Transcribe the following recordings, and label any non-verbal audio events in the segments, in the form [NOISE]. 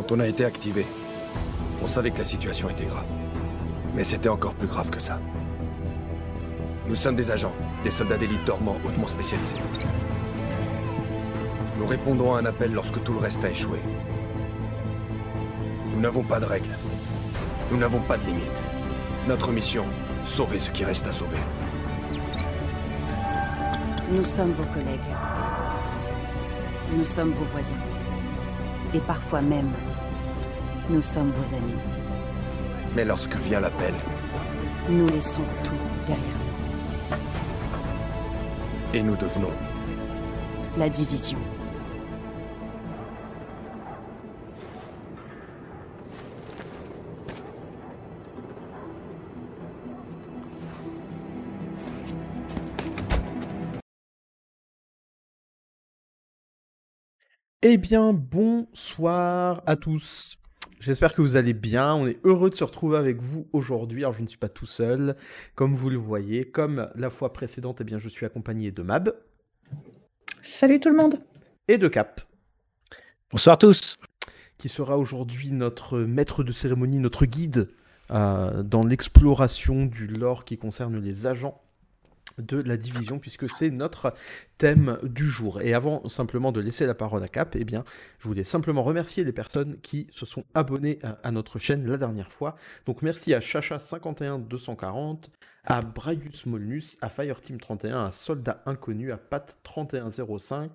Quand on a été activé, on savait que la situation était grave. Mais c'était encore plus grave que ça. Nous sommes des agents, des soldats d'élite dormants hautement spécialisés. Nous répondons à un appel lorsque tout le reste a échoué. Nous n'avons pas de règles. Nous n'avons pas de limites. Notre mission, sauver ce qui reste à sauver. Nous sommes vos collègues. Nous sommes vos voisins. Et parfois même, nous sommes vos amis. Mais lorsque vient l'appel, Nous laissons tout derrière et nous devenons. La division. Eh bien, bonsoir à tous. J'espère que vous allez bien. On est heureux de se retrouver avec vous aujourd'hui. Alors, je ne suis pas tout seul, comme vous le voyez. Comme la fois précédente, eh bien, je suis accompagné de Mab Salut tout le monde. et de Cap, Bonsoir tous. qui sera aujourd'hui notre maître de cérémonie, notre guide euh, dans l'exploration du lore qui concerne les agents de la division, puisque c'est notre thème du jour. Et avant simplement de laisser la parole à Cap, eh bien, je voulais simplement remercier les personnes qui se sont abonnées à, notre chaîne la dernière fois. Donc merci à Chacha51240, à Braius Molnus, à Fireteam31, à Soldat Inconnu, à Pat3105,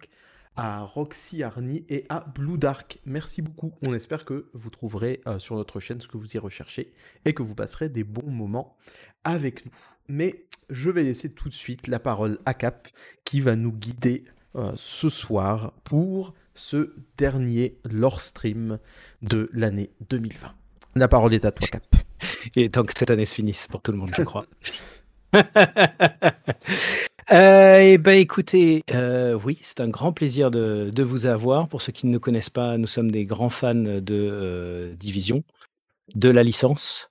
à Roxy Arny et à Blue Dark. Merci beaucoup. On espère que vous trouverez euh, sur notre chaîne ce que vous y recherchez et que vous passerez des bons moments avec nous. Mais je vais laisser tout de suite la parole à Cap qui va nous guider euh, ce soir pour ce dernier lore stream de l'année 2020. La parole est à toi, Cap. Est temps que cette année se finisse pour tout le monde, je crois. [LAUGHS] Euh, eh ben, écoutez, euh, oui, c'est un grand plaisir de, vous avoir. Pour ceux qui ne nous connaissent pas, nous sommes des grands fans de Division, de la licence,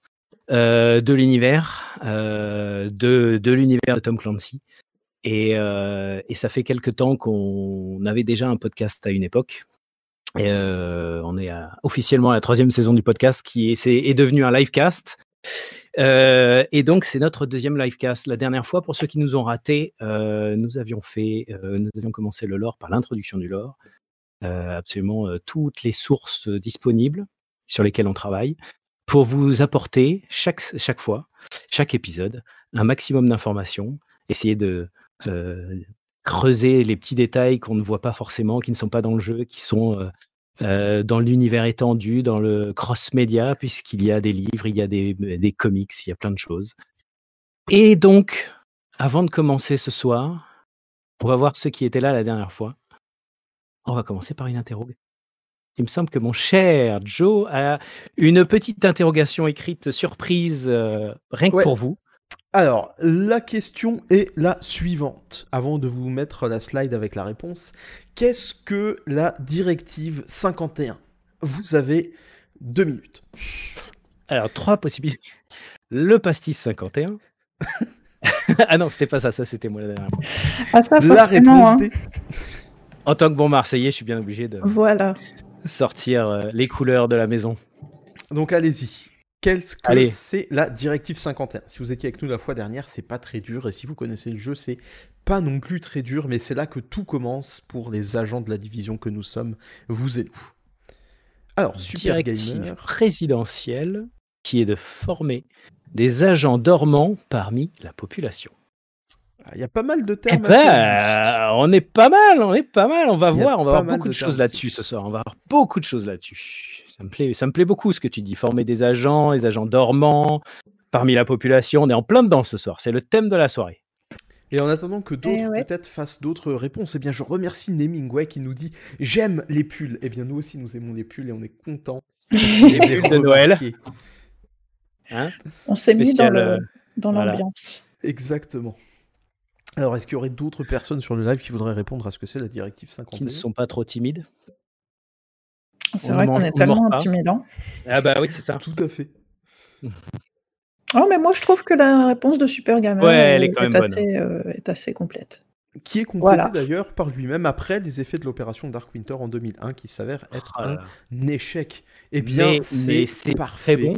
euh, de l'univers, euh, de, de l'univers de Tom Clancy. Et, euh, et ça fait quelque temps qu'on avait déjà un podcast à une époque. Et, on est officiellement à la troisième saison du podcast qui est, c'est- est devenu un livecast. Et donc, c'est notre deuxième livecast. La dernière fois, pour ceux qui nous ont ratés, nous avions fait, nous avions commencé le lore par l'introduction du lore, absolument toutes les sources disponibles sur lesquelles on travaille, pour vous apporter chaque, chaque fois, chaque épisode, un maximum d'informations, essayer de euh, creuser les petits détails qu'on ne voit pas forcément, qui ne sont pas dans le jeu, qui sont euh, euh, dans l'univers étendu, dans le cross-média, puisqu'il y a des livres, il y a des, des comics, il y a plein de choses. Et donc, avant de commencer ce soir, on va voir ceux qui étaient là la dernière fois. On va commencer par une interrogue. Il me semble que mon cher Joe a une petite interrogation écrite surprise, euh, rien que Ouais. pour vous. Alors, la question est la suivante. Avant de vous mettre la slide avec la réponse, qu'est-ce que la directive 51 Vous avez deux minutes. Alors, trois possibilités. Le pastis 51. [LAUGHS] ah non, c'était pas ça, ça c'était moi la dernière fois. Ah, ça, La réponse hein. En tant que bon Marseillais, je suis bien obligé de Voilà. Sortir euh, les couleurs de la maison. Donc allez-y. Qu'est-ce que c'est la directive 51 Si vous étiez avec nous la fois dernière, c'est pas très dur. Et si vous connaissez le jeu, c'est pas non plus très dur. Mais c'est là que tout commence pour les agents de la division que nous sommes, vous et nous. Alors, Super Directive Gamer. présidentielle qui est de former des agents dormants parmi la population. Ah, Il y a pas mal de Eh termes. assez justes. ben, on est pas mal, on est pas mal. On va voir, on va avoir beaucoup de de choses là-dessus ce soir. On va avoir beaucoup de choses là-dessus. Ça me plaît, ça me plaît beaucoup ce que tu dis. Former des agents, les agents dormants parmi la population. On est en plein dedans ce soir. C'est le thème de la soirée. Et en attendant que d'autres Eh ouais. peut-être fassent d'autres réponses, eh bien je remercie Nemingway qui nous dit j'aime les pulls. Eh bien nous aussi nous aimons les pulls et on est contents. [LAUGHS] Les pulls de Noël. Hein? On s'est mis dans euh, voilà. l'ambiance. Exactement. Alors est-ce qu'il y aurait d'autres personnes sur le live qui voudraient répondre à ce que c'est la directive 51 qui ne sont pas trop timides. C'est vrai qu'on est tellement intimidant. Ah bah oui, c'est ça. Tout à fait. Oh, mais moi, je trouve que la réponse de Super Gamer Ouais, elle est euh, quand même bonne. assez, euh, est assez complète. qui est complété Voilà. d'ailleurs par lui-même après les effets de l'opération Dark Winter en 2001, qui s'avère être Oh là. un échec. Eh bien, c'est parfait. bon.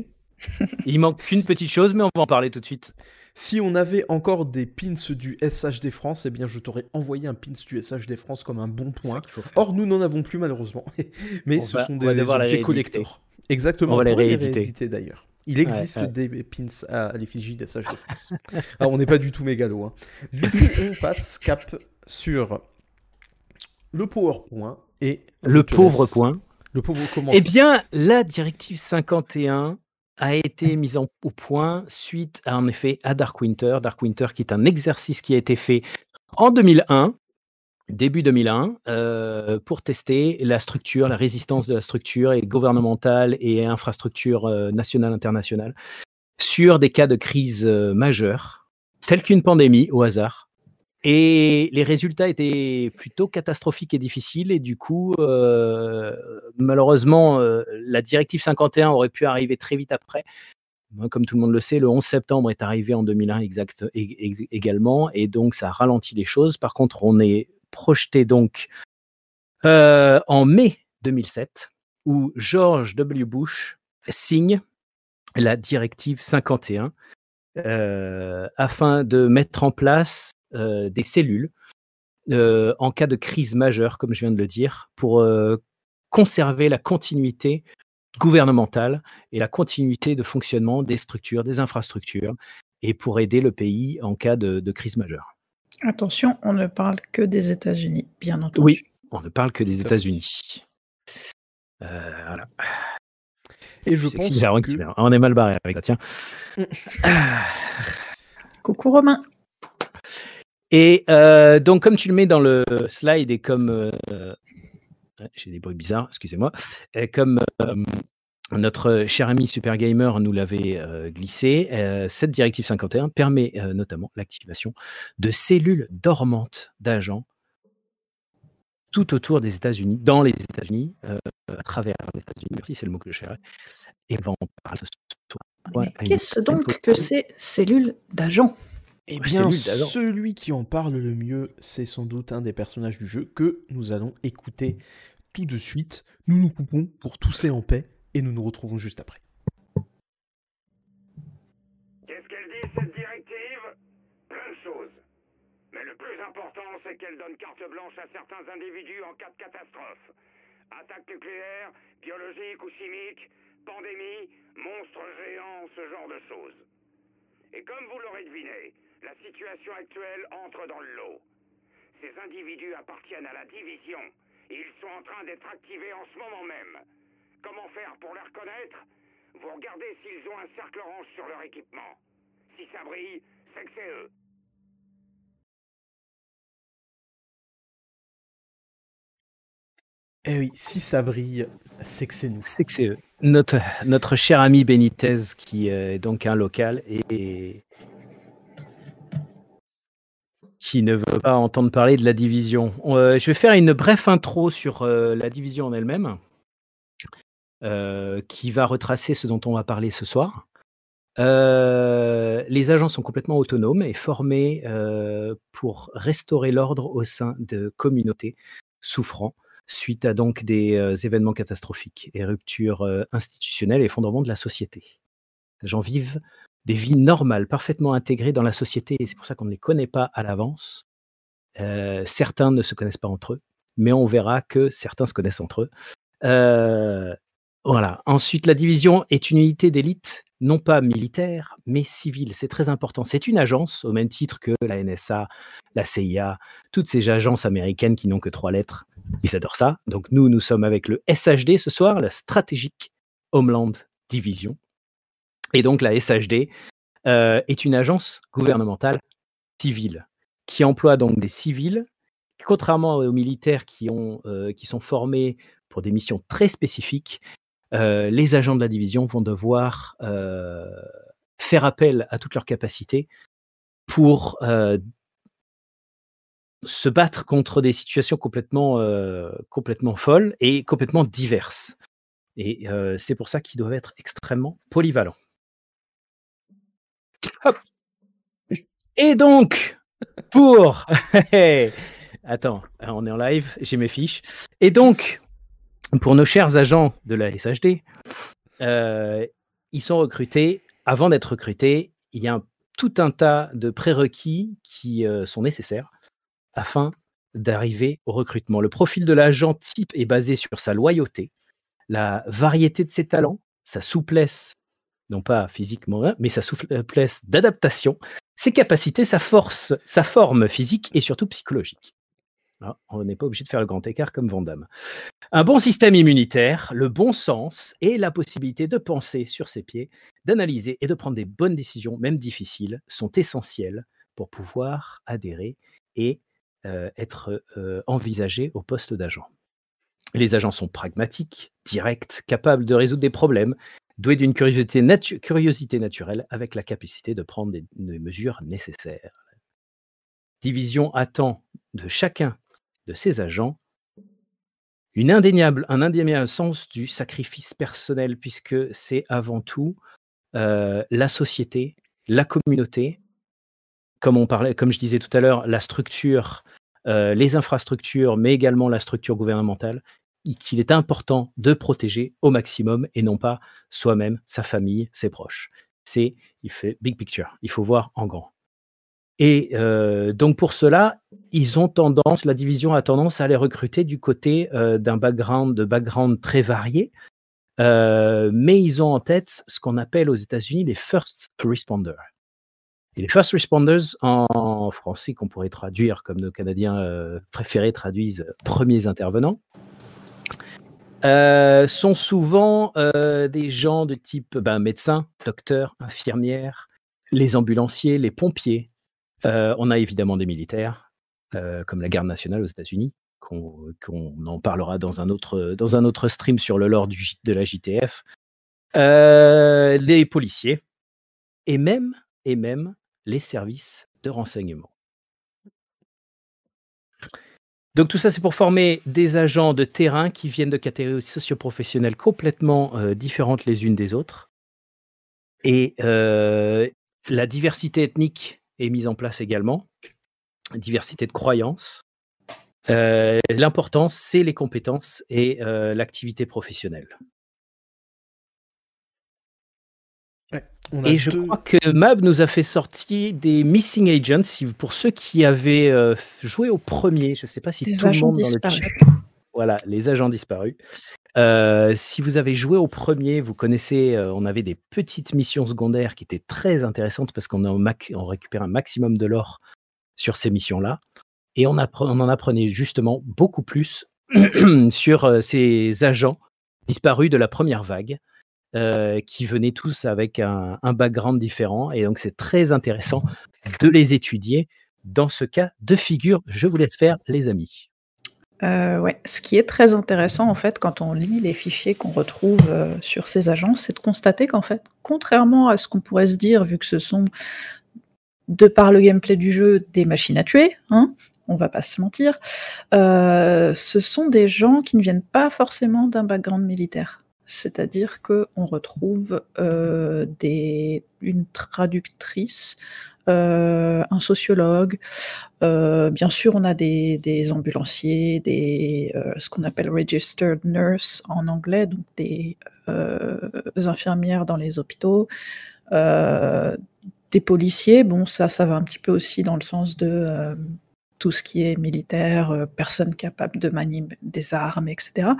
Il manque qu'une [LAUGHS] petite chose, mais on va en parler tout de suite. Si on avait encore des pins du SHD France, eh bien, je t'aurais envoyé un pins du SHD France comme un bon point. Or, nous n'en avons plus malheureusement. [LAUGHS] Mais On ce va- sont on des objets collector. Exactement. On va les rééditer. d'ailleurs. Il existe ouais. des pins à, l'effigie des SHD France. Alors, [LAUGHS] on n'est pas du tout mégalo. hein. Du coup, on passe cap sur le PowerPoint et Le pauvre laisse- point. Le pauvre comment Eh bien, la directive 51 a été mise au point suite à, en effet, à Dark Winter. Dark Winter, qui est un exercice qui a été fait en 2001, début 2001, euh, pour tester la structure, la résistance de la structure et gouvernementale et infrastructure euh, nationale, internationale, sur des cas de crise euh, majeure, tels qu'une pandémie au hasard. Et les résultats étaient plutôt catastrophiques et difficiles. Et du coup, euh, malheureusement, euh, la directive 51 aurait pu arriver très vite après. Comme tout le monde le sait, le 11 septembre est arrivé en 2001 exact, ég- ég- également. Et donc, ça ralentit les choses. Par contre, on est projeté donc euh, en mai 2007, où George W. Bush signe la directive 51 euh, afin de mettre en place des cellules euh, en cas de crise majeure, comme je viens de le dire, pour euh, conserver la continuité gouvernementale et la continuité de fonctionnement des structures, des infrastructures, et pour aider le pays en cas de, de crise majeure. Attention, on ne parle que des États-Unis, bien entendu. Oui, on ne parle que des. États-Unis. Euh, voilà. Et je pense que... Ah, on est mal barré avec ça, tiens. [LAUGHS] Coucou Romain. Et euh, donc, comme tu le mets dans le slide et comme. euh, J'ai des bruits bizarres, excusez-moi. Comme euh, notre cher ami Super Gamer nous l'avait glissé, cette directive 51 permet notamment l'activation de cellules dormantes d'agents tout autour des États-Unis, dans les États-Unis, à travers les États-Unis. Merci, c'est le mot que je cherchais. Et on ce soir. Mais Ouais, une Qu'est-ce donc que ces cellules d'agents? Eh bien, celui qui en parle le mieux, c'est sans doute un des personnages du jeu que nous allons écouter tout de suite. Nous nous coupons pour tousser en paix et nous nous retrouvons juste après. Qu'est-ce qu'elle dit, cette directive? Plein de choses. Mais le plus important, c'est qu'elle donne carte blanche à certains individus en cas de catastrophe. Attaque nucléaire, biologique ou chimique, pandémie, monstre géant, ce genre de choses. Et comme vous l'aurez deviné, la situation actuelle entre dans le lot. Ces individus appartiennent à la division et ils sont en train d'être activés en ce moment même. Comment faire pour les reconnaître? Vous regardez s'ils ont un cercle orange sur leur équipement. Si ça brille, c'est que c'est eux. Eh oui, si ça brille, c'est que c'est nous. C'est que c'est eux. Notre, notre cher ami Benitez, qui euh, est donc un local et qui ne veut pas entendre parler de la division. Euh, je vais faire une brève intro sur euh, la division en elle-même, euh, qui va retracer ce dont on va parler ce soir. Les agents sont complètement autonomes et formés pour restaurer l'ordre au sein de communautés souffrant suite à donc des événements catastrophiques et ruptures institutionnelles et effondrement de la société. Les gens vivent des vies normales, parfaitement intégrées dans la société, et c'est pour ça qu'on ne les connaît pas à l'avance. Euh, certains ne se connaissent pas entre eux, mais on verra que certains se connaissent entre eux. Euh, voilà. Ensuite, la division est une unité d'élite, non pas militaire, mais civile. C'est très important. C'est une agence, au même titre que la NSA, la CIA, toutes ces agences américaines qui n'ont que trois lettres. Ils adorent ça. Donc nous, nous sommes avec le SHD ce soir, la Strategic Homeland Division. Et donc la SHD euh, est une agence gouvernementale civile qui emploie donc des civils, contrairement aux militaires qui, ont, euh, qui sont formés pour des missions très spécifiques. euh, les agents de la division vont devoir faire appel à toutes leurs capacités pour se battre contre des situations complètement, complètement folles et complètement diverses. Et c'est pour ça qu'ils doivent être extrêmement polyvalents. Et donc, pour. [LAUGHS] Attends, on est en live, j'ai mes fiches. Et donc, pour nos chers agents de la SHD, euh, ils sont recrutés. Avant d'être recrutés, il y a tout un tas de prérequis qui euh, sont nécessaires afin d'arriver au recrutement. Le profil de l'agent type est basé sur sa loyauté, la variété de ses talents, sa souplesse, non pas physiquement, hein, mais sa souplesse d'adaptation, ses capacités, sa force, sa forme physique et surtout psychologique. Ah, on n'est pas obligé de faire le grand écart comme Vandame. Un bon système immunitaire, le bon sens et la possibilité de penser sur ses pieds, d'analyser et de prendre des bonnes décisions, même difficiles, sont essentiels pour pouvoir adhérer et euh, être euh, envisagés au poste d'agent. Les agents sont pragmatiques, directs, capables de résoudre des problèmes, doués d'une curiosité, naturelle avec la capacité de prendre des, mesures nécessaires. Division attend de chacun de ces agents une indéniable, un indéniable sens du sacrifice personnel, puisque c'est avant tout euh, la société, la communauté, comme on parlait, comme je disais tout à l'heure, la structure, euh, les infrastructures, mais également la structure gouvernementale, qu'il est important de protéger au maximum et non pas soi-même, sa famille, ses proches. C'est, il fait big picture. Il faut voir en grand. Et donc pour cela, ils ont tendance, la division a tendance à les recruter du côté d'un background, très varié, mais ils ont en tête ce qu'on appelle aux États-Unis les first responders. Et les first responders en français qu'on pourrait traduire comme nos Canadiens préférés traduisent premiers intervenants. Sont souvent des gens de type ben, médecins, docteurs, infirmières, les ambulanciers, les pompiers, euh, on a évidemment des militaires, euh, comme la garde nationale aux États-Unis, qu'on en parlera dans un, autre, dans un autre stream sur le lore de la JTF. Euh, les policiers et même, et même les services de renseignement. Donc tout ça, c'est pour former des agents de terrain qui viennent de catégories socioprofessionnelles complètement différentes les unes des autres. Et la diversité ethnique est mise en place également. Diversité de croyances. Euh, l'important, c'est les compétences et euh, l'activité professionnelle. Et je crois que Mab nous a fait sortir des Missing Agents. Pour ceux qui avaient euh, joué au premier, je ne sais pas si tout le monde dans le chat. Voilà, les agents disparus. Euh, si vous avez joué au premier, vous connaissez, euh, on avait des petites missions secondaires qui étaient très intéressantes parce qu'on on récupère un maximum de l'or sur ces missions-là. Et on, en apprenait justement beaucoup plus [CLEARS THROAT] sur euh, ces agents disparus de la première vague, qui venaient tous avec un, un background différent. Et donc c'est très intéressant de les étudier dans ce cas de figure. Je vous laisse faire, les amis. Euh, ouais, ce qui est très intéressant en fait quand on lit les fichiers qu'on retrouve euh, sur ces agences, c'est de constater qu'en fait, contrairement à ce qu'on pourrait se dire, vu que ce sont, de par le gameplay du jeu, des machines à tuer, hein, on va pas se mentir, euh, ce sont des gens qui ne viennent pas forcément d'un background militaire. C'est-à-dire qu'on retrouve des, une traductrice, euh, un sociologue. Euh, bien sûr, on a des, ambulanciers, des, euh, ce qu'on appelle registered nurse en anglais, donc des infirmières dans les hôpitaux, des policiers. Bon, ça, ça va un petit peu aussi dans le sens de tout ce qui est militaire, personne capable de manier des armes, etc.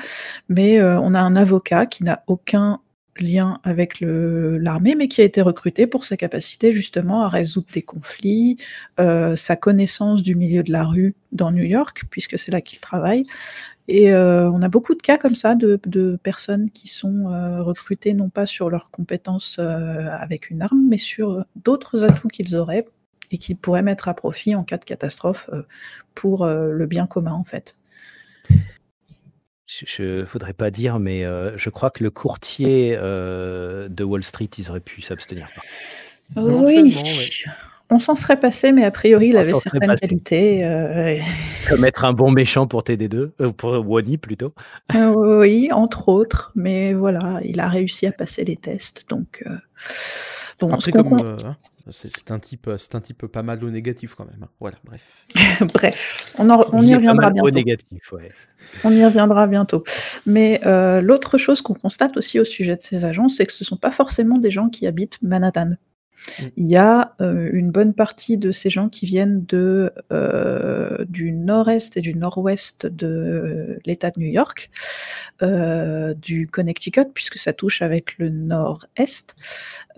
Mais on a un avocat qui n'a aucun lien avec l'armée, mais qui a été recruté pour sa capacité justement à résoudre des conflits, euh, sa connaissance du milieu de la rue dans New York, puisque c'est là qu'il travaille. Et euh, on a beaucoup de cas comme ça de, personnes qui sont euh, recrutées non pas sur leurs compétences avec une arme, mais sur d'autres atouts qu'ils auraient et qu'ils pourraient mettre à profit en cas de catastrophe pour le bien commun en fait je ne voudrais pas dire, mais euh, je crois que le courtier euh, de Wall Street, ils auraient pu s'abstenir. Oui. On s'en serait passé, mais a priori, il avait certaines qualités. Euh, Comme [LAUGHS] être un bon méchant pour TD2, pour Wani plutôt. oui, entre autres. Mais voilà, il a réussi à passer les tests. Donc, bon, Après, comme, C'est un type, c'est un type pas mal au négatif quand même. hein. Voilà, bref. [LAUGHS] Bref, on, en- on Il y reviendra bientôt. Au négatif, ouais. On y reviendra bientôt. Mais euh, l'autre chose qu'on constate aussi au sujet de ces agents, c'est que ce ne sont pas forcément des gens qui habitent Manhattan. Mm. Il y a euh, une bonne partie de ces gens qui viennent euh, du nord-est et du nord-ouest de l'État de New York, euh, du Connecticut, puisque ça touche avec le nord-est,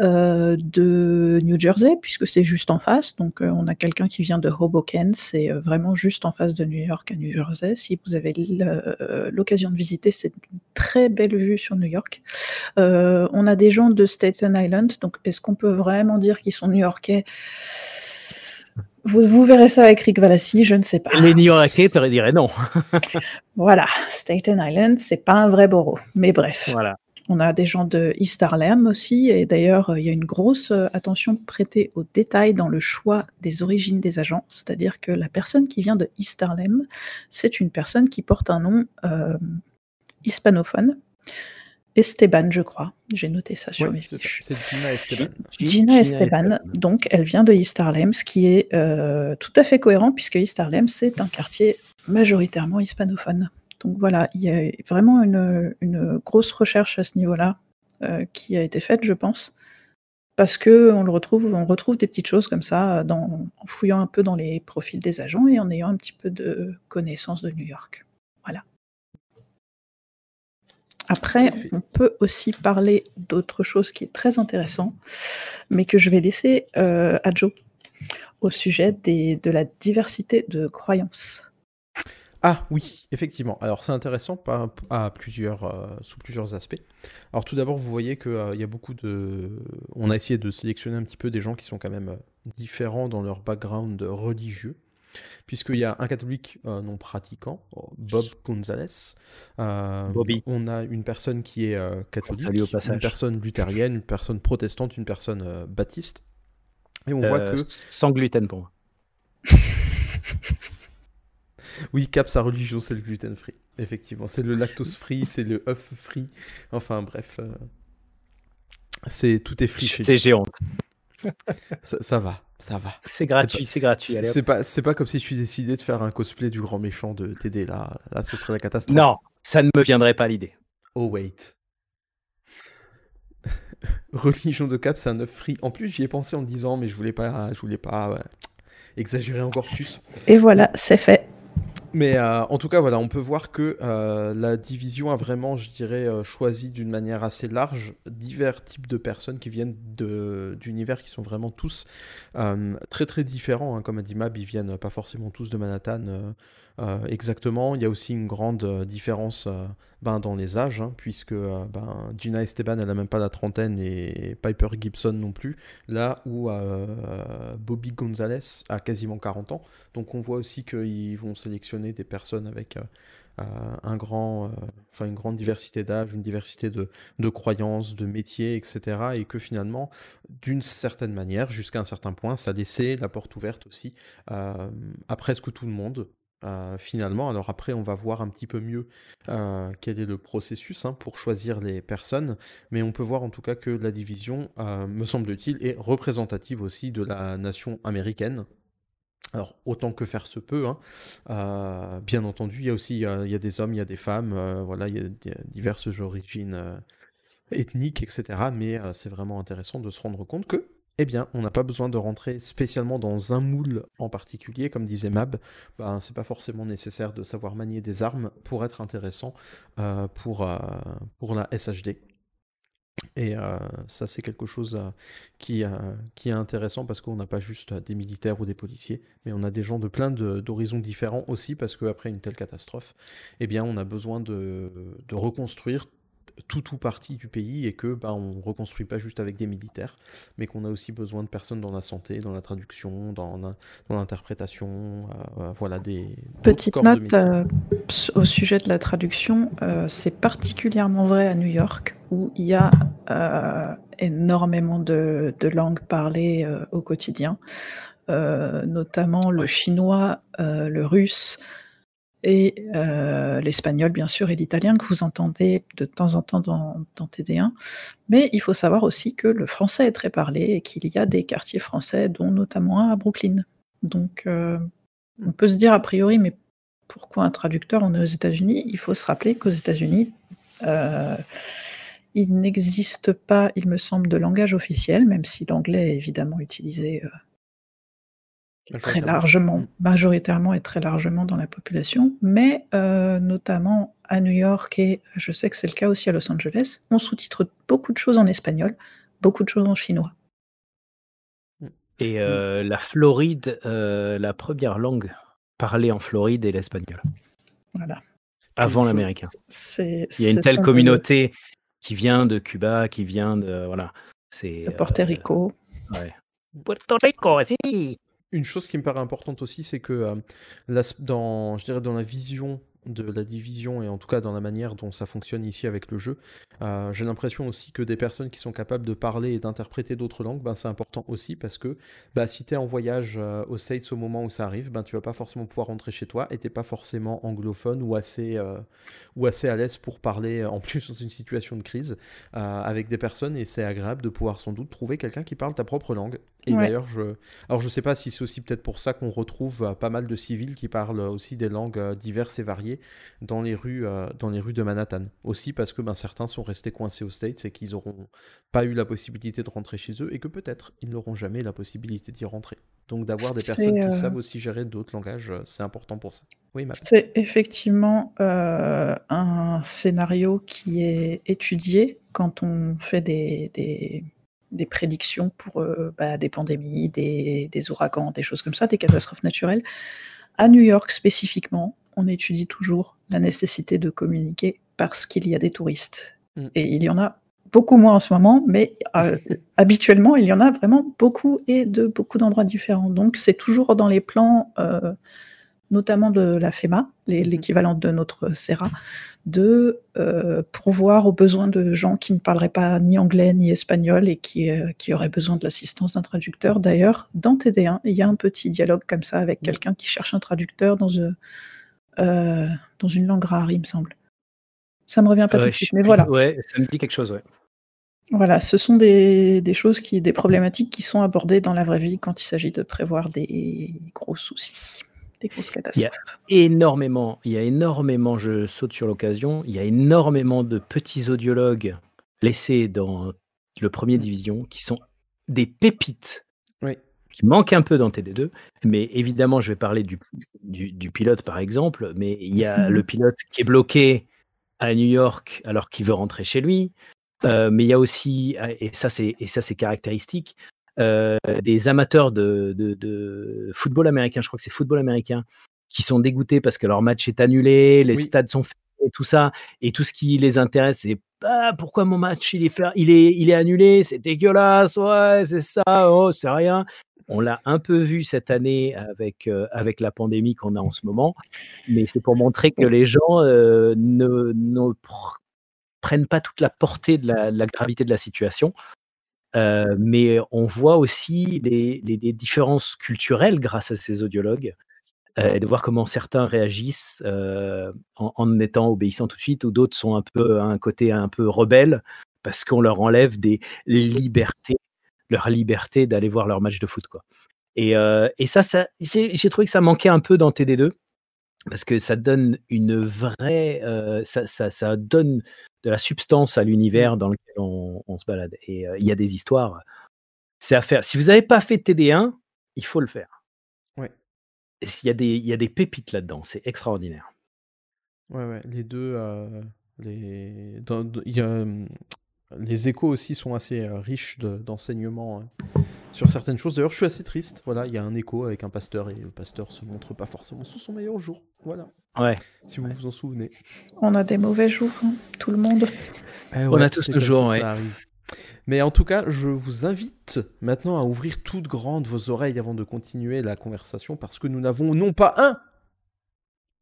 euh, de New Jersey, puisque c'est juste en face. Donc euh, on a quelqu'un qui vient de Hoboken, c'est euh, vraiment juste en face de New York à New Jersey. Si vous avez euh, l'occasion de visiter, c'est une très belle vue sur New York. Euh, on a des gens de Staten Island, donc est-ce qu'on peut vraiment dire qu'ils sont new-yorkais vous, vous verrez ça avec Rick Valassi, je ne sais pas. Les New-Yorkais, t'aurais dirais non. [LAUGHS] Voilà, Staten Island, c'est pas un vrai borough. Mais bref, Voilà. on a des gens de East Harlem aussi, et d'ailleurs, il y a une grosse euh, attention prêtée aux détails dans le choix des origines des agents, c'est-à-dire que la personne qui vient de East Harlem, c'est une personne qui porte un nom euh, hispanophone, Esteban, je crois. J'ai noté ça sur mes fiches. C'est Gina Esteban. Gina Esteban, donc elle vient de East Harlem, ce qui est euh, tout à fait cohérent puisque East Harlem c'est un quartier majoritairement hispanophone. Donc voilà, il y a vraiment une, une grosse recherche à ce niveau-là euh, qui a été faite, je pense, parce que on le retrouve, on retrouve des petites choses comme ça dans, en fouillant un peu dans les profils des agents et en ayant un petit peu de connaissance de New York. Après, on peut aussi parler d'autre chose qui est très intéressant, mais que je vais laisser euh, à Joe au sujet des, de la diversité de croyances. Ah oui, effectivement. Alors c'est intéressant par- à plusieurs, euh, sous plusieurs aspects. Alors tout d'abord, vous voyez qu'il y a beaucoup de... On a essayé de sélectionner un petit peu des gens qui sont quand même euh, différents dans leur background religieux. Puisqu'il y a un catholique euh, non pratiquant, Bob Gonzalez. Euh, Bobby. On a une personne qui est euh, catholique, au une personne luthérienne, une personne protestante, une personne euh, baptiste. Et on voit Euh, que Sans gluten pour moi. [LAUGHS] Oui, Cap, sa religion, c'est le gluten free. Effectivement, c'est le lactose free, c'est le œuf free. Enfin, bref. euh, C'est tout est free C'est géant. Ça, ça va, ça va. C'est gratuit, c'est gratuit. C'est pas, c'est pas comme si je suis décidé de faire un cosplay du grand méchant de TD là. Là, ce serait la catastrophe. Non, ça ne me viendrait pas l'idée. Oh wait. [LAUGHS] Religion de Cap, c'est un œuf free. En plus, j'y ai pensé en me disant, mais je voulais pas, je voulais pas ouais, exagérer encore plus. Et voilà, c'est fait. Mais euh, en tout cas, voilà, on peut voir que euh, la division a vraiment, je dirais, euh, choisi d'une manière assez large divers types de personnes qui viennent d'univers qui sont vraiment tous très très différents. hein. Comme a dit Mab, ils viennent pas forcément tous de Manhattan euh, exactement. Il y a aussi une grande euh, différence euh, ben, dans les âges, hein, puisque ben, Gina Esteban, elle a même pas la trentaine et Piper Gibson non plus. Là où Bobby Gonzalez a quasiment 40 ans. Donc on voit aussi qu'ils vont sélectionner des personnes avec un grand, enfin une grande diversité d'âge, une diversité de, de croyances, de métiers, etc. Et que finalement, d'une certaine manière, jusqu'à un certain point, ça laissait la porte ouverte aussi à presque tout le monde. Euh, finalement, alors après, on va voir un petit peu mieux euh, quel est le processus hein, pour choisir les personnes, mais on peut voir en tout cas que la division, euh, me semble-t-il, est représentative aussi de la nation américaine. Alors, autant que faire se peut, hein. Euh, bien entendu, il y a aussi il y a des hommes, il y a des femmes, voilà, il y a di- diverses origines ethniques, etc. Mais c'est vraiment intéressant de se rendre compte que, eh bien, on n'a pas besoin de rentrer spécialement dans un moule en particulier, comme disait Mab. Ben, c'est pas forcément nécessaire de savoir manier des armes pour être intéressant euh, pour, euh, pour la SHD. Et euh, ça, c'est quelque chose qui, qui est intéressant parce qu'on n'a pas juste des militaires ou des policiers, mais on a des gens de plein d'horizons différents aussi parce qu'après une telle catastrophe, eh bien, on a besoin de, de reconstruire tout ou partie du pays et que bah, on reconstruit pas juste avec des militaires, mais qu'on a aussi besoin de personnes dans la santé, dans la traduction, dans la- dans l'interprétation, euh, euh, voilà des d'autres Petite corps de note métier. euh, au sujet de la traduction, euh, c'est particulièrement vrai à New York où il y a énormément de, de langues parlées au quotidien, notamment le chinois, le russe, et euh, l'espagnol bien sûr et l'italien que vous entendez de temps en temps dans, dans, TD1. Mais il faut savoir aussi que le français est très parlé et qu'il y a des quartiers français, dont notamment à Brooklyn. Donc euh, on peut se dire a priori, mais pourquoi un traducteur On est aux États-Unis? Il faut se rappeler qu'aux États-Unis, euh, il n'existe pas, il me semble, de langage officiel, même si l'anglais est évidemment utilisé très largement, mmh. majoritairement et très largement dans la population, mais euh, notamment à New York et je sais que c'est le cas aussi à Los Angeles, on sous-titre beaucoup de choses en espagnol, beaucoup de choses en chinois. Mmh. Et euh, la Floride, euh, la première langue parlée en Floride est l'espagnol. Voilà. Avant l'américain. Il y a une telle communauté qui vient de Cuba, qui vient de voilà, c'est. De Porto Rico. Ouais. Puerto Rico, si. Une chose qui me paraît importante aussi, c'est que euh, dans, la vision de la division et en tout cas dans la manière dont ça fonctionne ici avec le jeu. Euh, j'ai l'impression aussi que des personnes qui sont capables de parler et d'interpréter d'autres langues, ben, c'est important aussi parce que bah, si tu es en voyage euh, aux States au moment où ça arrive, ben, tu vas pas forcément pouvoir rentrer chez toi et t'es pas forcément anglophone ou assez, ou assez à l'aise pour parler en plus [LAUGHS] dans une situation de crise avec des personnes et c'est agréable de pouvoir sans doute trouver quelqu'un qui parle ta propre langue. Et d'ailleurs, je... Alors je sais pas si c'est aussi peut-être pour ça qu'on retrouve pas mal de civils qui parlent aussi des langues diverses et variées dans les rues, euh, dans les rues de Manhattan. Aussi parce que ben, certains sont restés coincés aux States et qu'ils n'auront pas eu la possibilité de rentrer chez eux et que peut-être ils n'auront jamais la possibilité d'y rentrer. Donc d'avoir des personnes qui euh, savent aussi gérer d'autres langages, euh, c'est important pour ça. Oui, C'est effectivement un scénario qui est étudié quand on fait des, des, prédictions pour bah, des pandémies, des, des, ouragans, des choses comme ça, des catastrophes naturelles. À New York spécifiquement, on étudie toujours la nécessité de communiquer parce qu'il y a des touristes. Mm. Et il y en a beaucoup moins en ce moment, mais euh, [LAUGHS] habituellement, il y en a vraiment beaucoup et de beaucoup d'endroits différents. Donc c'est toujours dans les plans, euh, notamment de la FEMA, mm. l'équivalent de notre CERA, de euh, pourvoir aux besoins de gens qui ne parleraient pas ni anglais ni espagnol et qui, qui auraient besoin de l'assistance d'un traducteur. D'ailleurs, dans TD1, il y a un petit dialogue comme ça avec quelqu'un qui cherche un traducteur dans... Euh, dans une langue rare, il me semble. Ça me revient pas tout de suite, mais voilà. Ouais, ça me dit quelque chose, ouais. Voilà, ce sont des, des, choses qui, des problématiques qui sont abordées dans la vraie vie quand il s'agit de prévoir des gros soucis, des grosses catastrophes. Il y a énormément, il y a énormément, je saute sur l'occasion, il y a énormément de petits audiologues laissés dans le premier division qui sont des pépites qui manque un peu dans TD2. Mais évidemment, je vais parler du, du, pilote, par exemple. Mais il y a [LAUGHS] le pilote qui est bloqué à New York alors qu'il veut rentrer chez lui. Euh, mais il y a aussi, et ça c'est, et ça c'est caractéristique, des amateurs de, de, football américain, je crois que c'est football américain, qui sont dégoûtés parce que leur match est annulé, les stades sont et tout ça, et tout ce qui les intéresse, c'est ah, pourquoi mon match il est, fait, il est, il est annulé, c'est dégueulasse, ouais, c'est ça, oh, c'est rien. On l'a un peu vu cette année avec, euh, avec la pandémie qu'on a en ce moment, mais c'est pour montrer que les gens euh, ne, prennent pas toute la portée de la, gravité de la situation. Euh, mais on voit aussi les, différences culturelles grâce à ces audiologues et de voir comment certains réagissent en, en, étant obéissants tout de suite ou d'autres sont un peu à un côté un peu rebelle parce qu'on leur enlève des libertés leur liberté d'aller voir leur match de foot. Quoi. Et, euh, et ça, ça j'ai trouvé que ça manquait un peu dans TD2 parce que ça donne une vraie, euh, ça, ça, ça, donne de la substance à l'univers mmh. dans lequel on, on se balade. Et euh, il y a des histoires, c'est à faire. Si vous n'avez pas fait TD1, il faut le faire. Ouais. Il y, a des, y a des pépites là-dedans, c'est extraordinaire. Ouais, ouais, les deux, les... y a les échos aussi sont assez euh, riches d'enseignements hein, sur certaines choses. D'ailleurs, je suis assez triste. Voilà, il y a un écho avec un pasteur et le pasteur se montre pas forcément sous son meilleur jour. Voilà. Ouais. Si vous vous en souvenez. On a des mauvais jours, hein, tout le monde. Eh On a tous nos jours, ouais. Mais en tout cas, je vous invite maintenant à ouvrir toutes grandes vos oreilles avant de continuer la conversation parce que nous n'avons non pas un,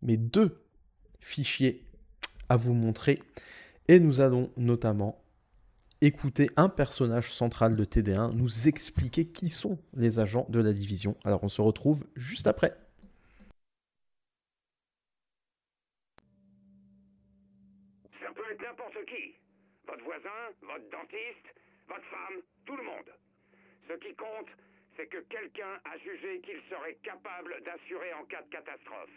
mais deux fichiers à vous montrer. Et nous allons notamment écouter un personnage central de TD1 nous expliquer qui sont les agents de la division. Alors on se retrouve juste après. Ça peut être n'importe qui. Votre voisin, votre dentiste, votre femme, tout le monde. Ce qui compte, c'est que quelqu'un a jugé qu'il serait capable d'assurer en cas de catastrophe.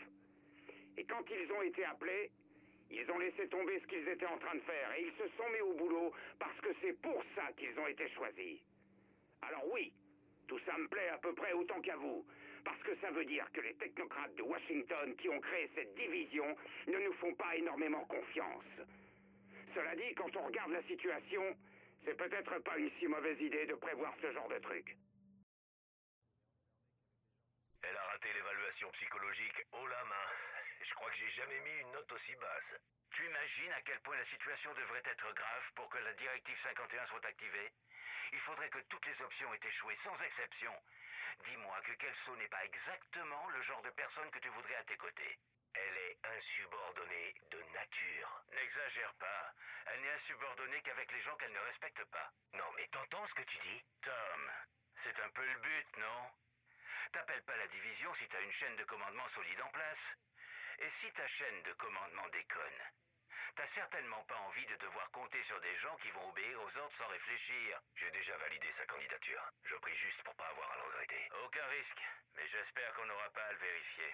Et quand ils ont été appelés, ils ont laissé tomber ce qu'ils étaient en train de faire et ils se sont mis au boulot parce que c'est pour ça qu'ils ont été choisis. Alors oui, tout ça me plaît à peu près autant qu'à vous, parce que ça veut dire que les technocrates de Washington qui ont créé cette division ne nous font pas énormément confiance. Cela dit, quand on regarde la situation, c'est peut-être pas une si mauvaise idée de prévoir ce genre de truc. Elle a raté l'évaluation psychologique haut la main. Je crois que j'ai jamais mis une note aussi basse. Tu imagines à quel point la situation devrait être grave pour que la directive 51 soit activée? Il faudrait que toutes les options aient échoué, sans exception. Dis-moi que Kelso n'est pas exactement le genre de personne que tu voudrais à tes côtés. Elle est insubordonnée de nature. N'exagère pas. Elle n'est insubordonnée qu'avec les gens qu'elle ne respecte pas. Non, mais t'entends ce que tu dis? Tom, c'est un peu le but, non? T'appelles pas la division si t'as une chaîne de commandement solide en place. Et si ta chaîne de commandement déconne T'as certainement pas envie de devoir compter sur des gens qui vont obéir aux ordres sans réfléchir. J'ai déjà validé sa candidature. Je prie juste pour pas avoir à le regretter. Aucun risque, mais j'espère qu'on n'aura pas à le vérifier.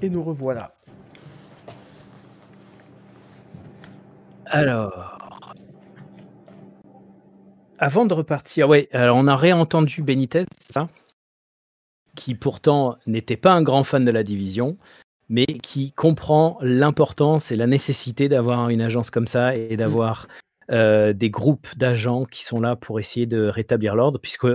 Et nous revoilà. Alors. Avant de repartir, ouais, alors on a réentendu Benitez, ça? Qui pourtant n'était pas un grand fan de la division, mais qui comprend l'importance et la nécessité d'avoir une agence comme ça et d'avoir euh, des groupes d'agents qui sont là pour essayer de rétablir l'ordre, puisque,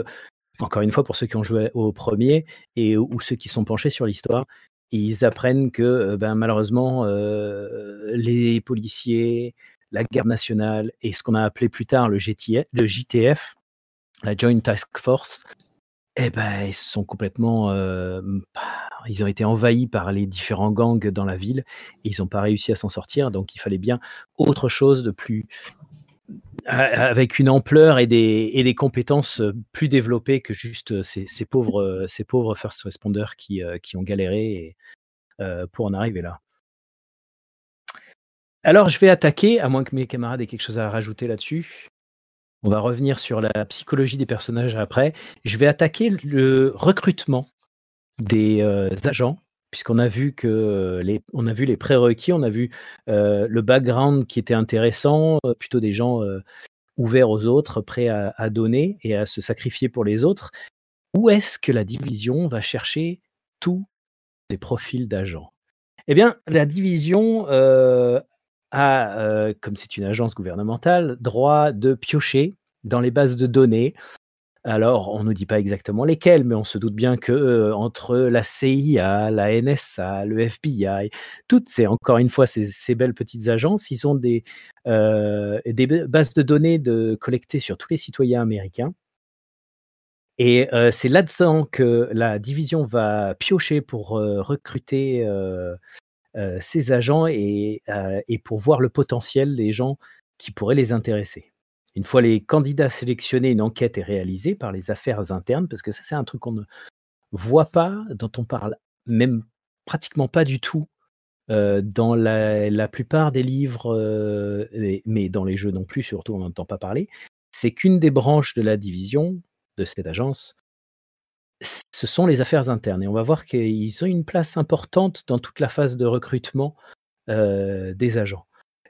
encore une fois, pour ceux qui ont joué au premier et ou ceux qui sont penchés sur l'histoire, ils apprennent que euh, ben, malheureusement, euh, les policiers, la garde nationale et ce qu'on a appelé plus tard le, le JTF, la Joint Task Force, eh ben, ils sont complètement, euh, ils ont été envahis par les différents gangs dans la ville et ils n'ont pas réussi à s'en sortir. Donc, il fallait bien autre chose de plus avec une ampleur et des, compétences plus développées que juste ces, ces pauvres, ces pauvres first responders qui, qui ont galéré pour en arriver là. Alors, je vais attaquer, à moins que mes camarades aient quelque chose à rajouter là-dessus. On va revenir sur la psychologie des personnages après. Je vais attaquer le recrutement des euh, agents, puisqu'on a vu que euh, les, on a vu les prérequis, on a vu euh, le background qui était intéressant, plutôt des gens ouverts aux autres, prêts à, à, donner et à se sacrifier pour les autres. Où est-ce que la division va chercher tous ces profils d'agents? Eh bien, la division euh, comme c'est une agence gouvernementale, droit de piocher dans les bases de données. Alors, on ne nous dit pas exactement lesquelles, mais on se doute bien que euh, entre la CIA, la NSA, le FBI, toutes ces, encore une fois, ces, belles petites agences, ils ont des, euh, bases de données de, collectées sur tous les citoyens américains. Et c'est là-dedans que la division va piocher pour recruter ces agents et, euh, et, pour voir le potentiel des gens qui pourraient les intéresser. Une fois les candidats sélectionnés, une enquête est réalisée par les affaires internes, parce que ça c'est un truc qu'on ne voit pas, dont on parle même pratiquement pas du tout euh, dans la, plupart des livres, euh, mais dans les jeux non plus, surtout on n'entend pas parler, c'est qu'une des branches de la division de cette agence ce sont les affaires internes. Et on va voir qu'ils ont une place importante dans toute la phase de recrutement euh, des agents.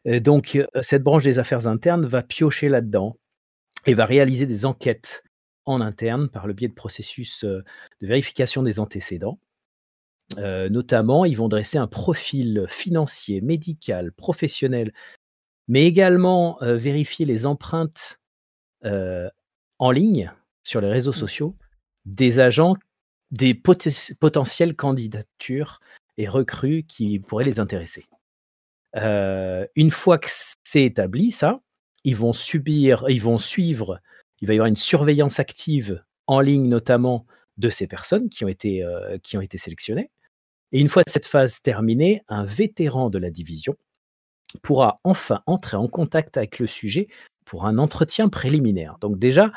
donc, euh, cette branche des affaires internes va piocher là-dedans et va réaliser des enquêtes en interne par le biais de processus euh, de vérification des antécédents. notamment, ils vont dresser un profil financier, médical, professionnel, mais également vérifier les empreintes en ligne sur les réseaux mmh. sociaux des agents, des potentielles candidatures et recrues qui pourraient les intéresser. Euh, une fois que c'est établi, ça, ils vont subir, ils vont suivre, il va y avoir une surveillance active en ligne notamment de ces personnes qui ont été, euh, qui ont été sélectionnées. Et une fois cette phase terminée, un vétéran de la division pourra enfin entrer en contact avec le sujet pour un entretien préliminaire. Donc déjà,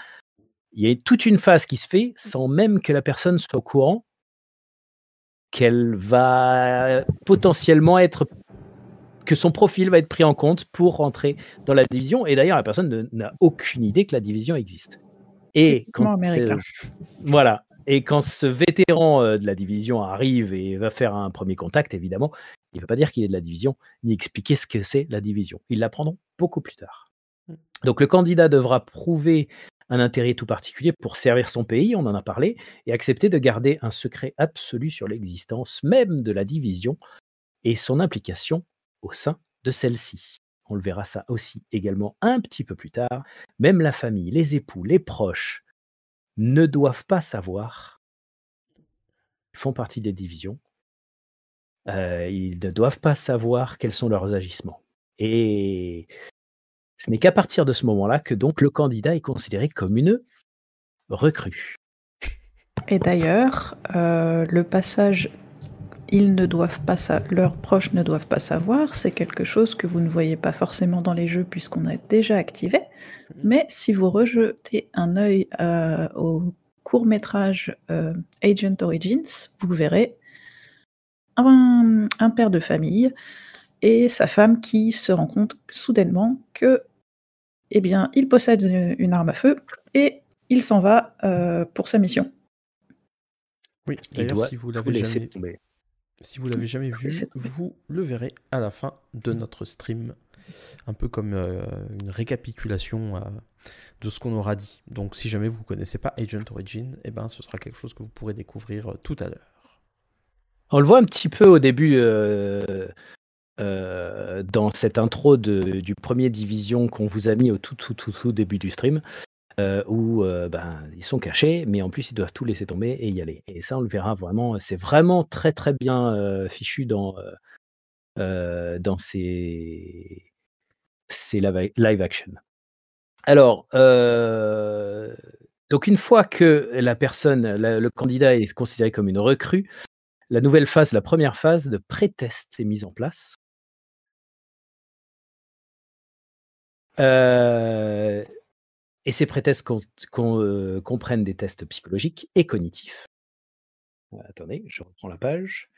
il y a toute une phase qui se fait sans même que la personne soit au courant qu'elle va potentiellement être que son profil va être pris en compte pour rentrer dans la division. Et d'ailleurs, la personne ne- n'a aucune idée que la division existe. Et quand voilà. Et quand ce vétéran euh, de la division arrive et va faire un premier contact, évidemment, il ne va pas dire qu'il est de la division, ni expliquer ce que c'est la division. Ils l'apprendront beaucoup plus tard. Donc le candidat devra prouver un intérêt tout particulier pour servir son pays, on en a parlé, et accepter de garder un secret absolu sur l'existence même de la division et son implication au sein de celle-ci. On le verra ça aussi également un petit peu plus tard. Même la famille, les époux, les proches ne doivent pas savoir. Ils font partie des divisions. Euh, ils ne doivent pas savoir quels sont leurs agissements. Et ce n'est qu'à partir de ce moment-là que donc le candidat est considéré comme une recrue. Et d'ailleurs, euh, le passage ils ne doivent pas sa- leurs proches ne doivent pas savoir, c'est quelque chose que vous ne voyez pas forcément dans les jeux puisqu'on a déjà activé. Mais si vous rejetez un œil euh, au court métrage euh, Agent Origins, vous verrez un, un père de famille et sa femme qui se rend compte soudainement que, eh bien, il possède une, une arme à feu et il s'en va euh, pour sa mission. Oui, Il d'ailleurs, doit si vous l'avez laisser jamais, tomber. si vous l'avez jamais vu, vous le verrez à la fin de notre stream, un peu comme euh, une récapitulation euh, de ce qu'on aura dit. Donc, si jamais vous connaissez pas Agent Origin, eh ben, ce sera quelque chose que vous pourrez découvrir euh, tout à l'heure. On le voit un petit peu au début euh, dans cette intro du premier division qu'on vous a mis au tout, tout, tout, tout début du stream, euh, où euh, ben, ils sont cachés, mais en plus ils doivent tout laisser tomber et y aller. Et ça, on le verra vraiment. C'est vraiment très très bien fichu dans dans ces ces live action. Alors, donc une fois que la personne, le candidat est considéré comme une recrue, la nouvelle phase, la première phase de pré-test est mise en place. Euh, et ces pré-tests con- con- euh, comprennent des tests psychologiques et cognitifs. Euh, attendez, je reprends la page.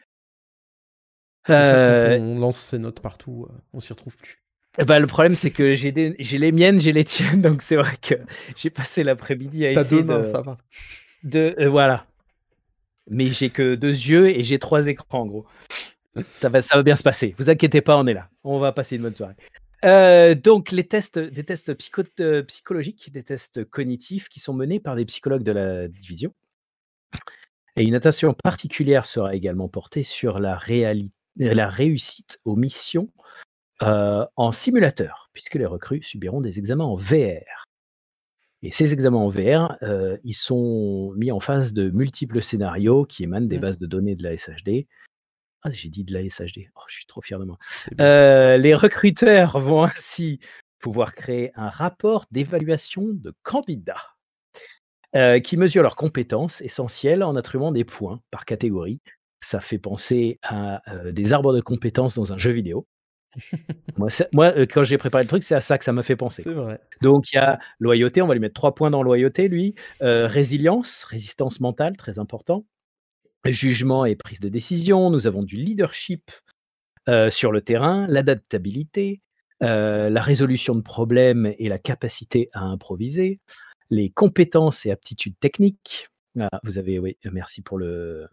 Ça, on lance ses notes partout, on s'y retrouve plus. ben, le problème, c'est que j'ai des- les miennes, j'ai les tiennes, donc c'est vrai que j'ai passé l'après-midi à essayer deux mains, de, ça va. de- euh, voilà. Mais j'ai que deux yeux et j'ai trois écrans, en gros. Ça va, ça va bien se passer. Vous inquiétez pas, on est là. On va passer une bonne soirée. Euh, donc, les tests, des tests psycho- euh, psychologiques, des tests cognitifs qui sont menés par des psychologues de la division. Et une attention particulière sera également portée sur la, réussite aux missions euh, en simulateur, puisque les recrues subiront des examens en VR. Et ces examens en VR, euh, ils sont mis en face de multiples scénarios qui émanent des Mm. bases de données de la SHD. Ah, j'ai dit de la SHD. Oh, je suis trop fier de moi. Euh, les recruteurs vont ainsi pouvoir créer un rapport d'évaluation de candidats euh, qui mesure leurs compétences essentielles en attribuant des points par catégorie. Ça fait penser à euh, des arbres de compétences dans un jeu vidéo. [LAUGHS] moi, euh, quand j'ai préparé le truc, c'est à ça que ça m'a fait penser. Vrai. Donc il y a loyauté, on va lui mettre trois points dans loyauté, lui. Résilience, résistance mentale, très important. Jugement et prise de décision. Nous avons du leadership euh, sur le terrain, l'adaptabilité, euh, la résolution de problèmes et la capacité à improviser, les compétences et aptitudes techniques. Ah, vous avez, oui, merci pour le,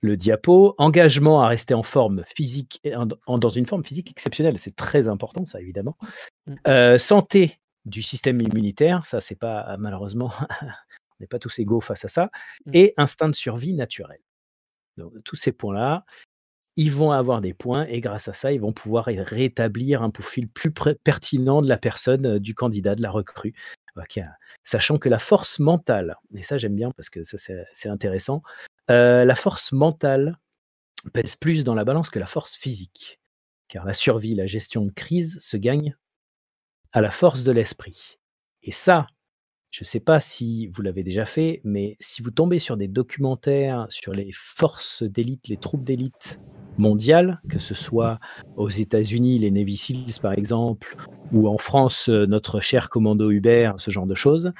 le diapo. Engagement à rester en forme physique, en- dans une forme physique exceptionnelle. C'est très important, ça, évidemment. Mm. Euh, santé du système immunitaire, ça, c'est pas, malheureusement, [LAUGHS] on n'est pas tous égaux face à ça. Mm. Et instinct de survie naturel. Tous ces points-là, ils vont avoir des points et grâce à ça, ils vont pouvoir ré- rétablir un profil plus pertinent de la personne, du candidat, de la recrue. Sachant que la force mentale, et ça j'aime bien parce que c'est intéressant, la force mentale pèse plus dans la balance que la force physique. Car la survie, la gestion de crise se gagne à la force de l'esprit. Et ça, je ne sais pas si vous l'avez déjà fait, mais si vous tombez sur des documentaires sur les forces d'élite, les troupes d'élite mondiales, que ce soit aux États-Unis, les Navy Seals par exemple, ou en France, euh, notre cher commando Hubert, ce genre de choses,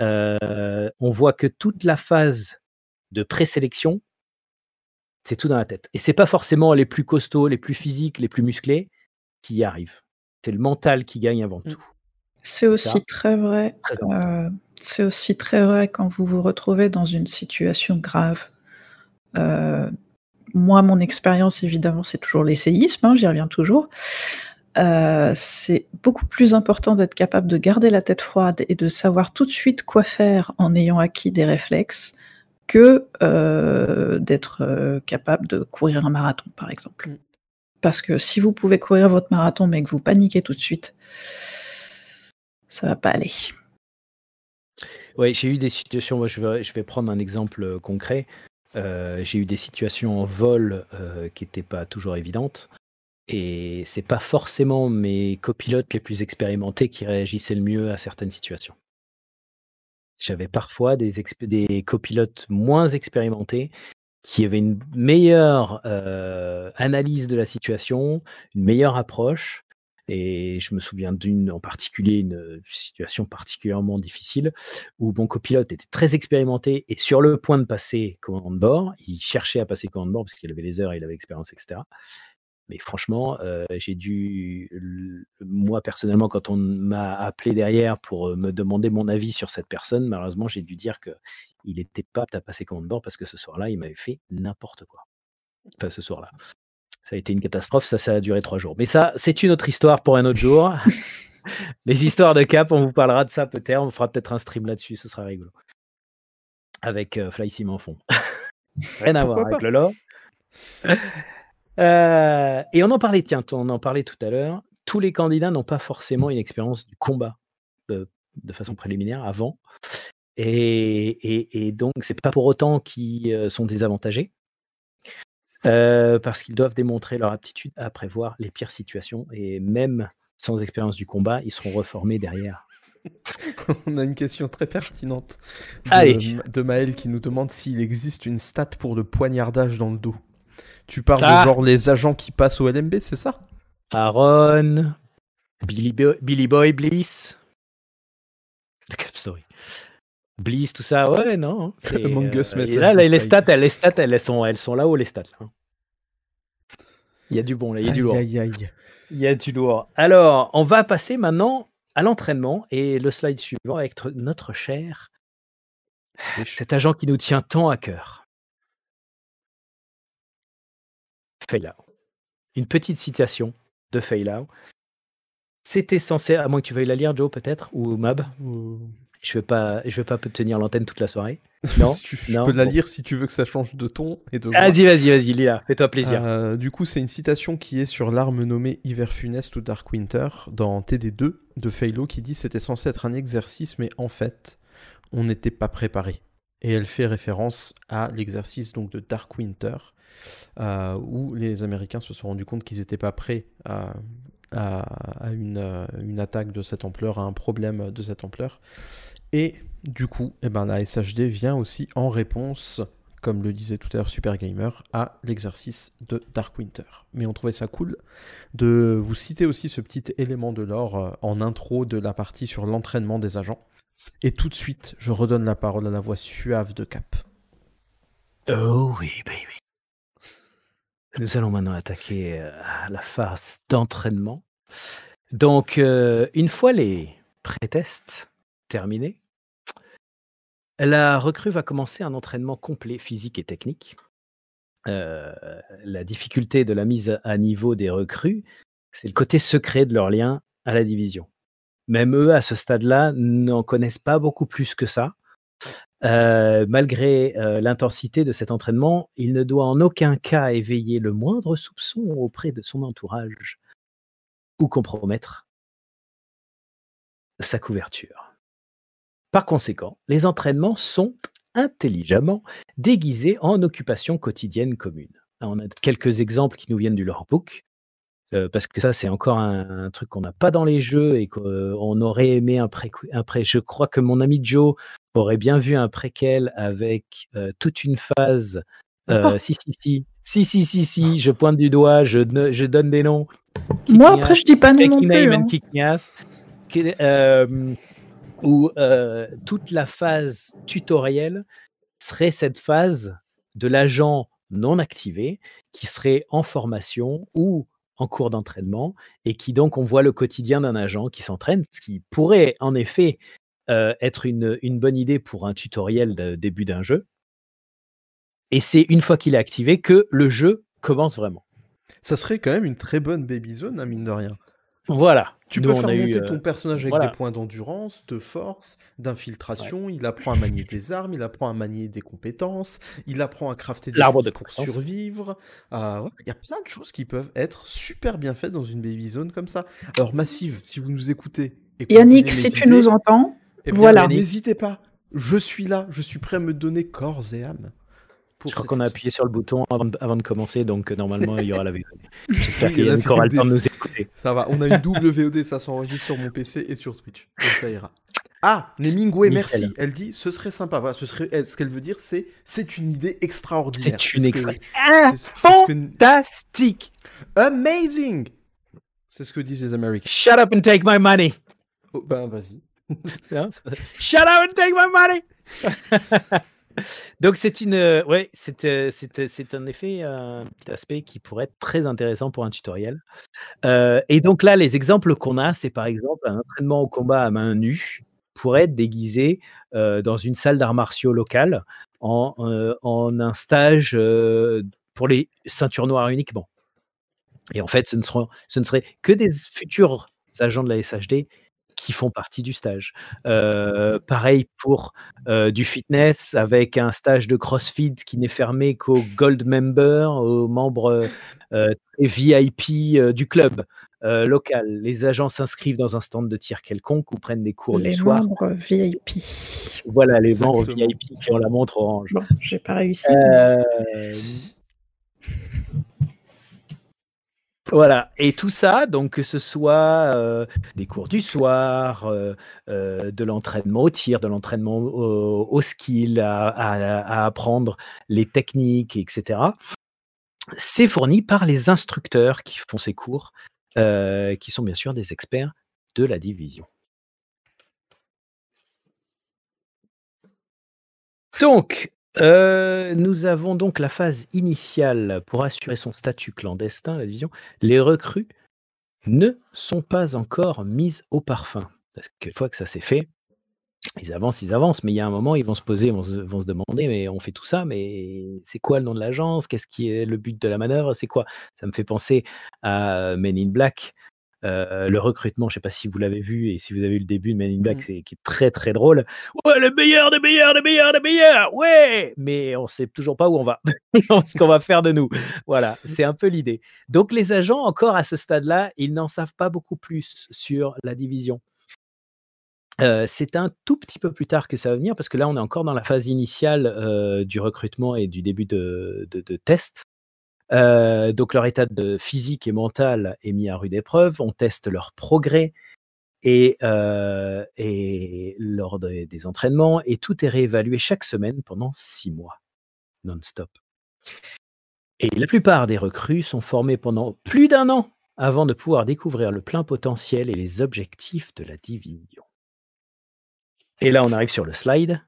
euh, on voit que toute la phase de présélection, C'est tout dans la tête. Et c'est pas forcément les plus costauds, les plus physiques, les plus musclés qui y arrivent. C'est le mental qui gagne avant Mm. tout. C'est aussi Ça, très vrai. euh, c'est aussi très vrai quand vous vous retrouvez dans une situation grave. Euh, moi, mon expérience, évidemment, c'est toujours l'essayisme, hein, j'y reviens toujours. Euh, c'est beaucoup plus important d'être capable de garder la tête froide et de savoir tout de suite quoi faire en ayant acquis des réflexes que d'être capable de courir un marathon, par exemple. Mm. Parce que si vous pouvez courir votre marathon mais que vous paniquez tout de suite, ça va pas aller. Oui, j'ai eu des situations, moi je vais, prendre un exemple euh, concret. Euh, j'ai eu des situations en vol euh, qui n'étaient pas toujours évidentes. Et c'est pas forcément mes copilotes les plus expérimentés qui réagissaient le mieux à certaines situations. J'avais parfois des, copilotes moins expérimentés qui avaient une meilleure analyse de la situation, une meilleure approche. Et je me souviens d'une en particulier, une situation particulièrement difficile, où mon copilote était très expérimenté et sur le point de passer commandant de bord. Il cherchait à passer commandant de bord parce qu'il avait les heures, il avait l'expérience, etc. Mais franchement, euh, j'ai dû, moi personnellement, quand on m'a appelé derrière pour euh, me demander mon avis sur cette personne, malheureusement, j'ai dû dire que il n'était pas apte à passer commande de bord parce que ce soir-là, il m'avait fait n'importe quoi. Enfin, ce soir-là. Ça a été une catastrophe, ça, ça a duré trois jours. Mais ça, c'est une autre histoire pour un autre jour. [LAUGHS] Les histoires de cap, on vous parlera de ça peut-être. On fera peut-être un stream là-dessus, ce sera rigolo. Avec euh, Fly Sim en fond. [LAUGHS] Rien à voir avec le lore. Euh, et on en parlait, tiens, on en parlait tout à l'heure. Tous les candidats n'ont pas forcément une expérience du combat de, de façon préliminaire avant. Et, et, et donc, c'est pas pour autant qu'ils euh, sont désavantagés. Euh, parce qu'ils doivent démontrer leur aptitude à prévoir les pires situations. Et même sans expérience du combat, ils seront reformés derrière. [LAUGHS] On a une question très pertinente de, Allez. de Maël qui nous demande s'il existe une stat pour le poignardage dans le dos. Tu parles Ah. de genre les agents qui passent au LMB, c'est ça? Aaron, Billy, Bo- Billy Boy, Bliss. Cap Story. Bliss, tout ça, ouais, non. [LAUGHS] c'est, Among Us euh, message et là, là, les stats, elles, les stats, elles sont, elles sont là-haut, les stats. là. Il y a du bon, là, il y a du lourd. Aïe, aïe. Il y a du lourd. Alors, on va passer maintenant à l'entraînement et le slide suivant avec tr- notre cher, [SIGHS] cet agent qui nous tient tant à cœur. Feilau. Une petite citation de Feilau. C'était censé, à moins que tu veuilles la lire, Joe, peut-être, ou Mab? Je ne vais pas, je vais pas tenir l'antenne toute la soirée. [LAUGHS] Non, si tu- je peux la bon. lire si tu veux que ça change de ton et de. Vas-y, vas-y, vas-y, lis-la. Fais-toi plaisir. Euh, du coup, c'est une citation qui est sur l'arme nommée Hiver funeste ou Dark Winter dans TD2 de Feylo qui dit c'était censé être un exercice, mais en fait, on n'était pas préparé. Et elle fait référence à l'exercice donc de Dark Winter euh, où les Américains se sont rendus compte qu'ils n'étaient pas prêts à, à- une, euh, une attaque de cette ampleur, à un problème de cette ampleur. Et du coup, eh ben, la SHD vient aussi en réponse comme le disait tout à l'heure Super Gamer, à l'exercice de Dark Winter. Mais on trouvait ça cool de vous citer aussi ce petit élément de lore euh, en intro de la partie sur l'entraînement des agents. Et tout de suite, je redonne la parole à la voix suave de Cap. Oh oui, baby. Nous allons maintenant attaquer euh, la phase d'entraînement. Donc, euh, une fois les pré-tests terminés, la recrue va commencer un entraînement complet physique et technique. Euh, la difficulté de la mise à niveau des recrues, c'est le côté secret de leur lien à la division. Même eux, à ce stade-là, n'en connaissent pas beaucoup plus que ça. Euh, malgré euh, l'intensité de cet entraînement, il ne doit en aucun cas éveiller le moindre soupçon auprès de son entourage ou compromettre sa couverture. Par conséquent, les entraînements sont intelligemment déguisés en occupation quotidienne commune. On a quelques exemples qui nous viennent du lorebook, euh, parce que ça, c'est encore un, un truc qu'on n'a pas dans les jeux et qu'on aurait aimé un pré, un pré. Je crois que mon ami Joe aurait bien vu un préquel avec euh, toute une phase. [LAUGHS] euh, si, si, si, si, si, si, si, je pointe du doigt, je, ne- je donne des noms. Moi, après, je dis pas taking name plus. hein. où toute la phase tutoriel serait cette phase de l'agent non activés qui seraient en formation ou en cours d'entraînement et qui donc on voit le quotidien d'un agent qui s'entraîne, ce qui pourrait en effet euh, être une, bonne idée pour un tutoriel de début d'un jeu. Et c'est une fois qu'il est activé que le jeu commence vraiment. Ça serait quand même une très bonne baby zone, à hein, mine de rien. Voilà. Tu peux faire monter ton euh, personnage avec des points d'endurance, de force, d'infiltration. Il apprend à manier des armes, il apprend à manier des compétences, il apprend à crafter des choses pour survivre. Euh, il y a plein de choses qui peuvent être super bien faites dans une baby zone comme ça. Alors Massive, si vous nous écoutez, Yannick, si tu nous entends, eh voilà. N'hésitez pas. Je suis là, je suis prêt à me donner corps et âme. Je crois qu'on a appuyé sur le bouton avant de, commencer, donc euh, normalement il y aura la VOD. [LAUGHS] J'espère qu'il y a aura le temps de nous écouter. [LAUGHS] Ça va, on a une double VOD, ça s'enregistre sur mon PC et sur Twitch. Donc ça ira. Ah, Nemingwe, merci. Elle dit ce serait sympa. Voilà, ce serait, ce qu'elle veut dire, c'est c'est une idée extraordinaire. C'est une extra... Ah, fantastique, amazing. C'est ce que disent les Américains. Shut up and take my money. Oh, ben vas-y. [LAUGHS] Shut up and take my money. Donc c'est une, euh, ouais, c'est, euh, c'est, euh, en effet un petit aspect qui pourrait être très intéressant pour un tutoriel. et donc là, les exemples qu'on a, c'est par exemple un entraînement au combat à main nue pourrait être déguisé dans une salle d'arts martiaux locale en, en un stage pour les ceintures noires uniquement. Et en fait, ce ne, seront, ce ne serait que des futurs agents de la SHD qui font partie du stage. pareil pour du fitness avec un stage de CrossFit qui n'est fermé qu'aux gold members, aux membres VIP du club. local. Les agents s'inscrivent dans un stand de tir quelconque ou prennent des cours les du soir. Les membres VIP. Voilà, les membres VIP qui ont la montre orange. Bon, j'ai pas réussi. Voilà, et tout ça, donc que ce soit euh, des cours du soir, euh, euh, de l'entraînement au tir, de l'entraînement au, skill, à, apprendre les techniques, etc., c'est fourni par les instructeurs qui font ces cours, qui sont bien sûr des experts de la division. Donc, euh, nous avons donc la phase initiale pour assurer son statut clandestin, la division. Les recrues ne sont pas encore mises au parfum. Parce qu'une fois que ça s'est fait, ils avancent, ils avancent, mais il y a un moment, ils vont se poser, ils vont se, vont se demander, mais on fait tout ça, mais c'est quoi le nom de l'agence? Qu'est-ce qui est le but de la manœuvre? C'est quoi? Ça me fait penser à Men in Black, euh, le recrutement, je sais pas si vous l'avez vu et si vous avez vu le début de Men in Black, mmh. c'est qui est très très drôle. Ouais, le meilleur, le meilleur, le meilleur, le meilleur, ouais. Mais on sait toujours pas où on va, [LAUGHS] ce qu'on va faire de nous. Voilà, c'est un peu l'idée. Donc les agents, encore à ce stade-là, ils n'en savent pas beaucoup plus sur la division. Euh, c'est un tout petit peu plus tard que ça va venir parce que là, on est encore dans la phase initiale euh, du recrutement et du début de, de, de test. Euh, donc leur état de physique et mental est mis à rude épreuve. On teste leur progrès et, euh, et lors des, entraînements et tout est réévalué chaque semaine pendant six mois non-stop. Et la plupart des recrues sont formées pendant plus d'un an avant de pouvoir découvrir le plein potentiel et les objectifs de la division. Et là, on arrive sur le slide.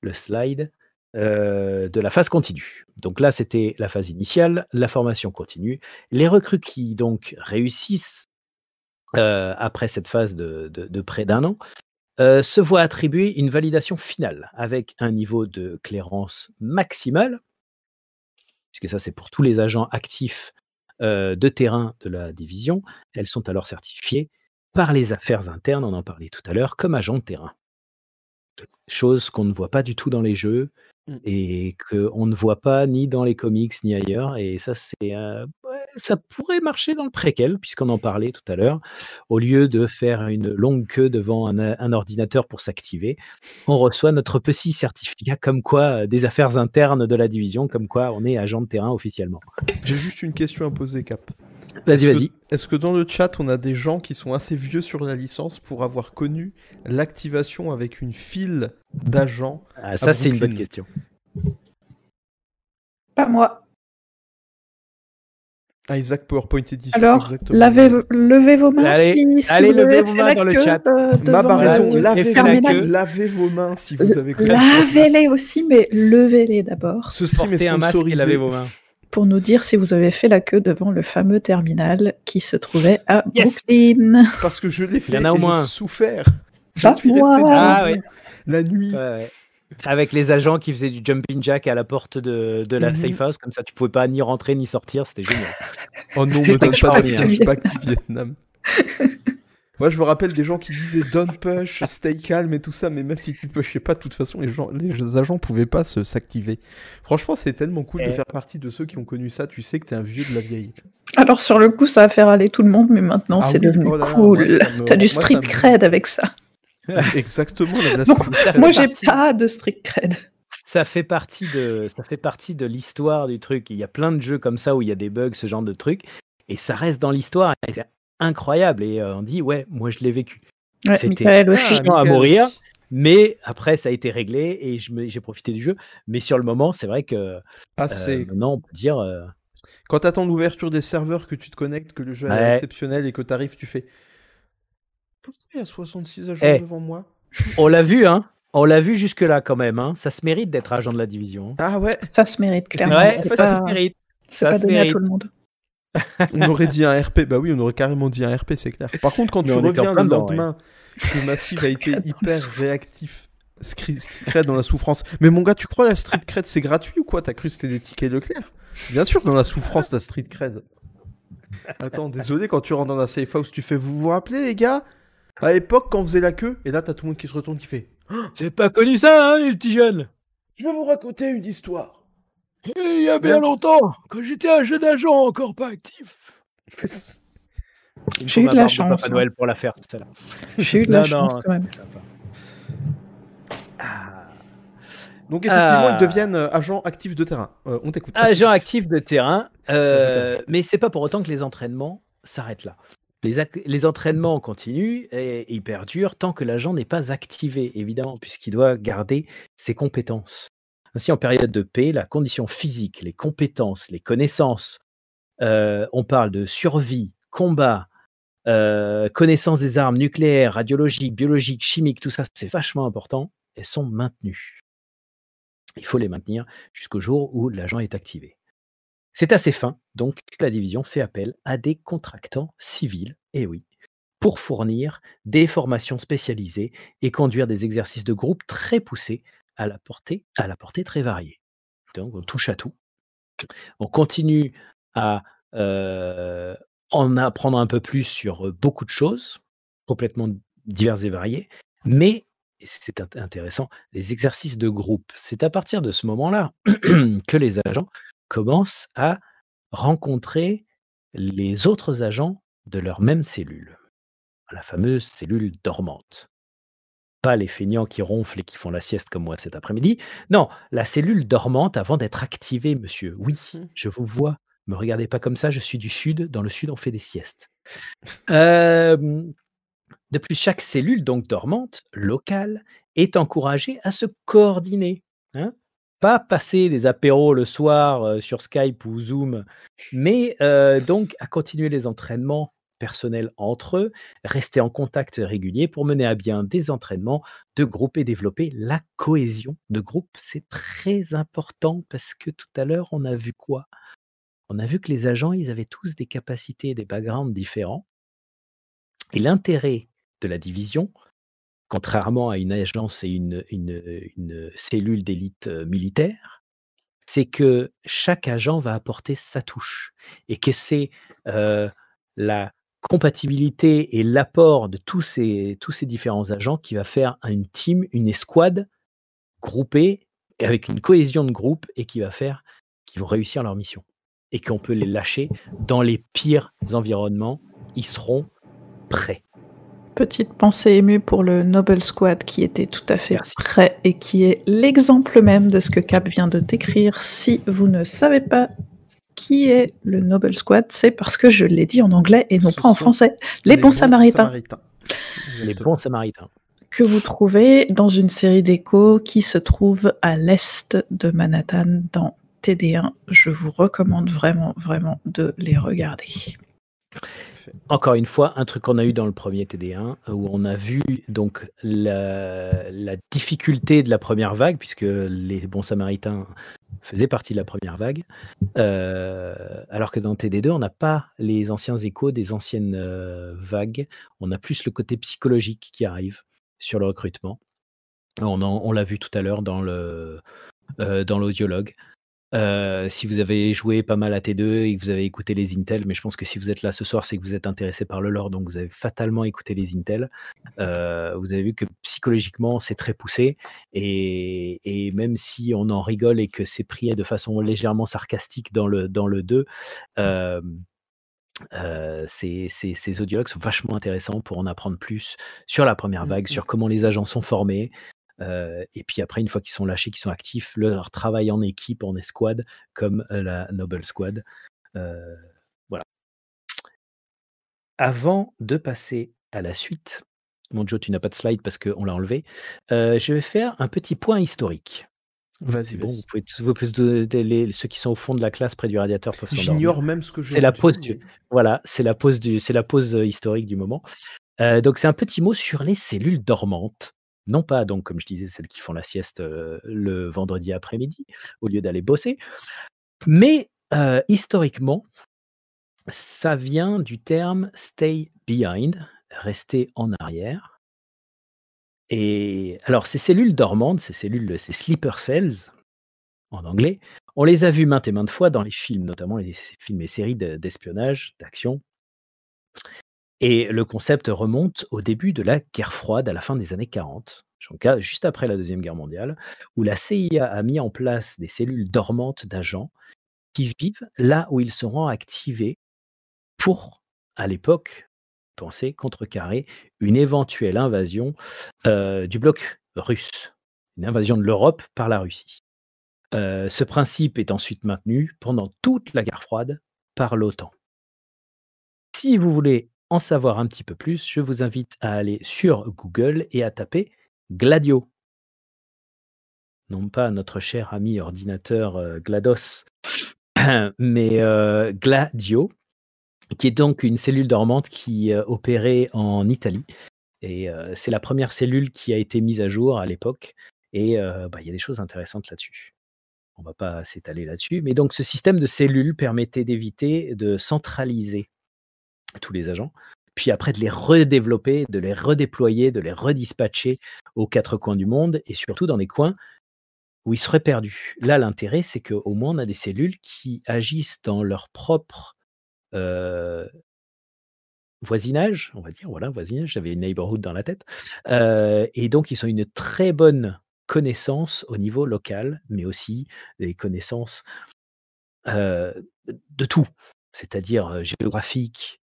Le slide euh, de la phase continue. Donc là, c'était la phase initiale, la formation continue. Les recrues qui donc réussissent euh, après cette phase de, près d'un an euh, se voient attribuer une validation finale avec un niveau de clairance maximale, puisque ça c'est pour tous les agents actifs de terrain de la division. Elles sont alors certifiées par les affaires internes, on en parlait tout à l'heure, comme agents de terrain. Chose qu'on ne voit pas du tout dans les jeux. Et qu'on ne voit pas ni dans les comics ni ailleurs. Et ça, c'est ça pourrait marcher dans le préquel, puisqu'on en parlait tout à l'heure. Au lieu de faire une longue queue devant un, ordinateur pour s'activer, on reçoit notre petit certificat comme quoi des affaires internes de la division, comme quoi on est agent de terrain officiellement. J'ai juste une question à poser, Cap. Vas-y, vas-y. Est-ce que dans le chat, on a des gens qui sont assez vieux sur la licence pour avoir connu l'activation avec une file d'agents ah, Ça, c'est une bonne question. Pas moi. Isaac PowerPoint Edition. Alors, exactement. lavez, levez vos mains Allez, si, si allez, vous levez avez vos mains dans le chat. euh, Ma raison, lavez, lavez vos mains si vous avez compris. Lavez-les aussi, mais levez-les d'abord Ce stream est un masque et sponsorisé. lavez vos mains. Pour nous dire si vous avez fait la queue devant le fameux terminal qui se trouvait à Yes. Brooklyn. Parce que je l'ai fait y en a au moins. souffert. Je Pas suis moi. resté Ah ouais. la nuit. Ouais, ouais. Avec les agents qui faisaient du jumping jack à la porte de, de la Mhm. safe house, comme ça tu pouvais pas ni rentrer ni sortir, c'était génial. Oh non, me donne pas extraordinaire. de flashback du Vietnam. [LAUGHS] Moi, je me rappelle des gens qui disaient don't push, stay calm et tout ça, mais même si tu pushais pas, de toute façon, les, gens, les agents pouvaient pas se s'activer. Franchement, c'est tellement cool de faire partie de ceux qui ont connu ça. Tu sais que t'es un vieux de la vieille. Alors sur le coup, ça va faire aller tout le monde, mais maintenant Ah c'est oui, devenu oh cool. me- T'as du moi, street me- cred avec ça. [LAUGHS] Exactement, la, fait Moi, j'ai pas de street cred. Ça fait partie de, ça fait partie de l'histoire du truc. Il y a plein de jeux comme ça où il y a des bugs, ce genre de trucs, et ça reste dans l'histoire. et C'est incroyable. Et euh, on dit ouais, moi je l'ai vécu. Ouais, C'était- à mourir. Mais après, ça a été réglé et j'ai profité du jeu. Mais sur le moment, c'est vrai que Ah, euh, c'est maintenant on peut dire euh, quand t'attends l'ouverture des serveurs, que tu te connectes, que le jeu est exceptionnel et que t'arrives, tu fais. Pourquoi il y a 66 agents Eh. devant moi? On l'a vu, hein. On l'a vu jusque là quand même. Hein. Ça se mérite d'être agent de la division. hein. Ah ouais, Ça se mérite clairement. Ouais, en c'est fait, ça pas, se mérite. c'est Ça pas se donné à mérite. tout le monde. On aurait dit un RP. Bah oui, on aurait carrément dit un RP, c'est clair. Par contre, quand Mais tu reviens le lendemain, que Massive a été [LAUGHS] hyper réactif. Street dans la souffrance. Mais mon gars, tu crois la Street Cred c'est gratuit ou quoi? T'as cru que c'était des tickets Leclerc? Bien sûr, dans la souffrance, la Street Cred. Attends, désolé, quand tu rentres dans la safe house, tu fais Vous vous rappelez, les gars? À l'époque, quand on faisait la queue, et là, t'as tout le monde qui se retourne qui fait [GASPS] J'ai pas connu ça, hein, les petits jeunes. Je vais vous raconter une histoire. Il y a bien longtemps, quand j'étais un jeune agent encore pas actif. J'ai eu de la chance, Papa hein. Noël pour la faire, celle-là. J'ai eu de la chance quand même. Ah. Donc, effectivement, Ah. ils deviennent euh, agents actifs de terrain. Euh, on t'écoute. Agent actif de terrain, euh, mais c'est pas pour autant que les entraînements s'arrêtent là. Les, les entraînements continuent et ils perdurent tant que l'agent n'est pas activé, évidemment, puisqu'il doit garder ses compétences. Ainsi, en période de paix, la condition physique, les compétences, les connaissances, euh, on parle de survie, combat, euh, connaissance des armes nucléaires, radiologiques, biologiques, chimiques, tout ça, c'est vachement important, elles sont maintenues. Il faut les maintenir jusqu'au jour où l'agent est activé. C'est ces fins, donc, que la division fait appel à des contractants civils, et oui, pour fournir des formations spécialisées et conduire des exercices de groupe très poussés à la portée, à la portée très variée. Donc, on touche à tout. On continue à euh, en apprendre un peu plus sur beaucoup de choses, complètement diverses et variées, mais et c'est int- intéressant, les exercices de groupe. C'est à partir de ce moment-là [CLEARS THROAT] que les agents commencent à rencontrer les autres agents de leur même cellule, la fameuse cellule dormante. Pas les feignants qui ronflent et qui font la sieste comme moi cet après-midi. Non, la cellule dormante avant d'être activée, monsieur. Oui, je vous vois. Me regardez pas comme ça, je suis du sud. Dans le sud, on fait des siestes. Euh, de plus, chaque cellule, donc dormante, locale, est encouragée à se coordonner. hein. Pas passer des apéros le soir euh, sur Skype ou Zoom, mais euh, donc à continuer les entraînements personnels entre eux, rester en contact régulier pour mener à bien des entraînements de groupe et développer la cohésion de groupe. C'est très important parce que tout à l'heure, on a vu quoi? On a vu que les agents, ils avaient tous des capacités et des backgrounds différents. Et l'intérêt de la division, contrairement à une agence et une, une- cellule d'élite euh, militaire, c'est que chaque agent va apporter sa touche et que c'est euh, la compatibilité et l'apport de tous ces, tous ces différents agents qui va faire une team, une escouade groupée avec une cohésion de groupe et qui va faire qu'ils vont réussir leur mission et qu'on peut les lâcher dans les pires environnements, ils seront prêts. Petite pensée émue pour le Noble Squad qui était tout à fait Merci. prêt et qui est l'exemple même de ce que Cap vient de décrire. Si vous ne savez pas qui est le Noble Squad, c'est parce que je l'ai dit en anglais et non Ce pas en français. Les, bons samaritains Les Exactement. bons samaritains. que vous trouvez dans une série d'échos qui se trouve à l'est de Manhattan dans TD1. Je vous recommande vraiment, vraiment de les regarder. Encore une fois, un truc qu'on a eu dans le premier TD1, où on a vu donc la, difficulté de la première vague, puisque les bons samaritains faisaient partie de la première vague, euh, alors que dans TD2, on n'a pas les anciens échos des anciennes euh, vagues, on a plus le côté psychologique qui arrive sur le recrutement. On, l'a vu tout à l'heure dans le euh, dans l'audiologue. Euh, si vous avez joué pas mal à T2 et que vous avez écouté les Intel, mais je pense que si vous êtes là ce soir, c'est que vous êtes intéressé par le lore, donc vous avez fatalement écouté les Intel. Euh, vous avez vu que psychologiquement, c'est très poussé. Et, et même si on en rigole et que c'est pris de façon légèrement sarcastique dans le, dans le 2, euh, euh, ces, ces, ces audiologues sont vachement intéressants pour en apprendre plus sur la première vague, sur comment les agents sont formés. Euh, et puis après, une fois qu'ils sont lâchés, qu'ils sont actifs, leur travail en équipe, en escouade, comme euh, la Noble Squad. Euh, voilà. Avant de passer à la suite, mon Joe, tu n'as pas de slide parce qu'on l'a enlevé. euh, je vais faire un petit point historique. Vas-y, bon, vas-y. vous pouvez, vous pouvez les- ceux qui sont au fond de la classe près du radiateur peuvent s'endormir. J'ignore même ce que je C'est la dis, pause mais- du- Voilà, c'est la pause du, c'est la pause historique du moment. Euh, donc c'est un petit mot sur les cellules dormantes. Non pas donc comme je disais celles qui font la sieste le vendredi après-midi au lieu d'aller bosser, mais historiquement ça vient du terme stay behind, rester en arrière. Et alors ces cellules dormantes, ces cellules, ces sleeper cells en anglais, on les a vues maintes et maintes fois dans les films, notamment les films et séries de- d'espionnage, d'action. Et le concept remonte au début de la guerre froide, à la fin des années 40, donc à- juste après la Deuxième Guerre mondiale, où la CIA a mis en place des cellules dormantes d'agents qui vivent là où ils seront activés pour, à l'époque, penser contrecarrer une éventuelle invasion euh, du bloc russe, une invasion de l'Europe par la Russie. Euh, ce principe est ensuite maintenu pendant toute la guerre froide par l'OTAN. Si vous voulez en savoir un petit peu plus, je vous invite à aller sur Google et à taper Gladio. Non pas notre cher ami ordinateur euh, GLaDOS, [CLEARS THROAT] mais euh, Gladio, qui est donc une cellule dormante qui euh, opérait en Italie. Et c'est la première cellule qui a été mise à jour à l'époque. Et bah, il y a des choses intéressantes là-dessus. On va pas s'étaler là-dessus. Mais donc ce système de cellules permettait d'éviter de centraliser tous les agents, puis après de les redévelopper, de les redéployer, de les redispatcher aux quatre coins du monde et surtout dans des coins où ils seraient perdus. Là, l'intérêt, c'est qu'au moins on a des cellules qui agissent dans leur propre euh, voisinage, on va dire, voilà, voisinage, j'avais une neighborhood dans la tête, Euh, et donc ils ont une très bonne connaissance au niveau local, mais aussi des connaissances euh, de tout, c'est-à-dire géographique,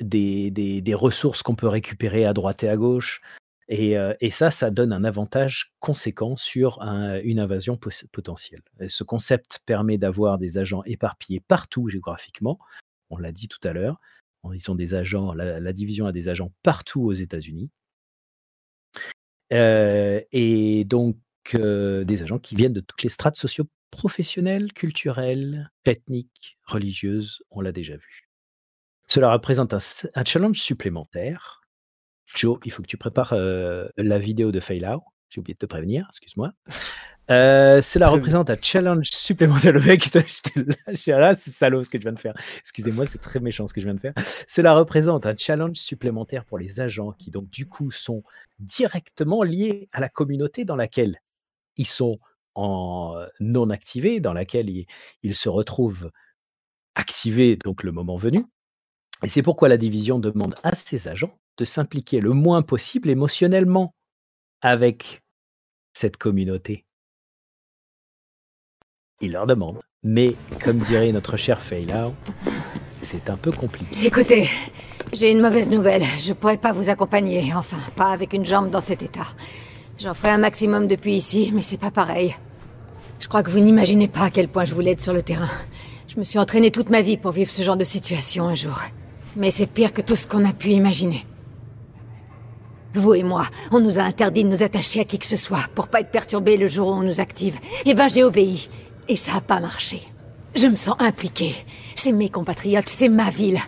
des, ressources qu'on peut récupérer à droite et à gauche. Et, ça, ça donne un avantage conséquent sur un- une invasion potentielle. Ce concept permet d'avoir des agents éparpillés partout géographiquement. On l'a dit tout à l'heure. Ils ont des agents, la, division a des agents partout aux États-Unis. Et donc, des agents qui viennent de toutes les strates socio-professionnelles, culturelles, ethniques, religieuses, on l'a déjà vu. Cela représente un, challenge supplémentaire. Joe, il faut que tu prépares euh, la vidéo de Fail Out. J'ai oublié de te prévenir, excuse-moi. Euh, cela représente un challenge supplémentaire. [LAUGHS] Le mec, je là, c'est salaud ce que tu viens de faire. Excusez-moi, c'est très méchant ce que je viens de faire. Cela représente un challenge supplémentaire pour les agents qui, donc, du coup, sont directement liés à la communauté dans laquelle ils sont en non activés, dans laquelle ils, ils se retrouvent activés, donc le moment venu. Et c'est pourquoi la division demande à ses agents de s'impliquer le moins possible émotionnellement avec cette communauté. Il leur demande. Mais comme dirait notre cher Failau, c'est un peu compliqué. Écoutez, j'ai une mauvaise nouvelle. Je pourrais pas vous accompagner. Enfin, pas avec une jambe dans cet état. J'en ferai un maximum depuis ici, mais c'est pas pareil. Je crois que vous n'imaginez pas à quel point je voulais être sur le terrain. Je me suis entraîné toute ma vie pour vivre ce genre de situation un jour. Mais c'est pire que tout ce qu'on a pu imaginer. Vous et moi, on nous a interdit de nous attacher à qui que ce soit pour pas être perturbés le jour où on nous active. Eh ben, j'ai obéi. Et ça a pas marché. Je me sens impliquée. C'est mes compatriotes, c'est ma ville.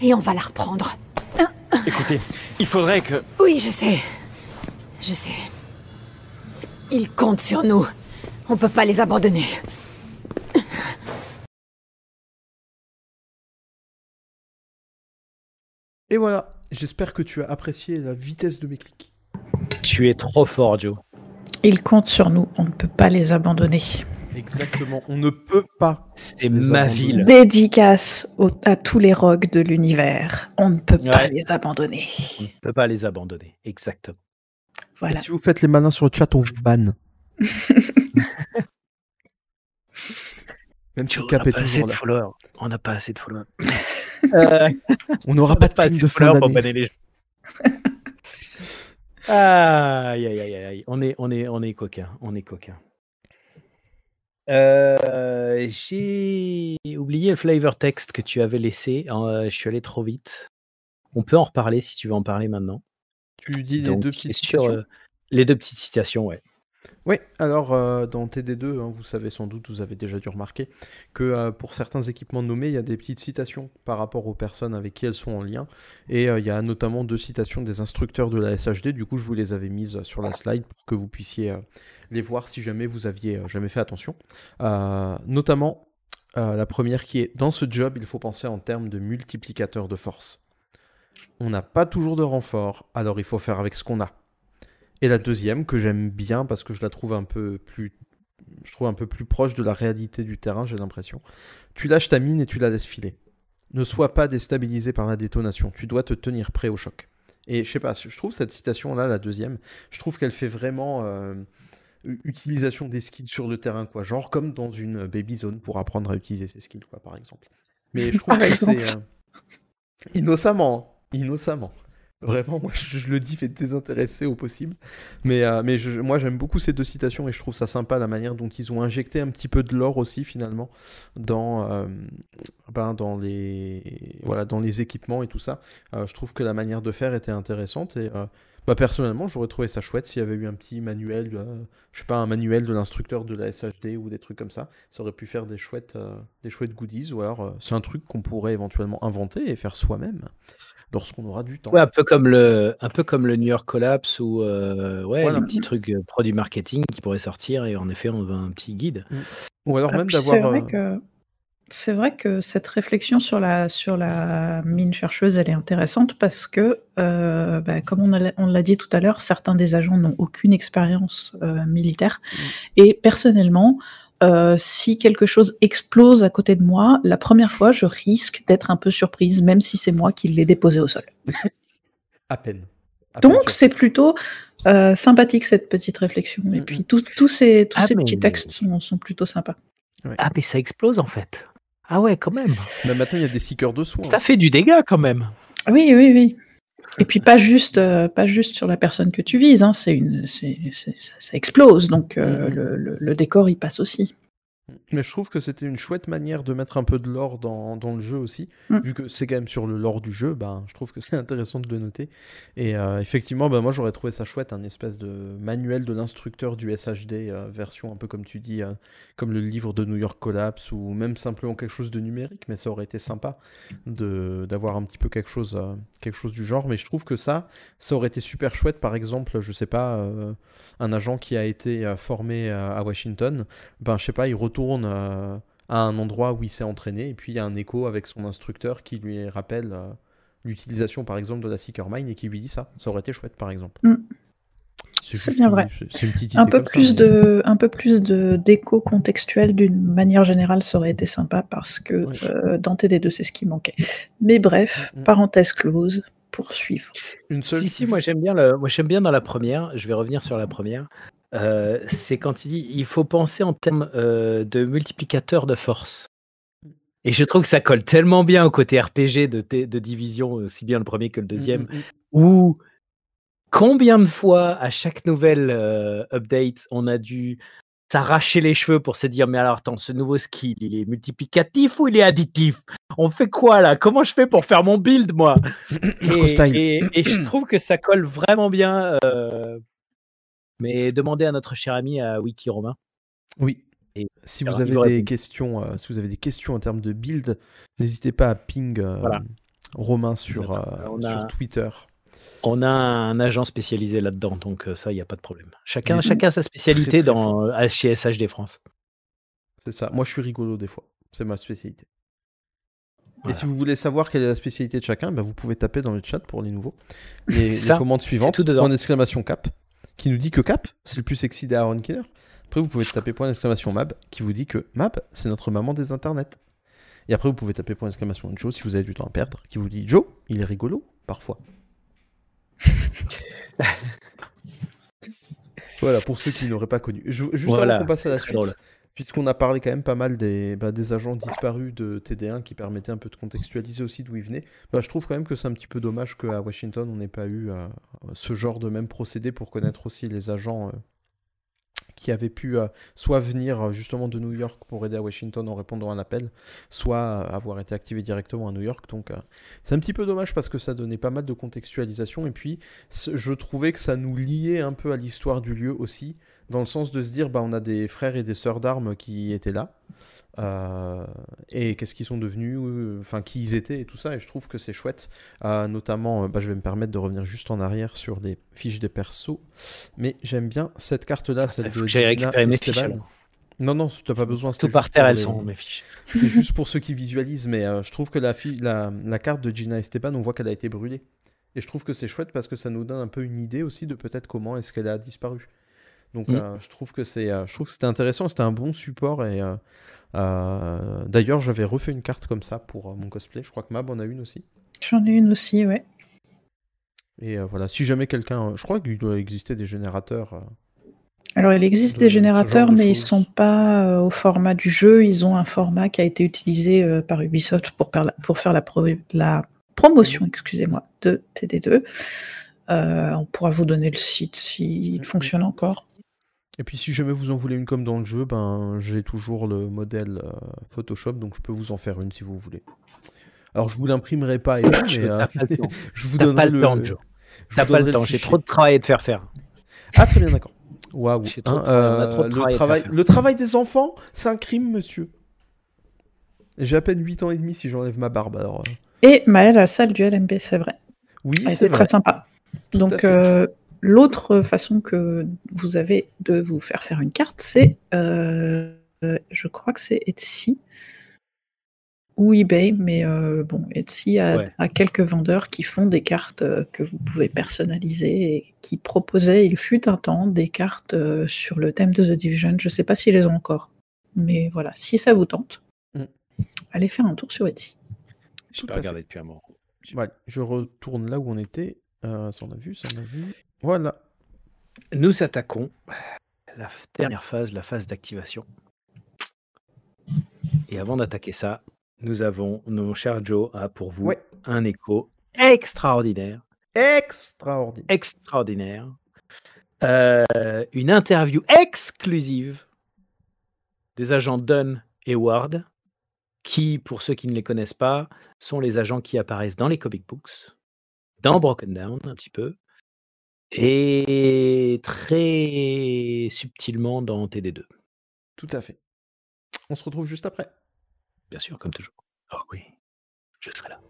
Et on va la reprendre. Écoutez, il faudrait que... Oui, je sais. Je sais. Ils comptent sur nous. On peut pas les abandonner. Et voilà, j'espère que tu as apprécié la vitesse de mes clics. Tu es trop fort, Joe. Ils comptent sur nous, on ne peut pas les abandonner. Exactement, on ne peut pas. C'est ma abandonner. ville. Dédicace au- à tous les rogues de l'univers. On ne peut pas les abandonner. On ne peut pas les abandonner. Exactement. Voilà. Et si vous faites les malins sur le chat, on vous banne. [LAUGHS] Même si Cap on est n'a pas assez toujours de là. followers. On n'a pas assez de followers. [LAUGHS] Euh, On n'aura pas pas de de followers pour banner les gens. [LAUGHS] Aïe, aïe, aïe, aïe. On est, on est, on est coquin. On est coquin. Euh, J'ai oublié le flavor text que tu avais laissé. Euh, je suis allé trop vite. On peut en reparler si tu veux en parler maintenant. Tu dis les Donc, deux petites sur, citations euh, les deux petites citations, ouais. Oui, alors euh, dans TD2, hein, vous savez sans doute, vous avez déjà dû remarquer que euh, pour certains équipements nommés, il y a des petites citations par rapport aux personnes avec qui elles sont en lien. Et euh, il y a notamment deux citations des instructeurs de la SHD. Du coup, je vous les avais mises sur la slide pour que vous puissiez les voir si jamais vous aviez jamais fait attention. Notamment, la première qui est Dans ce job, il faut penser en termes de multiplicateur de force. On n'a pas toujours de renfort, alors il faut faire avec ce qu'on a. Et la deuxième que j'aime bien parce que je la trouve un peu plus je trouve un peu plus proche de la réalité du terrain, j'ai l'impression. Tu lâches ta mine et tu la laisses filer. Ne sois pas déstabilisé par la détonation, tu dois te tenir prêt au choc. Et je sais pas, je trouve cette citation là, la deuxième, je trouve qu'elle fait vraiment euh, utilisation des skills sur le terrain, quoi. Genre comme dans une baby zone pour apprendre à utiliser ses skills, quoi, par exemple. Mais je trouve que c'est euh, innocemment, innocemment. Vraiment, moi je, le dis fait désintéressé au possible. Mais, euh, mais moi j'aime beaucoup ces deux citations et je trouve ça sympa la manière dont ils ont injecté un petit peu de l'or aussi finalement dans, euh, ben, dans, les, voilà, dans les équipements et tout ça. Euh, je trouve que la manière de faire était intéressante et bah, personnellement j'aurais trouvé ça chouette s'il y avait eu un petit manuel, je sais pas, un manuel de l'instructeur de la SHD ou des trucs comme ça. Ça aurait pu faire des chouettes, des chouettes goodies ou alors c'est un truc qu'on pourrait éventuellement inventer et faire soi-même lorsqu'on aura du temps. Ouais, un peu comme le, un peu comme le New York Collapse ou euh, ouais, Voilà. les petits trucs euh, produits marketing qui pourraient sortir et en effet on veut un petit guide. Ou alors Ah, même d'avoir... C'est vrai, euh, que, c'est vrai que cette réflexion sur la, sur la mine chercheuse, elle est intéressante parce que, euh, bah, comme on a- on l'a dit tout à l'heure, certains des agents n'ont aucune expérience euh, militaire. Et personnellement, euh, si quelque chose explose à côté de moi, la première fois, je risque d'être un peu surprise, même si c'est moi qui l'ai déposé au sol. À peine. À Donc, c'est plutôt euh, sympathique cette petite réflexion. Et Mm, puis, tous tous ces, tous Ah, ces mais- petits textes sont, sont plutôt sympas. Ah mais ça explose en fait. Ah ouais quand même. Mais maintenant il y a des seekers de soins. Ça fait du dégât quand même. Oui, oui, oui. Et puis pas juste, euh, pas juste sur la personne que tu vises, hein, c'est une, c'est- ça, explose, donc euh, le, le- décor il passe aussi. Mais je trouve que c'était une chouette manière de mettre un peu de lore dans, dans le jeu aussi. Mm. Vu que c'est quand même sur le lore du jeu, ben, je trouve que c'est [LAUGHS] intéressant de le noter. Et euh, effectivement, ben, moi j'aurais trouvé ça chouette, un espèce de manuel de l'instructeur du SHD, euh, version un peu comme tu dis, euh, comme le livre de New York Collapse, ou même simplement quelque chose de numérique. Mais ça aurait été sympa d'avoir un petit peu quelque chose, quelque chose du genre. Mais je trouve que ça, ça aurait été super chouette. Par exemple, je sais pas, un agent qui a été formé à Washington, ben je sais pas, il retourne euh, à un endroit où il s'est entraîné et puis il y a un écho avec son instructeur qui lui rappelle euh, l'utilisation par exemple de la Seeker Mine et qui lui dit ça. Ça aurait été chouette par exemple. Mm. C'est bien une- vrai. c'est- C'est une petite Un peu ça, plus mais- de, un peu plus de d'écho contextuel d'une manière générale, ça aurait été sympa parce que Oui. euh, dans TD2 c'est ce qui manquait. Mais bref, Mhm. parenthèse close, poursuivre. Une seule. Si si moi j'aime bien le, moi j'aime bien dans la première. Je vais revenir sur la première. Euh, c'est quand il dit il faut penser en termes euh, de multiplicateur de force. Et je trouve que ça colle tellement bien au côté RPG de, Division, aussi bien le premier que le deuxième, Mm, mm, mm. où combien de fois à chaque nouvelle euh, update on a dû s'arracher les cheveux pour se dire mais alors attends, ce nouveau skill, il est multiplicatif ou il est additif? On fait quoi là? Comment je fais pour faire mon build moi? [CLEARS THROAT] Et, et- et je [CLEARS THROAT] trouve que ça colle vraiment bien. euh, Mais demandez à notre cher ami à Wiki Romain. Oui. Et si vous avez des questions, euh, si vous avez des questions en termes de build, n'hésitez pas à ping euh, Voilà. Romain sur, euh, on a- sur Twitter. On a un agent spécialisé là-dedans, donc ça, il n'y a pas de problème. Chacun, est chacun sa spécialité très, très dans, euh, chez SHD France. C'est ça. Moi, je suis rigolo des fois. C'est ma spécialité. Voilà. Et si vous voulez savoir quelle est la spécialité de chacun, ben, vous pouvez taper dans le chat pour les nouveaux. [LAUGHS] Les, commandes suivantes. tout. Point d'exclamation cap, qui nous dit que cap, c'est le plus sexy des Aaron Killer. Après, vous pouvez taper point d'exclamation mab, qui vous dit que mab, c'est notre maman des internets. Et après, vous pouvez taper point d'exclamation Joe si vous avez du temps à perdre, qui vous dit Joe, il est rigolo, parfois. [LAUGHS] voilà, pour ceux qui n'auraient pas connu. Je- juste Voilà, avant qu'on passe à la suite, drôle. Puisqu'on a parlé quand même pas mal des, bah, agents disparus de TD1 qui permettaient un peu de contextualiser aussi d'où ils venaient, bah, je trouve quand même que c'est un petit peu dommage qu'à Washington, on n'ait pas eu euh, ce genre de même procédé pour connaître aussi les agents euh, qui avaient pu euh, soit venir justement de New York pour aider à Washington en répondant à un appel, soit avoir été activés directement à New York. Donc c'est un petit peu dommage parce que ça donnait pas mal de contextualisation. Et puis je trouvais que ça nous liait un peu à l'histoire du lieu aussi, dans le sens de se dire bah on a des frères et des sœurs d'armes qui étaient là. euh, et qu'est-ce qu'ils sont devenus, euh, enfin qui ils étaient et tout ça, et je trouve que c'est chouette. Euh, notamment, bah, je vais me permettre de revenir juste en arrière sur les fiches des persos, mais j'aime bien cette carte-là, celle de Gina récupérer mes Esteban. fiches, alors. Non, non, t'as pas besoin. Tout par terre, elles les- sont, mes fiches. [LAUGHS] C'est juste pour ceux qui visualisent, mais je trouve que la, fi- la, la carte de Gina Esteban, on voit qu'elle a été brûlée. Et je trouve que c'est chouette parce que ça nous donne un peu une idée aussi de peut-être comment est-ce qu'elle a disparu. Donc Mm. euh, je trouve que c'est, euh, je trouve que c'était intéressant, c'était un bon support et euh, d'ailleurs j'avais refait une carte comme ça pour mon cosplay. Je crois que Mab en a une aussi. J'en ai une aussi, ouais. Et voilà, si jamais quelqu'un, je crois qu'il doit exister des générateurs. Alors, il existe de des générateurs, de mais ils sont pas euh, au format du jeu. Ils ont un format qui a été utilisé euh, par Ubisoft pour, faire la- pour faire la, pro- la promotion, excusez-moi, de TD2. Euh, on pourra vous donner le site s'il Mhm. fonctionne encore. Et puis si jamais vous en voulez une comme dans le jeu, ben j'ai toujours le modèle euh, Photoshop, donc je peux vous en faire une si vous voulez. Alors je vous l'imprimerai pas [COUGHS] et tout, mais Je- euh, le [LAUGHS] je vous T'as donnerai pas le temps, Joe. je vous T'as pas le temps, j'ai trop de travail à te faire faire. Ah très bien d'accord. Waouh. J'ai trop de Hein, de le, travail le travail des enfants, c'est un crime, monsieur. J'ai à peine 8 ans et demi si j'enlève ma barbe. Alors, euh, Et Maëlle a la salle du LMB, c'est vrai. oui, c'est vrai. très sympa. Tout à Donc, fait. euh, l'autre façon que vous avez de vous faire faire une carte, c'est, euh, je crois que c'est Etsy ou eBay, mais euh, bon, Etsy a, Ouais. a quelques vendeurs qui font des cartes euh, que vous pouvez personnaliser et qui proposaient, il fut un temps, des cartes sur le thème de The Division. Je ne sais pas s'ils les ont encore, mais voilà, si ça vous tente, Mm. allez faire un tour sur Etsy. Je peux regarder depuis un moment. Ouais, je retourne là où on était. Euh, ça on a vu, ça on a vu. Voilà. Nous attaquons la dernière phase, la phase d'activation. Et avant d'attaquer ça, nous avons, mon cher Joe, a pour vous Ouais. un écho extraordinaire, Extraordinaire. extraordinaire, Euh, une interview exclusive des agents Dunn et Ward, qui, pour ceux qui ne les connaissent pas, sont les agents qui apparaissent dans les comic books, dans Broken Down un petit peu, et très subtilement dans TD2, Tout à fait. On se retrouve juste après. bien sûr, comme toujours. Oh oui, je serai là.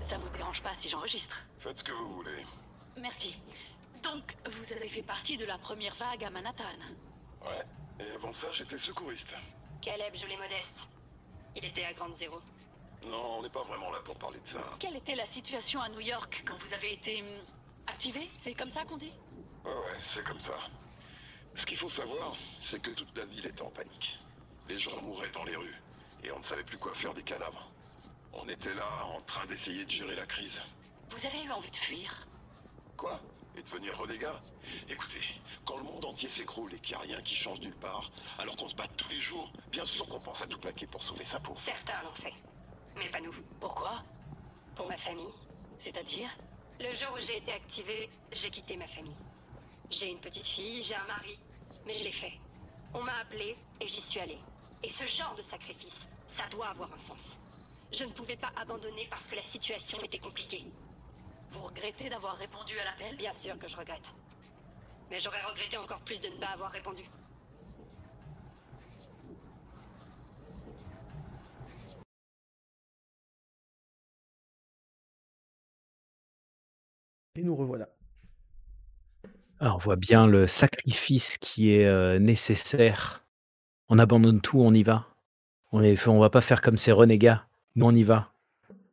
Ça vous dérange pas si j'enregistre? Faites ce que vous voulez. Merci. Donc, vous avez fait partie de la première vague à Manhattan. Ouais. Et avant ça, j'étais secouriste. Caleb, je l'ai modeste. Il était à Grande Zéro. Non, on n'est pas vraiment là pour parler de ça. Quelle était la situation à New York quand vous avez été hum, activé? C'est comme ça qu'on dit? Ouais, ouais, c'est comme ça. Ce qu'il faut savoir, c'est que toute la ville était en panique. Les gens mouraient dans les rues, et on ne savait plus quoi faire des cadavres. On était là, en train d'essayer de gérer la crise. Vous avez eu envie de fuir? Quoi? Et devenir renégat? Écoutez, quand le monde entier s'écroule et qu'il n'y a rien qui change nulle part, alors qu'on se bat tous les jours, bien sûr qu'on pense à tout plaquer pour sauver sa peau. Certains l'ont fait. Mais pas nous. Pourquoi Pour ma famille. C'est-à-dire Le jour où j'ai été activée, j'ai quitté ma famille. J'ai une petite fille, j'ai un mari, mais je l'ai fait. On m'a appelé et j'y suis allée. Et ce genre de sacrifice, ça doit avoir un sens. Je ne pouvais pas abandonner parce que la situation était compliquée. Vous regrettez d'avoir répondu à l'appel? Bien sûr que je regrette. Mais j'aurais regretté encore plus de ne pas avoir répondu. Et nous revoilà. Alors, on voit bien le sacrifice qui est euh, nécessaire. On abandonne tout, on y va. On est, on va pas faire comme ces renégats. Nous, on y va.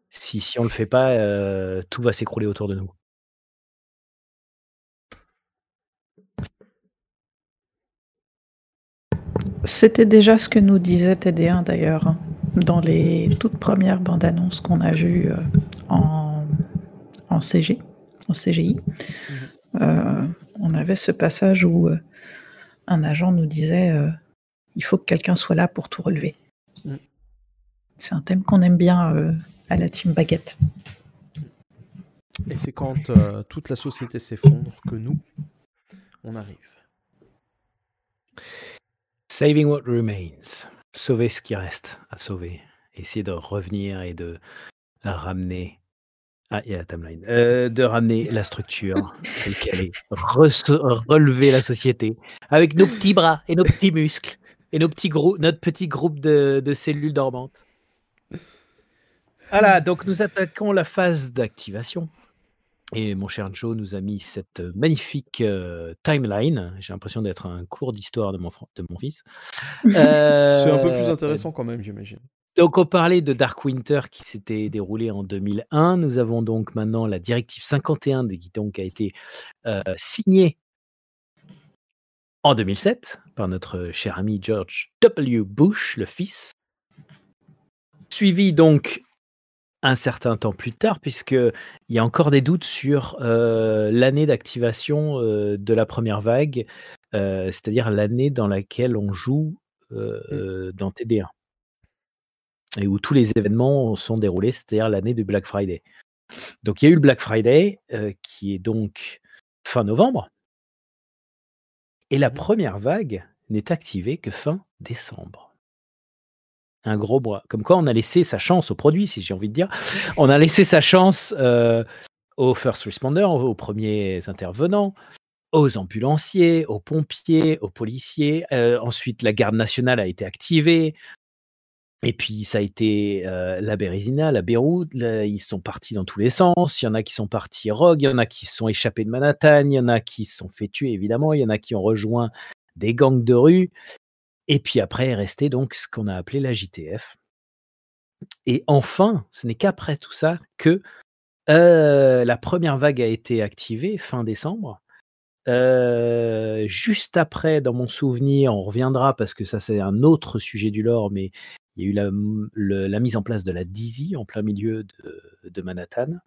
Si, si on le fait pas, euh, tout va s'écrouler autour de nous. C'était déjà ce que nous disait TD1 d'ailleurs, hein, dans les toutes premières bandes annonces qu'on a vues euh, en, en CG, en CGI. Euh, on avait ce passage où euh, un agent nous disait euh, il faut que quelqu'un soit là pour tout relever. Mm. C'est un thème qu'on aime bien euh, à la team Baguette. Et c'est quand euh, toute la société s'effondre que nous, on arrive. Saving what remains. Sauver ce qui reste à sauver. Essayer de revenir et de ramener. Ah, il y a la timeline. Euh, de ramener la structure. Reso- relever la société avec nos petits bras et nos petits muscles et nos petits notre petit groupe de, de cellules dormantes. Voilà, donc nous attaquons la phase d'activation. Et mon cher Joe nous a mis cette magnifique euh, timeline. J'ai l'impression d'être un cours d'histoire de mon, de mon fils. [LAUGHS] C'est un peu plus Euh, intéressant quand même, j'imagine. Donc, on parlait de Dark Winter qui s'était déroulé en 2001. Nous avons donc maintenant la directive 51 qui donc a été euh, signée en 2007 par notre cher ami George W. Bush, le fils. Suivi donc un certain temps plus tard, puisqu'il y a encore des doutes sur euh, l'année d'activation euh, de la première vague, c'est-à-dire l'année dans laquelle on joue euh, dans TD1 et où tous les événements sont déroulés, c'est-à-dire l'année du Black Friday. Donc il y a eu le Black Friday, euh, qui est donc fin novembre, et la première vague n'est activée que fin décembre. Un gros bras. Comme quoi on a laissé sa chance au produit, si j'ai envie de dire. On a laissé sa chance euh, aux first responders, aux premiers intervenants, aux ambulanciers, aux pompiers, aux policiers. Euh, ensuite, la garde nationale a été activée. Et puis, ça a été euh, la Bérésina, la Beyrouth. ils sont partis dans tous les sens. Il y en a qui sont partis rogue, il y en a qui sont échappés de Manhattan, il y en a qui se sont fait tuer, évidemment. Il y en a qui ont rejoint des gangs de rue. Et puis après est resté donc ce qu'on a appelé la JTF. Et enfin, ce n'est qu'après tout ça que euh, la première vague a été activée fin décembre. Euh, juste après, dans mon souvenir, on reviendra parce que ça c'est un autre sujet du lore, mais il y a eu la, le- la mise en place de la Dizzy en plein milieu de, de Manhattan.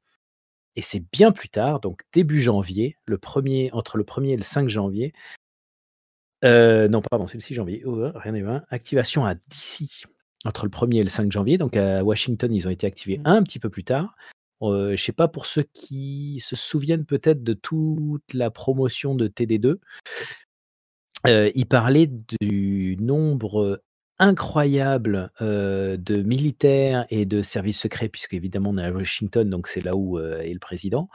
Et c'est bien plus tard, donc début janvier, le premier, entre le 1er et le 5 janvier. euh, non, pardon, c'est le 6 janvier. Oh, euh, rien n'est vain. Activation à DC entre le 1er et le 5 janvier. Donc à Washington, ils ont été activés un petit peu plus tard. Euh, je ne sais pas pour ceux qui se souviennent peut-être de toute la promotion de TD2. Euh, il parlait du nombre incroyable de militaires et de services secrets, puisque évidemment on est à Washington, donc c'est là où est le président.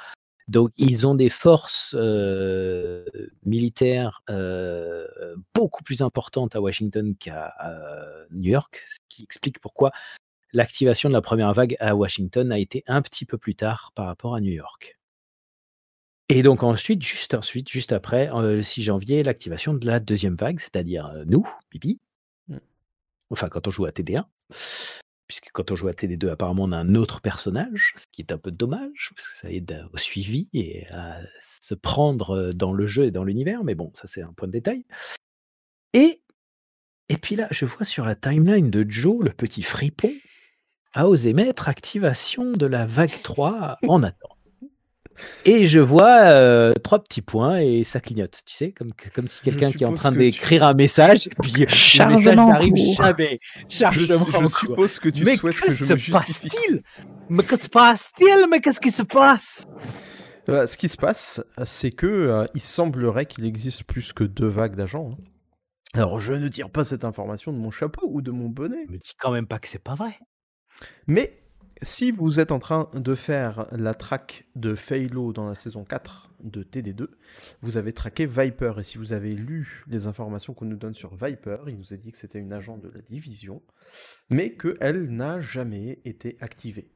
Donc ils ont des forces militaires beaucoup plus importantes à Washington qu'à New York, ce qui explique pourquoi l'activation de la première vague à Washington a été un petit peu plus tard par rapport à New York. Et donc ensuite, juste ensuite, juste après, le 6 janvier, l'activation de la deuxième vague, c'est-à-dire nous, Bibi. Enfin, quand on joue à TD1. Puisque quand on joue à TD2, apparemment, on a un autre personnage, ce qui est un peu dommage, parce que ça aide au suivi et à se prendre euh, dans le jeu et dans l'univers. Mais bon, ça, c'est un point de détail. Et, et puis là, je vois sur la timeline de Joe, le petit fripon, a osé mettre activation de la vague 3 en attente. Et je vois euh, trois petits points et ça clignote, tu sais, comme, comme si quelqu'un qui est en train d'écrire un message, et [LAUGHS] puis le message Chargement en n'arrive jamais. Je, Chargement je cours. suppose que tu mais souhaites que que je se me justifie. passe-t-il? Mais que se passe-t-il? Mais qu'est-ce qui se passe? Euh, ce qui se passe, c'est que euh, il semblerait qu'il existe plus que deux vagues d'agents. hein. Alors, je ne tire pas cette information de mon chapeau ou de mon bonnet. Me dis quand même pas que c'est pas vrai. Mais si vous êtes en train de faire la track de Phalo dans la saison 4 de TD2, vous avez traqué Viper. Et si vous avez lu les informations qu'on nous donne sur Viper, il nous a dit que c'était une agent de la division, mais qu'elle n'a jamais été activée.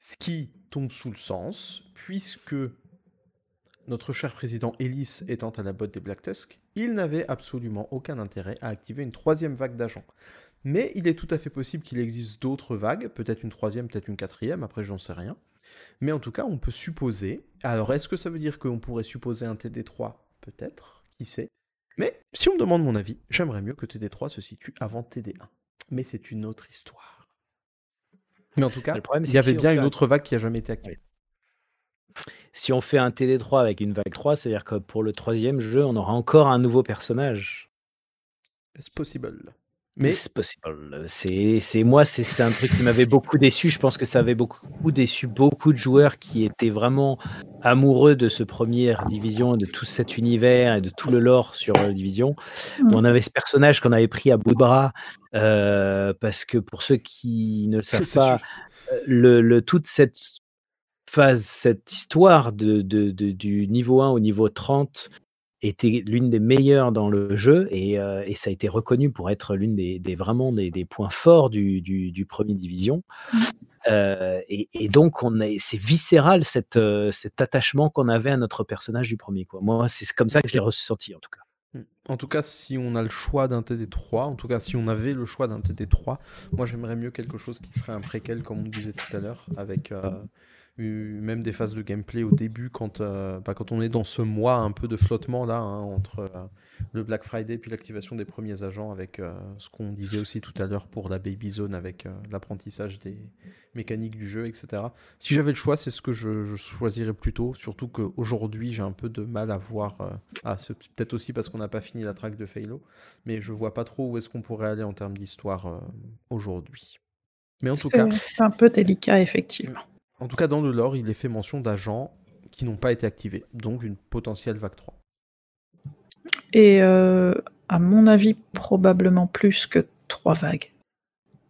Ce qui tombe sous le sens, puisque notre cher président Ellis étant à la botte des Black Tusk, il n'avait absolument aucun intérêt à activer une troisième vague d'agents. Mais il est tout à fait possible qu'il existe d'autres vagues, peut-être une troisième, peut-être une quatrième, après j'en sais rien. Mais en tout cas, on peut supposer. Alors, est-ce que ça veut dire qu'on pourrait supposer un TD3 Peut-être, qui sait? Mais si on me demande mon avis, j'aimerais mieux que TD3 se situe avant TD1. Mais c'est une autre histoire. Mais en tout cas, problème, il y avait si bien une un- autre vague qui a jamais été activée. Si on fait un TD3 avec une vague 3, c'est-à-dire que pour le troisième jeu, on aura encore un nouveau personnage. C'est possible. Mais C'est possible. C'est, moi, c'est, un truc qui m'avait beaucoup déçu. Je pense que ça avait beaucoup déçu beaucoup de joueurs qui étaient vraiment amoureux de ce première division, de tout cet univers et de tout le lore sur la division. Mm. On avait ce personnage qu'on avait pris à bout de bras euh, parce que pour ceux qui ne le savent pas, euh, le, le- toute cette phase, cette histoire de, de- de- du niveau 1 au niveau 30 était l'une des meilleures dans le jeu et, euh, et ça a été reconnu pour être l'une des, des- vraiment des, des points forts du, du, du premier division. Euh, et, et donc on est, c'est viscéral cette, euh, cet attachement qu'on avait à notre personnage du premier. Quoi. Moi, c'est comme ça que je l'ai ressenti en tout cas. Mm. En tout cas, si on a le choix d'un TD3, en tout cas, si on avait le choix d'un TD3, moi j'aimerais mieux quelque chose qui serait un préquel, comme on disait tout à l'heure, avec euh, eu- même des phases de gameplay au début, quand, euh, bah, quand on est dans ce mois un peu de flottement là, hein, entre euh, le Black Friday puis l'activation des premiers agents, avec euh, ce qu'on disait aussi tout à l'heure pour la Baby Zone, avec euh, l'apprentissage des mécaniques du jeu, etc. Si j'avais le choix, c'est ce que je, je choisirais plutôt, surtout qu'aujourd'hui j'ai un peu de mal à voir. ah, c'est peut-être aussi parce qu'on n'a pas fini la track de Phalo, mais je vois pas trop où est-ce qu'on pourrait aller en termes d'histoire aujourd'hui. Mais en tout cas, c'est un peu délicat, effectivement. En tout cas dans le lore, il est fait mention d'agents qui n'ont pas été activés, donc une potentielle vague 3. Et euh, à mon avis, probablement plus que trois vagues.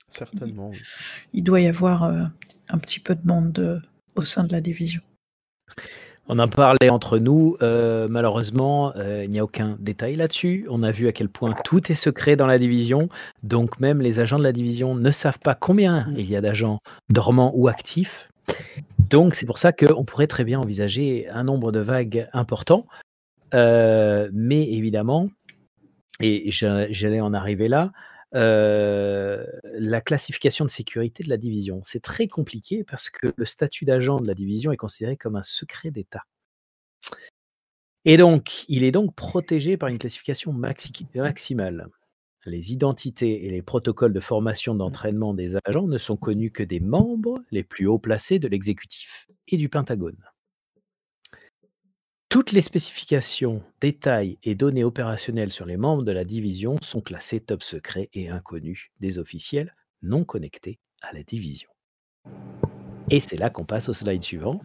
Certainement. oui. Il doit y avoir euh, un petit peu de monde euh, au sein de la division. On en parlait entre nous. euh, malheureusement, euh, il n'y a aucun détail là-dessus. On a vu à quel point tout est secret dans la division. Donc même les agents de la division ne savent pas combien il y a d'agents dormants ou actifs. Donc c'est pour ça qu'on pourrait très bien envisager un nombre de vagues important. Euh, mais évidemment, et j'a- j'allais en arriver là, euh, la classification de sécurité de la division. C'est très compliqué parce que le statut d'agent de la division est considéré comme un secret d'État. Et donc, il est donc protégé par une classification maxi- maximale. Les identités et les protocoles de formation d'entraînement des agents ne sont connus que des membres les plus haut placés de l'exécutif et du Pentagone. Toutes les spécifications, détails et données opérationnelles sur les membres de la division sont classées top secret et inconnus des officiels non connectés à la division. Et c'est là qu'on passe au slide suivant.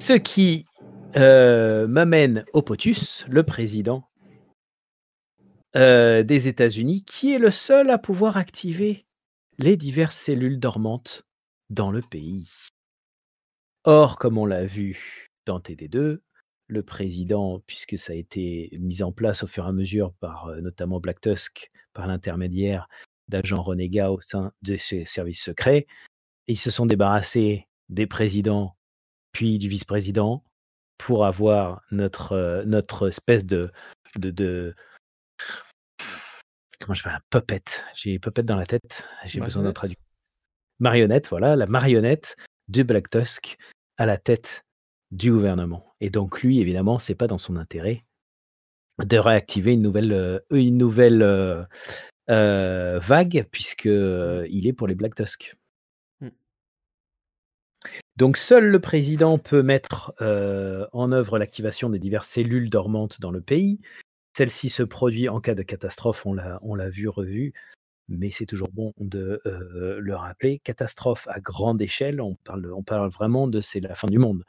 Ce qui euh, m'amène au POTUS, le président euh, des États-Unis, qui est le seul à pouvoir activer les diverses cellules dormantes dans le pays. Or, comme on l'a vu dans TD2, le président, puisque ça a été mis en place au fur et à mesure par euh, notamment Black Tusk, par l'intermédiaire d'agents renégats au sein de ses services secrets, ils se sont débarrassés des présidents puis du vice-président pour avoir notre, euh, notre espèce de- Comment je fais? Un puppet J'ai puppet dans la tête, j'ai besoin d'un traducteur. Marionnette, voilà, la marionnette de Black Tusk à la tête du gouvernement. Et donc lui, évidemment, c'est pas dans son intérêt de réactiver une nouvelle, euh, une nouvelle euh, euh, vague, puisque il est pour les Black Tusk. Mm. Donc seul le président peut mettre en œuvre l'activation des diverses cellules dormantes dans le pays. Celle-ci se produit en cas de catastrophe, on l'a, on l'a vu, revu, mais c'est toujours bon de le rappeler. Catastrophe à grande échelle, on parle, on parle vraiment de c'est la fin du monde.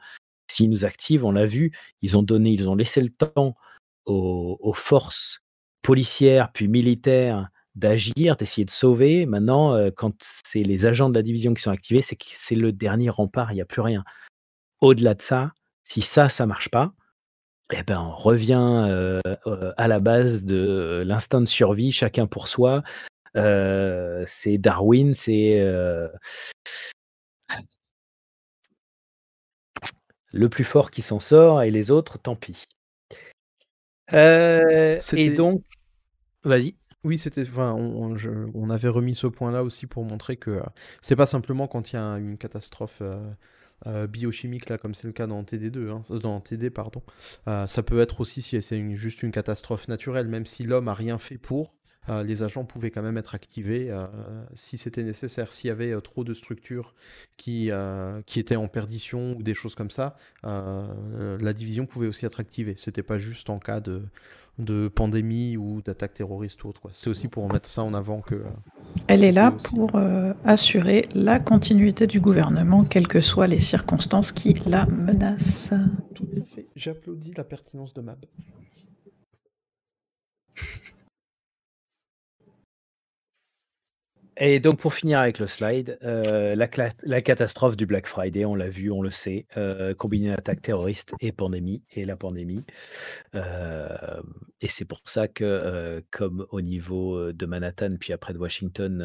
S'ils nous activent, on l'a vu, ils ont donné, ils ont laissé le temps aux, forces policières puis militaires d'agir, d'essayer de sauver. Maintenant, quand c'est les agents de la division qui sont activés, c'est que c'est le dernier rempart, il n'y a plus rien. Au-delà de ça, si ça, ça marche pas, eh ben, on revient euh, euh, à la base de l'instinct de survie, chacun pour soi. c'est Darwin, c'est le plus fort qui s'en sort et les autres, tant pis. et donc, vas-y. Oui, c'était. Enfin, on, je- on avait remis ce point-là aussi pour montrer que euh, c'est pas simplement quand il y a un- une catastrophe euh, biochimique là, comme c'est le cas dans TD2, hein, euh, dans TD pardon. Euh, ça peut être aussi si c'est juste une catastrophe naturelle, même si l'homme a rien fait pour. les agents pouvaient quand même être activés si c'était nécessaire. S'il y avait trop de structures qui, qui étaient en perdition ou des choses comme ça, la division pouvait aussi être activée. C'était pas juste en cas de, de pandémie ou d'attaque terroriste ou autre. quoi. C'est aussi pour mettre ça en avant que. euh, Elle est là aussi- pour euh, assurer la continuité du gouvernement, quelles que soient les circonstances qui la menacent. Tout à fait. J'applaudis la pertinence de Mab. Et donc pour finir avec le slide, euh, la, catastrophe du Black Friday, on l'a vu, on le sait, euh, attaque terroriste et pandémie, et la pandémie. Euh, et c'est pour ça que, euh, comme au niveau de Manhattan, puis après de Washington,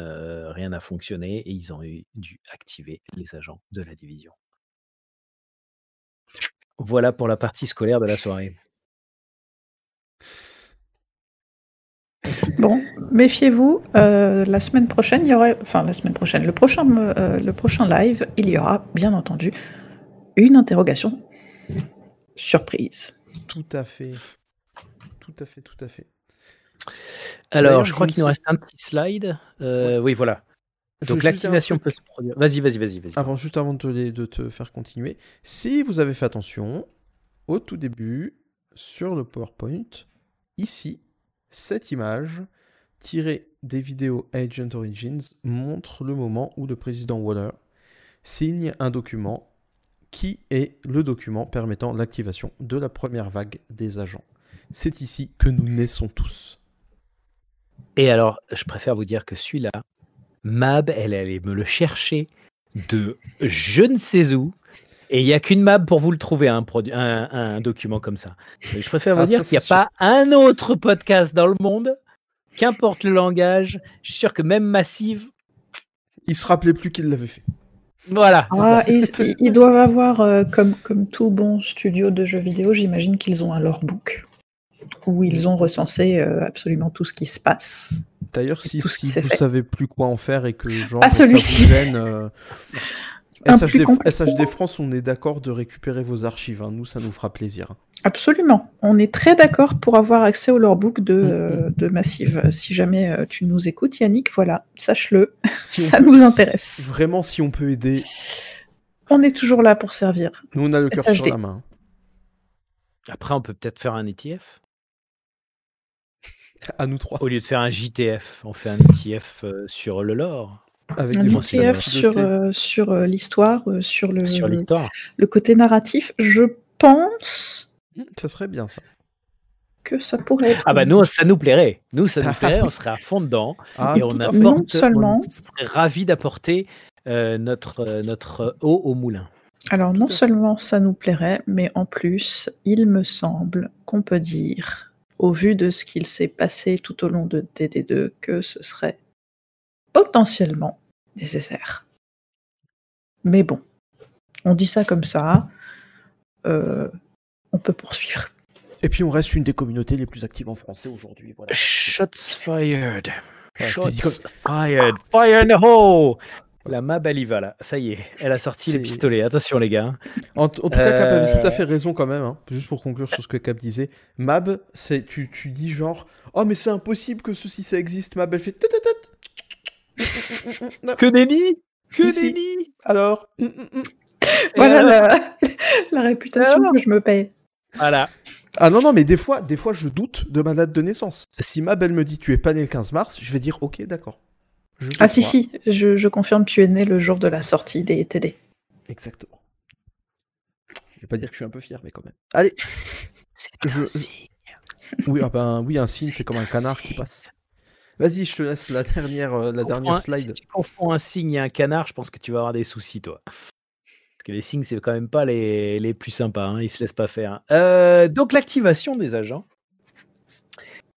rien n'a fonctionné, et ils ont eu, dû activer les agents de la division. Voilà pour la partie scolaire de la soirée. Bon, méfiez-vous, euh, la semaine prochaine, il y aura, enfin la semaine prochaine, le prochain, euh, le prochain live, il y aura bien entendu une interrogation surprise. Tout à fait. Tout à fait, tout à fait. Alors, je crois qu'il nous reste un petit slide. Euh, Oui, voilà. Donc l'activation peut se produire. Vas-y, vas-y, vas-y. vas-y. Avant, juste avant de te, les- de te faire continuer, si vous avez fait attention, au tout début, sur le PowerPoint, ici, cette image tirée des vidéos Agent Origins montre le moment où le président Waller signe un document qui est le document permettant l'activation de la première vague des agents. C'est ici que nous naissons tous. Et alors, je préfère vous dire que celui-là, Mab, elle allée me le chercher de je ne sais où. Et il n'y a qu'une Mab pour vous le trouver, un, produ- un, un document comme ça. Et je préfère vous Ah, dire ça, qu'il n'y a sûr. pas un autre podcast dans le monde, qu'importe le langage, je suis sûr que même Massive, Il se rappelait plus qu'il l'avait fait. voilà. Ah, ils, doivent avoir, euh, comme, comme tout bon studio de jeux vidéo, j'imagine qu'ils ont un lorebook où ils ont recensé euh, absolument tout ce qui se passe. D'ailleurs, si, vous fait. savez plus quoi en faire et que genre Ah, ça vous gêne, euh, [LAUGHS] Un SHD, France, on est d'accord de récupérer vos archives. hein. Nous, ça nous fera plaisir. Absolument. On est très d'accord pour avoir accès au lorebook de, Mm, euh, de Massive. Si jamais euh, tu nous écoutes, Yannick, voilà, sache-le. [LAUGHS] Si Ça peut- nous intéresse. Vraiment, si on peut aider, On est toujours là pour servir. nous, on a le cœur sur la main. Après, on peut peut-être faire un ETF. [LAUGHS] À nous trois. Au lieu de faire un JTF, on fait un ETF euh, sur le lore, Avec Un des sur, euh, sur euh, l'histoire, euh, sur le, sur l'histoire. le côté narratif. Je pense Ça serait bien, ça. que ça pourrait être. Ah bah nous, ça nous plairait. Nous, ça nous Ah plairait, on serait à fond dedans. Ah, et on apporte. Non seulement- on serait ravis d'apporter euh, notre, euh, notre eau au moulin. Alors non seulement ça nous plairait, mais en plus, il me semble qu'on peut dire, au vu de ce qu'il s'est passé tout au long de DD2, que ce serait potentiellement nécessaire. Mais bon, on dit ça comme ça, euh, on peut poursuivre. Et puis, on reste une des communautés les plus actives en français aujourd'hui. Voilà. Shots fired. Ouais, Shots comme- fired. Fire in the hole. La map, elle y va là. Ça y est, elle a sorti les pistolets. Attention les gars. En, en tout cas, Cap avait tout Euh, à fait raison quand même. hein. Juste pour conclure sur ce que Cap disait. Mab, c'est tu, tu dis genre Oh, mais c'est impossible que ceci ça existe. Mab, elle fait Que nenni Que Ici. nenni Alors hum, hum, hum. Voilà alors la, [LAUGHS] la réputation alors que je me paye. Voilà. Ah non, non, mais des fois, des fois, je doute de ma date de naissance. Si Mab, elle me dit tu es pas né le 15 mars, je vais dire ok, d'accord. Ah si, crois. si, je, je confirme, tu es né le jour de la sortie des TD. Exactement. Je vais pas dire que je suis un peu fier, mais quand même. Allez je... Oui, ah ben, oui, un signe, c'est comme un canard qui passe. Vas-y, je te laisse la dernière, euh, la dernière un- slide. Si tu confonds un cygne et un canard, je pense que tu vas avoir des soucis, toi. Parce que les cygnes, c'est quand même pas les, les plus sympas. Hein, ils se laissent pas faire. Euh, donc, l'activation des agents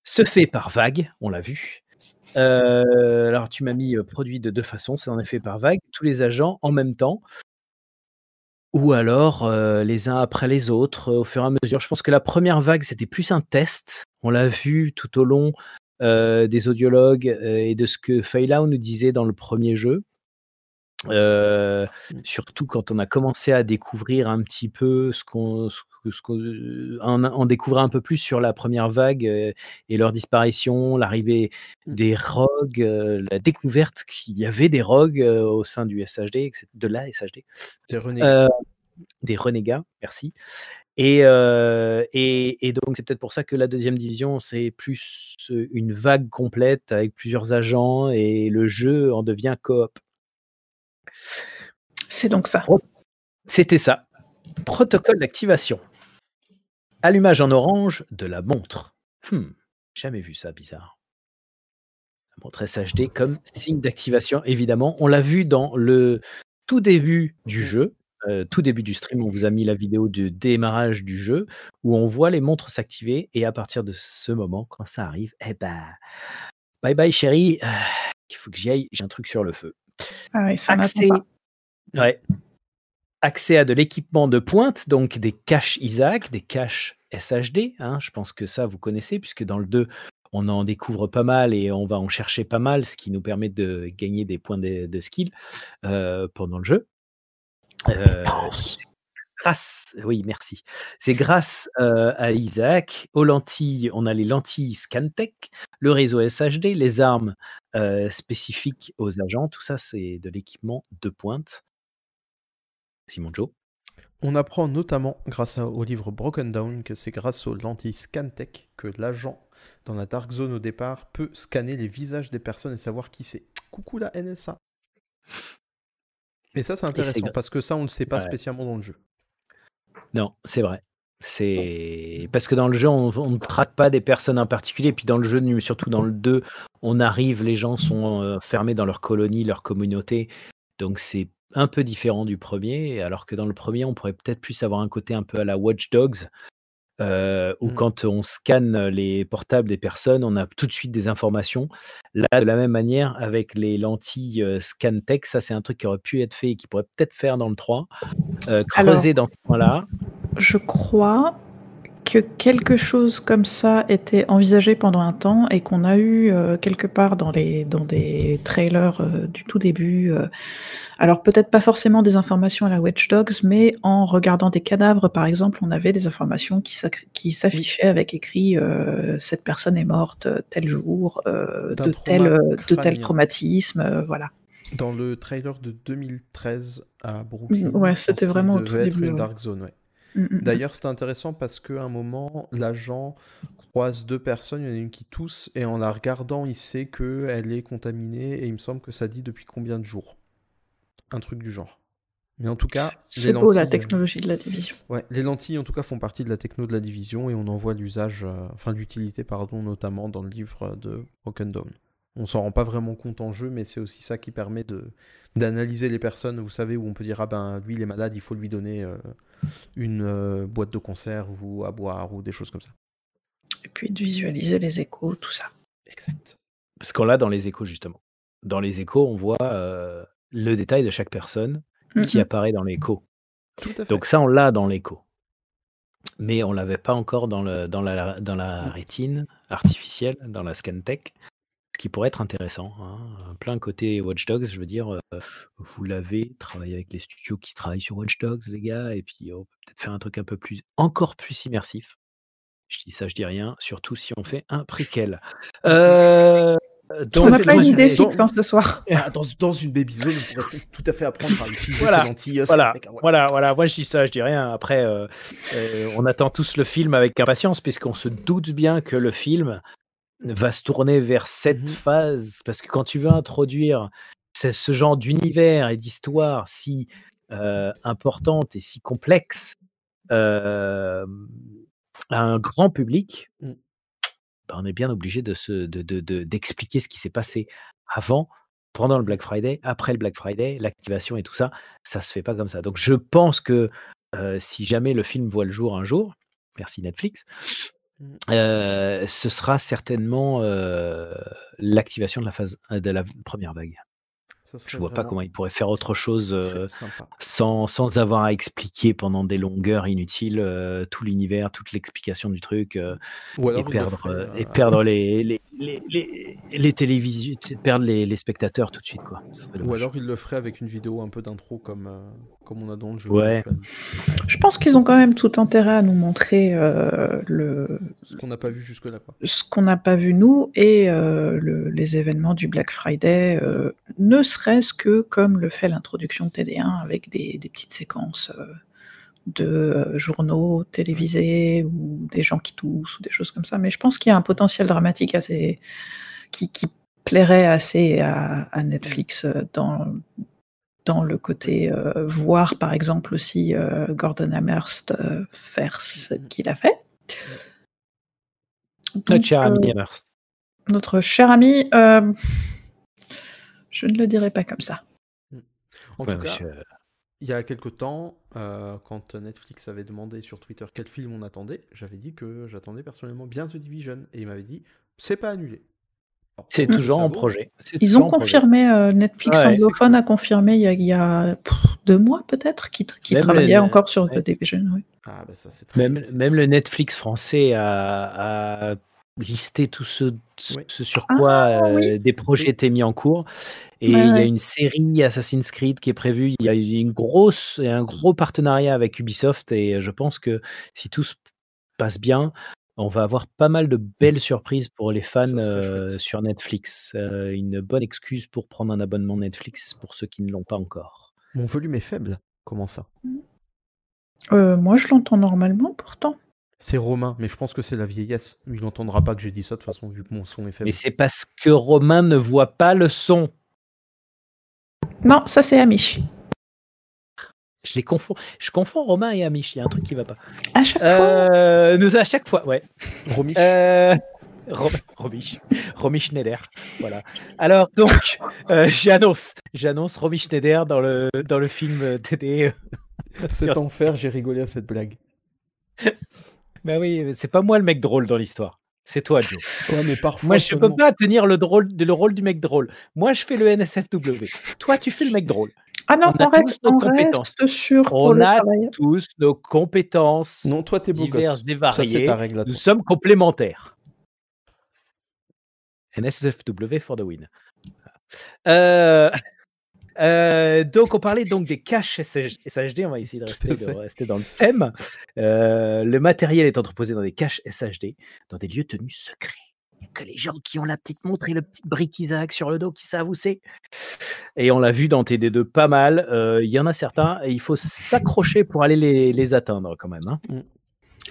se fait par vague, on l'a vu. Euh, alors, tu m'as mis produit de deux façons. C'est en effet par vague. Tous les agents en même temps. Ou alors euh, les uns après les autres, euh, au fur et à mesure. Je pense que la première vague, c'était plus un test. On l'a vu tout au long des audiologues euh, et de ce que Feilau nous disait dans le premier jeu. Euh, surtout quand on a commencé à découvrir un petit peu ce qu'on, en, découvrir un peu plus sur la première vague euh, et leur disparition, l'arrivée des rogues, euh, la découverte qu'il y avait des rogues euh, au sein du SHD, de la SHD. Des renégats. Euh, des renégats, merci. Et, euh, et, et donc, c'est peut-être pour ça que la deuxième division, c'est plus euh, une vague complète avec plusieurs agents et le jeu en devient coop. C'est donc ça. C'était ça. Protocole d'activation. Allumage en orange de la montre. Hmm, jamais vu ça, bizarre. La montre SHD comme signe d'activation, évidemment. On l'a vu dans le tout début du jeu. Euh, tout début du stream, on vous a mis la vidéo de démarrage du jeu où on voit les montres s'activer et à partir de ce moment, quand ça arrive, eh ben, bye bye chérie, euh, il faut que j'y aille, j'ai un truc sur le feu. Ah oui, ça n'attend Accès, pas. ouais. Accès à de l'équipement de pointe, donc des caches Isaac, des caches SHD. hein, je pense que ça, vous connaissez, puisque dans le 2, on en découvre pas mal et on va en chercher pas mal, ce qui nous permet de gagner des points de, de skill euh, pendant le jeu. Euh, grâce, oui, merci. C'est grâce euh, à Isaac, aux lentilles, on a les lentilles Scantech, le réseau SHD, les armes euh, spécifiques aux agents, tout ça c'est de l'équipement de pointe. Simon Joe. On apprend notamment, grâce à- au livre Broken Down, que c'est grâce aux lentilles Scantech que l'agent, dans la Dark Zone au départ, peut scanner les visages des personnes et savoir qui c'est. Coucou la NSA. Et ça, c'est intéressant, parce que ça, on ne le sait pas Ouais. spécialement dans le jeu. Non, c'est vrai. C'est parce que dans le jeu, on on ne traque pas des personnes en particulier. Puis dans le jeu, surtout dans le 2, on arrive, les gens sont euh, fermés dans leur colonie, leur communauté. Donc c'est un peu différent du premier. Alors que dans le premier, on pourrait peut-être plus avoir un côté un peu à la Watch Dogs, euh, où Mm. quand on scanne les portables des personnes, on a tout de suite des informations. Là, de la même manière, avec les lentilles euh, ScanTech, ça c'est un truc qui aurait pu être fait et qui pourrait peut-être faire dans le 3. euh, Alors- creuser dans ce point-là. Je crois que quelque chose comme ça était envisagé pendant un temps et qu'on a eu euh, quelque part dans, les, dans des trailers euh, du tout début. euh, alors peut-être pas forcément des informations à la Watch Dogs, mais en regardant des cadavres, par exemple, on avait des informations qui s'affichaient avec écrit cette personne est morte tel jour, de, tel, de tel traumatisme, voilà. Dans le trailer de 2013 à Brooklyn, Ouais, c'était vraiment au tout être début, une ouais. Dark Zone, ouais. Mm, mm, mm. D'ailleurs, c'était intéressant parce qu'à un moment, l'agent croise deux personnes, il y en a une qui tousse, et en la regardant, il sait qu'elle est contaminée, et il me semble que ça dit depuis combien de jours. Un truc du genre. Mais en tout cas, C'est beau la lentilles, euh, technologie de la division. Ouais, les lentilles en tout cas font partie de la techno de la division et on en voit l'usage, euh, enfin l'utilité pardon, notamment dans le livre de Broken Dawn. On s'en rend pas vraiment compte en jeu, mais c'est aussi ça qui permet de d'analyser les personnes, vous savez, où on peut dire ah ben lui il est malade, il faut lui donner euh, une euh, boîte de conserve ou à boire ou des choses comme ça. Et puis de visualiser les échos, tout ça. Exact. Parce qu'on l'a dans les échos, justement. Dans les échos, on voit euh, le détail de chaque personne qui Mhm. apparaît dans l'écho. Donc ça, on l'a dans l'écho. Mais on l'avait pas encore dans, le, dans, la, dans la rétine artificielle, dans la Scantech, qui pourrait être intéressant. hein. Plein côté Watch Dogs, je veux dire, euh, vous l'avez, travaillé avec les studios qui travaillent sur Watch Dogs, les gars, et puis on peut peut-être faire un truc un peu plus, encore plus immersif. Je dis ça, je dis rien, surtout si on fait un préquel. Euh, On n'a pas dans une idée dans- fixe hein, ce soir. Ah, dans, dans une baby zone, on pourrait tout à fait apprendre à utiliser Voilà, ces lentilles. Voilà, avec un- voilà, voilà. Moi, je dis ça, je dis rien. Après, euh, euh, on attend tous le film avec impatience, puisqu'on se doute bien que le film va se tourner vers cette Mmh phase parce que quand tu veux introduire ce ce genre d'univers et d'histoire si, importante et si complexe, à un grand public Mmh. bah, on est bien obligé de se de de de d'expliquer ce qui s'est passé avant, pendant le Black Friday, après le Black Friday, l'activation et tout ça. Ça se fait pas comme ça. Donc je pense que, si jamais le film voit le jour un jour, merci Netflix, Mmh. heu, ce sera certainement, heu, l'activation de la phase de la 1re vague. Je serait vois pas comment ils pourraient faire autre chose, sympa. sans sans avoir à expliquer pendant des longueurs inutiles, heu, tout l'univers, toute l'explication du truc, Ou et il perdre, ferait, et perdre [LAUGHS] les les les les les sais, perdre les les spectateurs tout de suite, quoi. Serait ou alors il le ferait avec une vidéo un peu d'intro comme, comme on a dans le jeu Ouais. Je pense qu'ils ont quand même tout intérêt à nous montrer, le Ce qu'on n'a pas vu jusque-là, quoi. ce qu'on n'a pas vu nous et le les événements du Black Friday, ne serait-ce que comme le fait l'introduction de TD1 avec des des petites séquences, heu, de, heu, journaux télévisés ou des gens qui toussent ou des choses comme ça. Mais je pense qu'il y a un potentiel dramatique assez qui qui plairait assez à à Netflix, heu, dans dans le côté, voir par exemple aussi, Gordon Amherst, heu, faire ce Mmh mh. qu'il a fait. Notre cher ami Amherst. notre cher ami, je ne le dirai pas comme ça. Mmh. En Ouais, tout cas, monsieur il y a quelque temps, heu, quand Netflix avait demandé sur Twitter quel film on attendait, j'avais dit que j'attendais personnellement bien The Division et il m'avait dit: «C'est pas annulé». C'est que toujours en projet. Ils ont confirmé, heu, Netflix Ouais, anglophone cool. a confirmé il y a il y a 2 mois peut-être qu'ils le travaillaient ne encore sur The. Division, oui. Ah bah ça c'est très Même le. Netflix français a a listé tout ce ce Oui. ce sur Ah quoi, oui! heu, des projets étaient mis en cours et Ouais, il y a une série Assassin's Creed qui est prévue. Il y a une grosse un gros partenariat avec Ubisoft et je pense que si tout se passe bien, on va avoir pas mal de belles surprises pour les fans, chouette. sur Netflix. Une bonne excuse pour prendre un abonnement Netflix pour ceux qui ne l'ont pas encore. Mon volume est faible. Comment ça? Mmh. Moi je l'entends normalement pourtant. C'est Romain, mais je pense que c'est la vieillesse. Il entendra pas que j'ai dit ça de toute façon vu que mon son est Mais faible. c'est parce que Romain ne voit pas le son. Non, ça c'est Amish. Je les confonds. Je confonds Romain et Amish. Il y a un truc qui va pas. À chaque fois? Heu, nous à chaque fois, ouais. Romich. Heu, Ro Romy Romy Schneider, voilà. Alors donc, heu, j'annonce j'annonce Romy Schneider dans le dans le film, TD, heu, Cet enfer, j'ai rigolé à cette blague. Bah oui, c'est pas moi le mec drôle dans l'histoire. C'est toi, Joe. Ouais, mais parfois Moi, je peux seulement. pas tenir le drôle le rôle du mec drôle. Moi, je fais le NSFW. Toi, tu fais le mec drôle. Ah non, On a on reste tous nos on compétences. reste sur On a travail. tous nos compétences Non, toi t'es beau diverses et Ça c'est ta variées. règle Nous sommes complémentaires. NSFW for the win. Heu [LAUGHS] heu, donc on parlait donc des caches SH SHD, on va essayer de rester de dans le thème. Heu, le matériel est entreposé dans des caches SHD, dans des lieux tenus secrets. Il y a que les gens qui ont la petite montre et le petit brick Isaac sur le dos qui savent où c'est. Et on l'a vu dans TD2 pas mal, heu, il y en a certains et il faut s'accrocher pour aller les les atteindre quand même, hein. Mmh.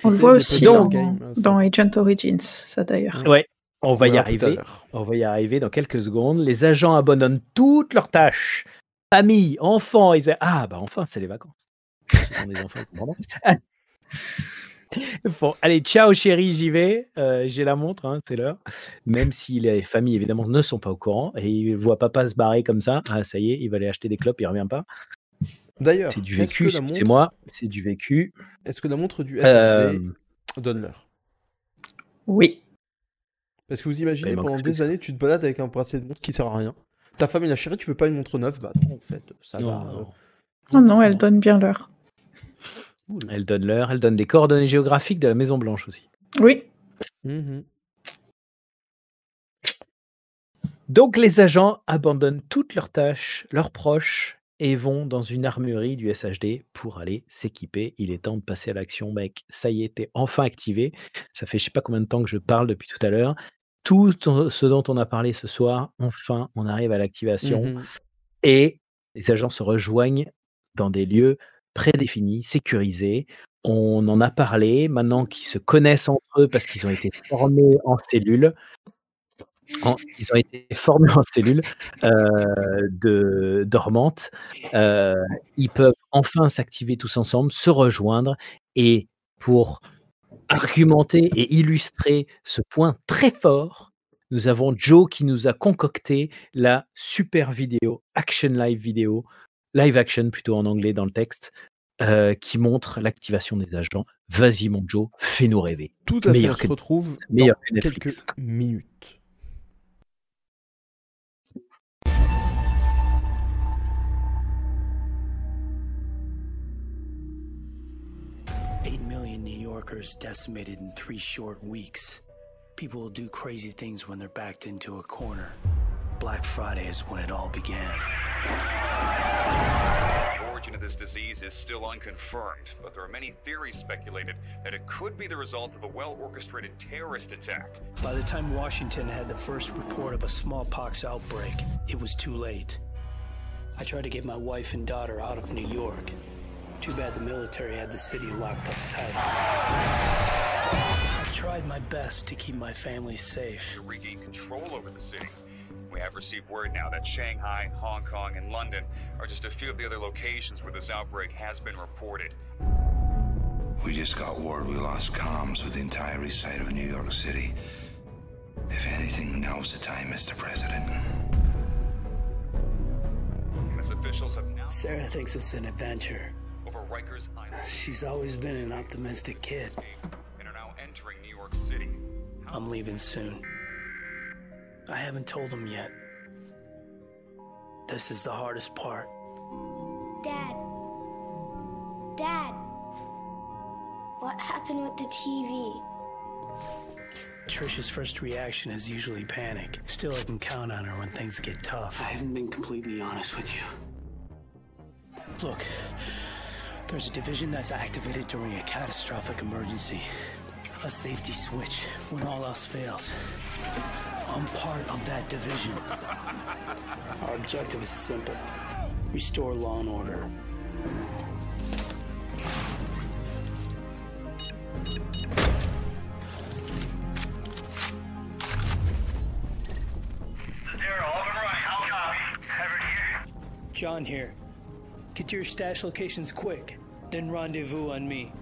On le voit aussi dans euh, dans Agent Origins, ça d'ailleurs. Ouais, on va y arriver. On va y arriver dans quelques secondes. Les agents abandonnent toutes leurs tâches. Famille, enfants, ils ah bah enfin, c'est les vacances. Ce sont des enfants. [LAUGHS] Bon, allez, ciao chérie, j'y vais. Heu, j'ai la montre, hein, c'est l'heure. Même si les familles évidemment ne sont pas au courant et ils voient papa se barrer comme ça, ah ça y est, il va aller acheter des clopes, il revient pas. D'ailleurs, C'est du vécu, montre excusez-moi, c'est du vécu. est-ce que la montre du SHD Hem, donne l'heure? Oui. Parce que vous imaginez pendant des ça. années, tu te balades avec un bracelet de montre qui sert à rien. Ta femme et la chérie, tu veux pas une montre neuve? Bah non, en fait, ça Non, va, non. Non, non, ça elle donne bien l'heure. Elle donne l'heure, elle donne des coordonnées géographiques de la Maison Blanche aussi. Oui. Mmh Donc les agents abandonnent toutes leurs tâches, leurs proches et vont dans une armurerie du SHD pour aller s'équiper. Il est temps de passer à l'action, mec. Ça y est, t'es enfin activé. Ça fait je sais pas combien de temps que je parle depuis tout à l'heure. Tout ce dont on a parlé ce soir, enfin, on arrive à l'activation Mmh et les agents se rejoignent dans des lieux prédéfinis, sécurisés. On en a parlé maintenant qu'ils se connaissent entre eux parce qu'ils ont été formés en cellules. en- ils ont été formés en cellules euh, de, dormantes. Euh, ils peuvent enfin s'activer tous ensemble, se rejoindre et pour argumenter et illustrer ce point très fort, nous avons Joe qui nous a concocté la super vidéo, action live vidéo, live action plutôt en anglais dans le texte, euh, qui montre l'activation des agents. Vas-y mon Joe, fais-nous rêver. Tout à fait, Meilleur on se retrouve dans quelques minutes. Yorkers decimated in three short weeks. People will do crazy things when they're backed into a corner. Black Friday is when it all began. The origin of this disease is still unconfirmed, but there are many theories speculated that it could be the result of a well orchestrated terrorist attack. By the time Washington had the first report of a smallpox outbreak, it was too late. I tried to get my wife and daughter out of New York. Too bad the military had the city locked up tight. I tried my best to keep my family safe. To regain control over the city. We have received word now that Shanghai, Hong Kong, and London are just a few of the other locations where this outbreak has been reported. We just got word we lost comms with the entire east side of New York City. If anything, now's the time, Mr. President. As officials have now Sarah thinks it's an adventure. Over Rikers Island She's always been an optimistic kid. and are now entering New York City. I'm leaving soon. I haven't told them yet. This is the hardest part. Dad. Dad. What happened with the TV? Trisha's first reaction is usually panic. Still, I can count on her when things get tough. I haven't been completely honest with you. Look, there's a division that's activated during a catastrophic emergency. A safety switch when all else fails. I'm part of that division. [LAUGHS] Our objective is simple restore law and order. John here. Get to your stash locations quick, then rendezvous on me.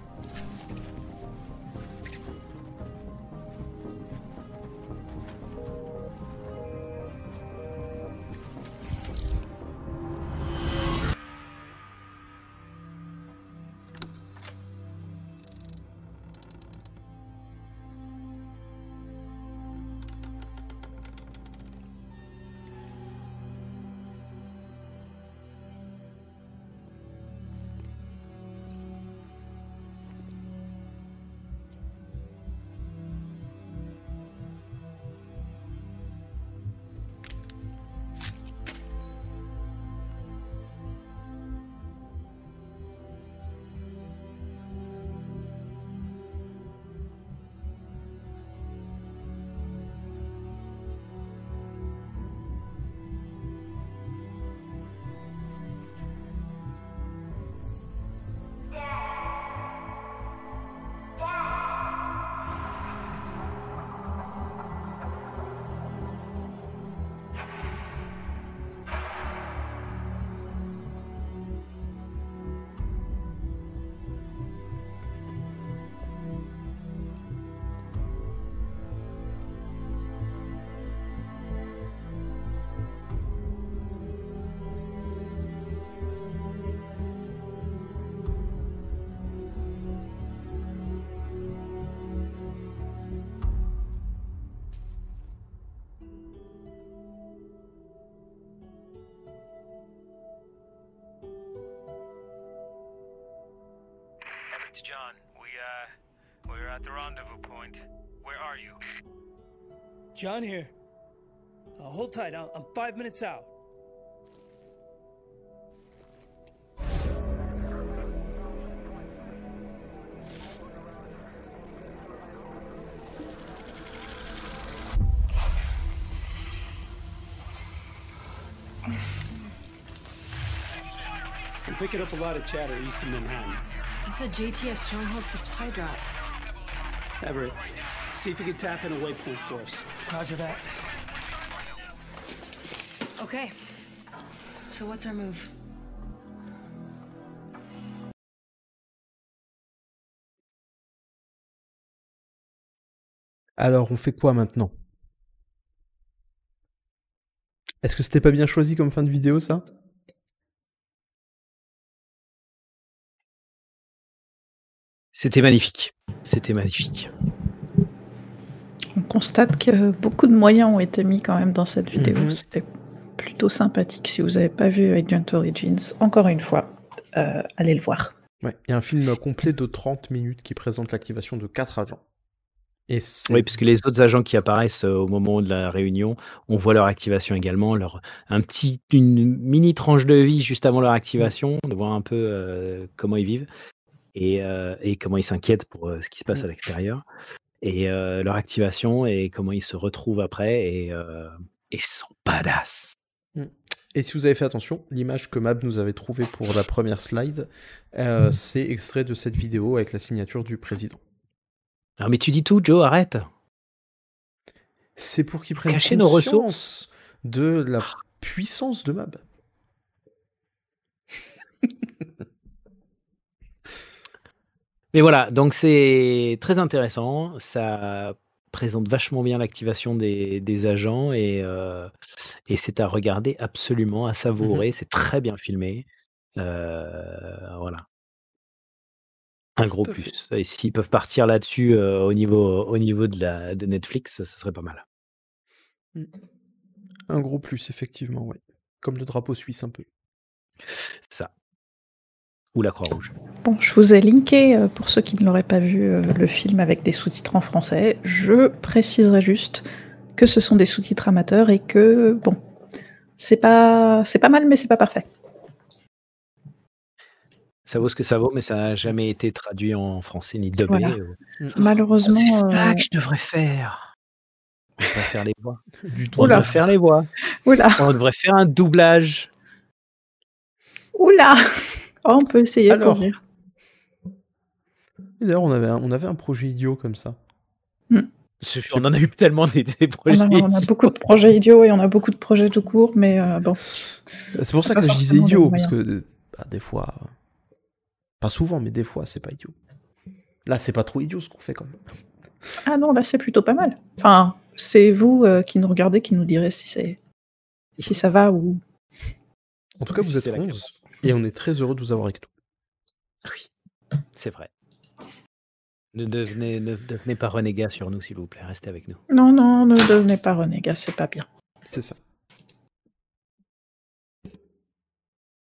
At the rendezvous point. Where are you? John here. Uh, hold tight, I'm I'm five minutes out. I'm picking up a lot of chatter east of Manhattan. That's a JTF Stronghold supply drop. Everett, see if you can tap in a waypoint for us. Roger that. Okay. So what's our move? Alors, on fait quoi maintenant? Est-ce que c'était pas bien choisi comme fin de vidéo, ça? C'était magnifique. C'était magnifique. On constate que beaucoup de moyens ont été mis quand même dans cette vidéo. Mhm. C'était plutôt sympathique. Si vous n'avez pas vu Agent Origins, encore une fois, euh, allez le voir. Ouais, il y a un film complet de 30 minutes qui présente l'activation de quatre agents. Et Oui, puisque les autres agents qui apparaissent euh, au moment de la réunion, on voit leur activation également, leur, un petit, une mini tranche de vie juste avant leur activation, de voir un peu euh, comment ils vivent et, euh, et comment ils s'inquiètent pour euh, ce qui se passe à l'extérieur, et euh, leur activation et comment ils se retrouvent après et, euh, et sont badass. Mm. Et si vous avez fait attention, l'image que Mab nous avait trouvée pour la première slide, euh, c'est extrait de cette vidéo avec la signature du président. Ah, mais tu dis tout, Joe, arrête. C'est pour qu'ils prennent Cacher nos conscience de la puissance de Mab. [LAUGHS] Mais voilà, donc c'est très intéressant. Ça présente vachement bien l'activation des, des agents et, euh, et c'est à regarder absolument, à savourer. C'est très bien filmé. Euh, voilà. Un gros Tout à fait. plus. Et s'ils peuvent partir là-dessus euh, au, niveau, au niveau de, la, de Netflix, ce serait pas mal. Mm. Un gros plus, effectivement, ouais. Comme le drapeau suisse un peu. Ça. Ou la Croix-Rouge. Bon, je vous ai linké, euh, pour ceux qui ne l'auraient pas vu, euh, le film avec des sous-titres en français. Je préciserai juste que ce sont des sous-titres amateurs et que, bon, c'est pas, c'est pas mal, mais c'est pas parfait. Ça vaut ce que ça vaut, mais ça n'a jamais été traduit en français ni dubbé. Voilà. euh. Malheureusement. C'est ça euh, que je devrais faire. On devrait faire les voix. [LAUGHS] Du On devrait faire les voix. Oula, On devrait faire un doublage. oula Oh, On peut essayer Alors. Et D'ailleurs, on avait, un, on avait un projet idiot comme ça. On en a eu tellement des, des On projets. a, on a beaucoup de projets idiots et on a beaucoup de projets tout court, mais euh, bon. C'est pour ça Pas que je disais idiot, parce que bah, des fois, euh, pas souvent, mais des fois, c'est pas idiot. Là, c'est pas trop idiot ce qu'on fait quand même. Ah non, là c'est plutôt pas mal. Enfin, c'est vous euh, qui nous regardez qui nous direz si c'est si ça va ou. En tout cas, vous êtes C'est la 11 et on est très heureux de vous avoir avec nous. Oui, c'est vrai. Ne devenez, ne devenez pas renégat sur nous, s'il vous plaît. Restez avec nous. Non, non, ne devenez pas renégat, c'est pas bien. C'est ça.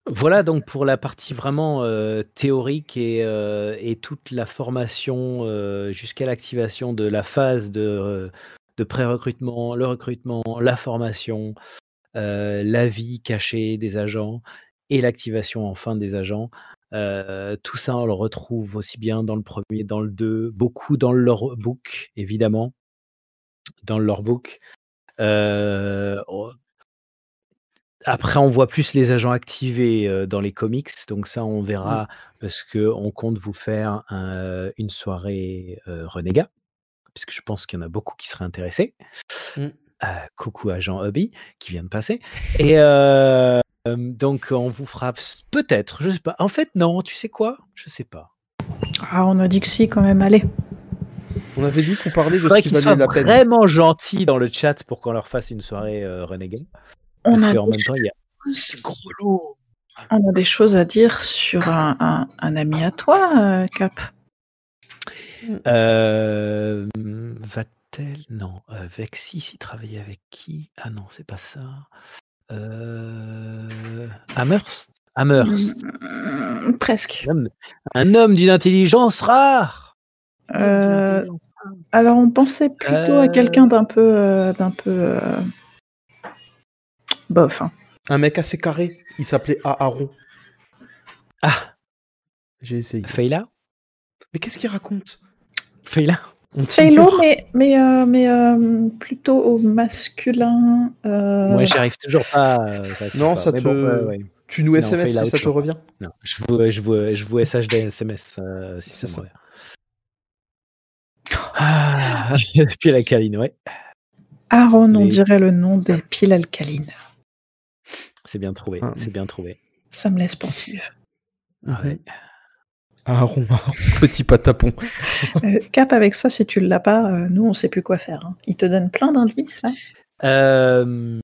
Voilà donc pour la partie vraiment euh, théorique et, euh, et toute la formation euh, jusqu'à l'activation de la phase de, de pré-recrutement, le recrutement, la formation, euh, la vie cachée des agents et l'activation enfin des agents. Euh, tout ça, on le retrouve aussi bien dans le premier, dans le deux, beaucoup dans le book, évidemment, dans le lorebook. Euh, après, on voit plus les agents activés euh, dans les comics, donc ça, on verra parce que on compte vous faire un- une soirée euh, renégat, puisque je pense qu'il y en a beaucoup qui seraient intéressés. Mm. Euh, coucou agent Hubby qui vient de passer. [LAUGHS] Et euh, donc, on vous fera s- peut-être, je sais pas. En fait, non, tu sais quoi? Je sais pas. Ah, on a dit que si quand même, allez. On avait dit qu'on parlait de ce qui valait la peine. vraiment gentils dans le chat pour qu'on leur fasse une soirée euh, renégat. On Parce a qu'en des même temps, il y a choses- gros lot. On a des choses à dire sur un, un- un ami à toi, euh, Cap. Euh, Va-t-elle? Non. Euh, Vexis, il travaillait avec qui? Ah non, c'est pas ça. Euh... Amherst? Amherst. Mm, presque. Un homme- Un homme d'une intelligence rare. Euh, alors, on pensait plutôt à quelqu'un d'un peu, euh, d'un peu euh, bof. hein. Un mec assez carré, il s'appelait Aaron. Ah, J'ai essayé. Feyla? Mais qu'est-ce qu'il raconte? Feyla? On Taylor, mais, mais, euh, mais euh, plutôt au masculin. euh, Moi, j'y arrive toujours pas. euh, j'arrive Non, pas. ça Mais te. bon, ouais, ouais. Tu nous SMS si ça te revient? Non, je vous, je vous, je vous SHD SMS euh, si ça ça. me revient. Ah, [LAUGHS] puis la câline, ouais. Aaron, on dirait le nom des piles alcalines. C'est bien trouvé. Ah. C'est bien trouvé. Ça me laisse pensive. Ah ouais. Aaron, Aaron, petit patapon. [LAUGHS] Euh, Cap, avec ça, si tu l'as pas, euh, nous, on sait plus quoi faire. hein. Il te donne plein d'indices, là. Euh,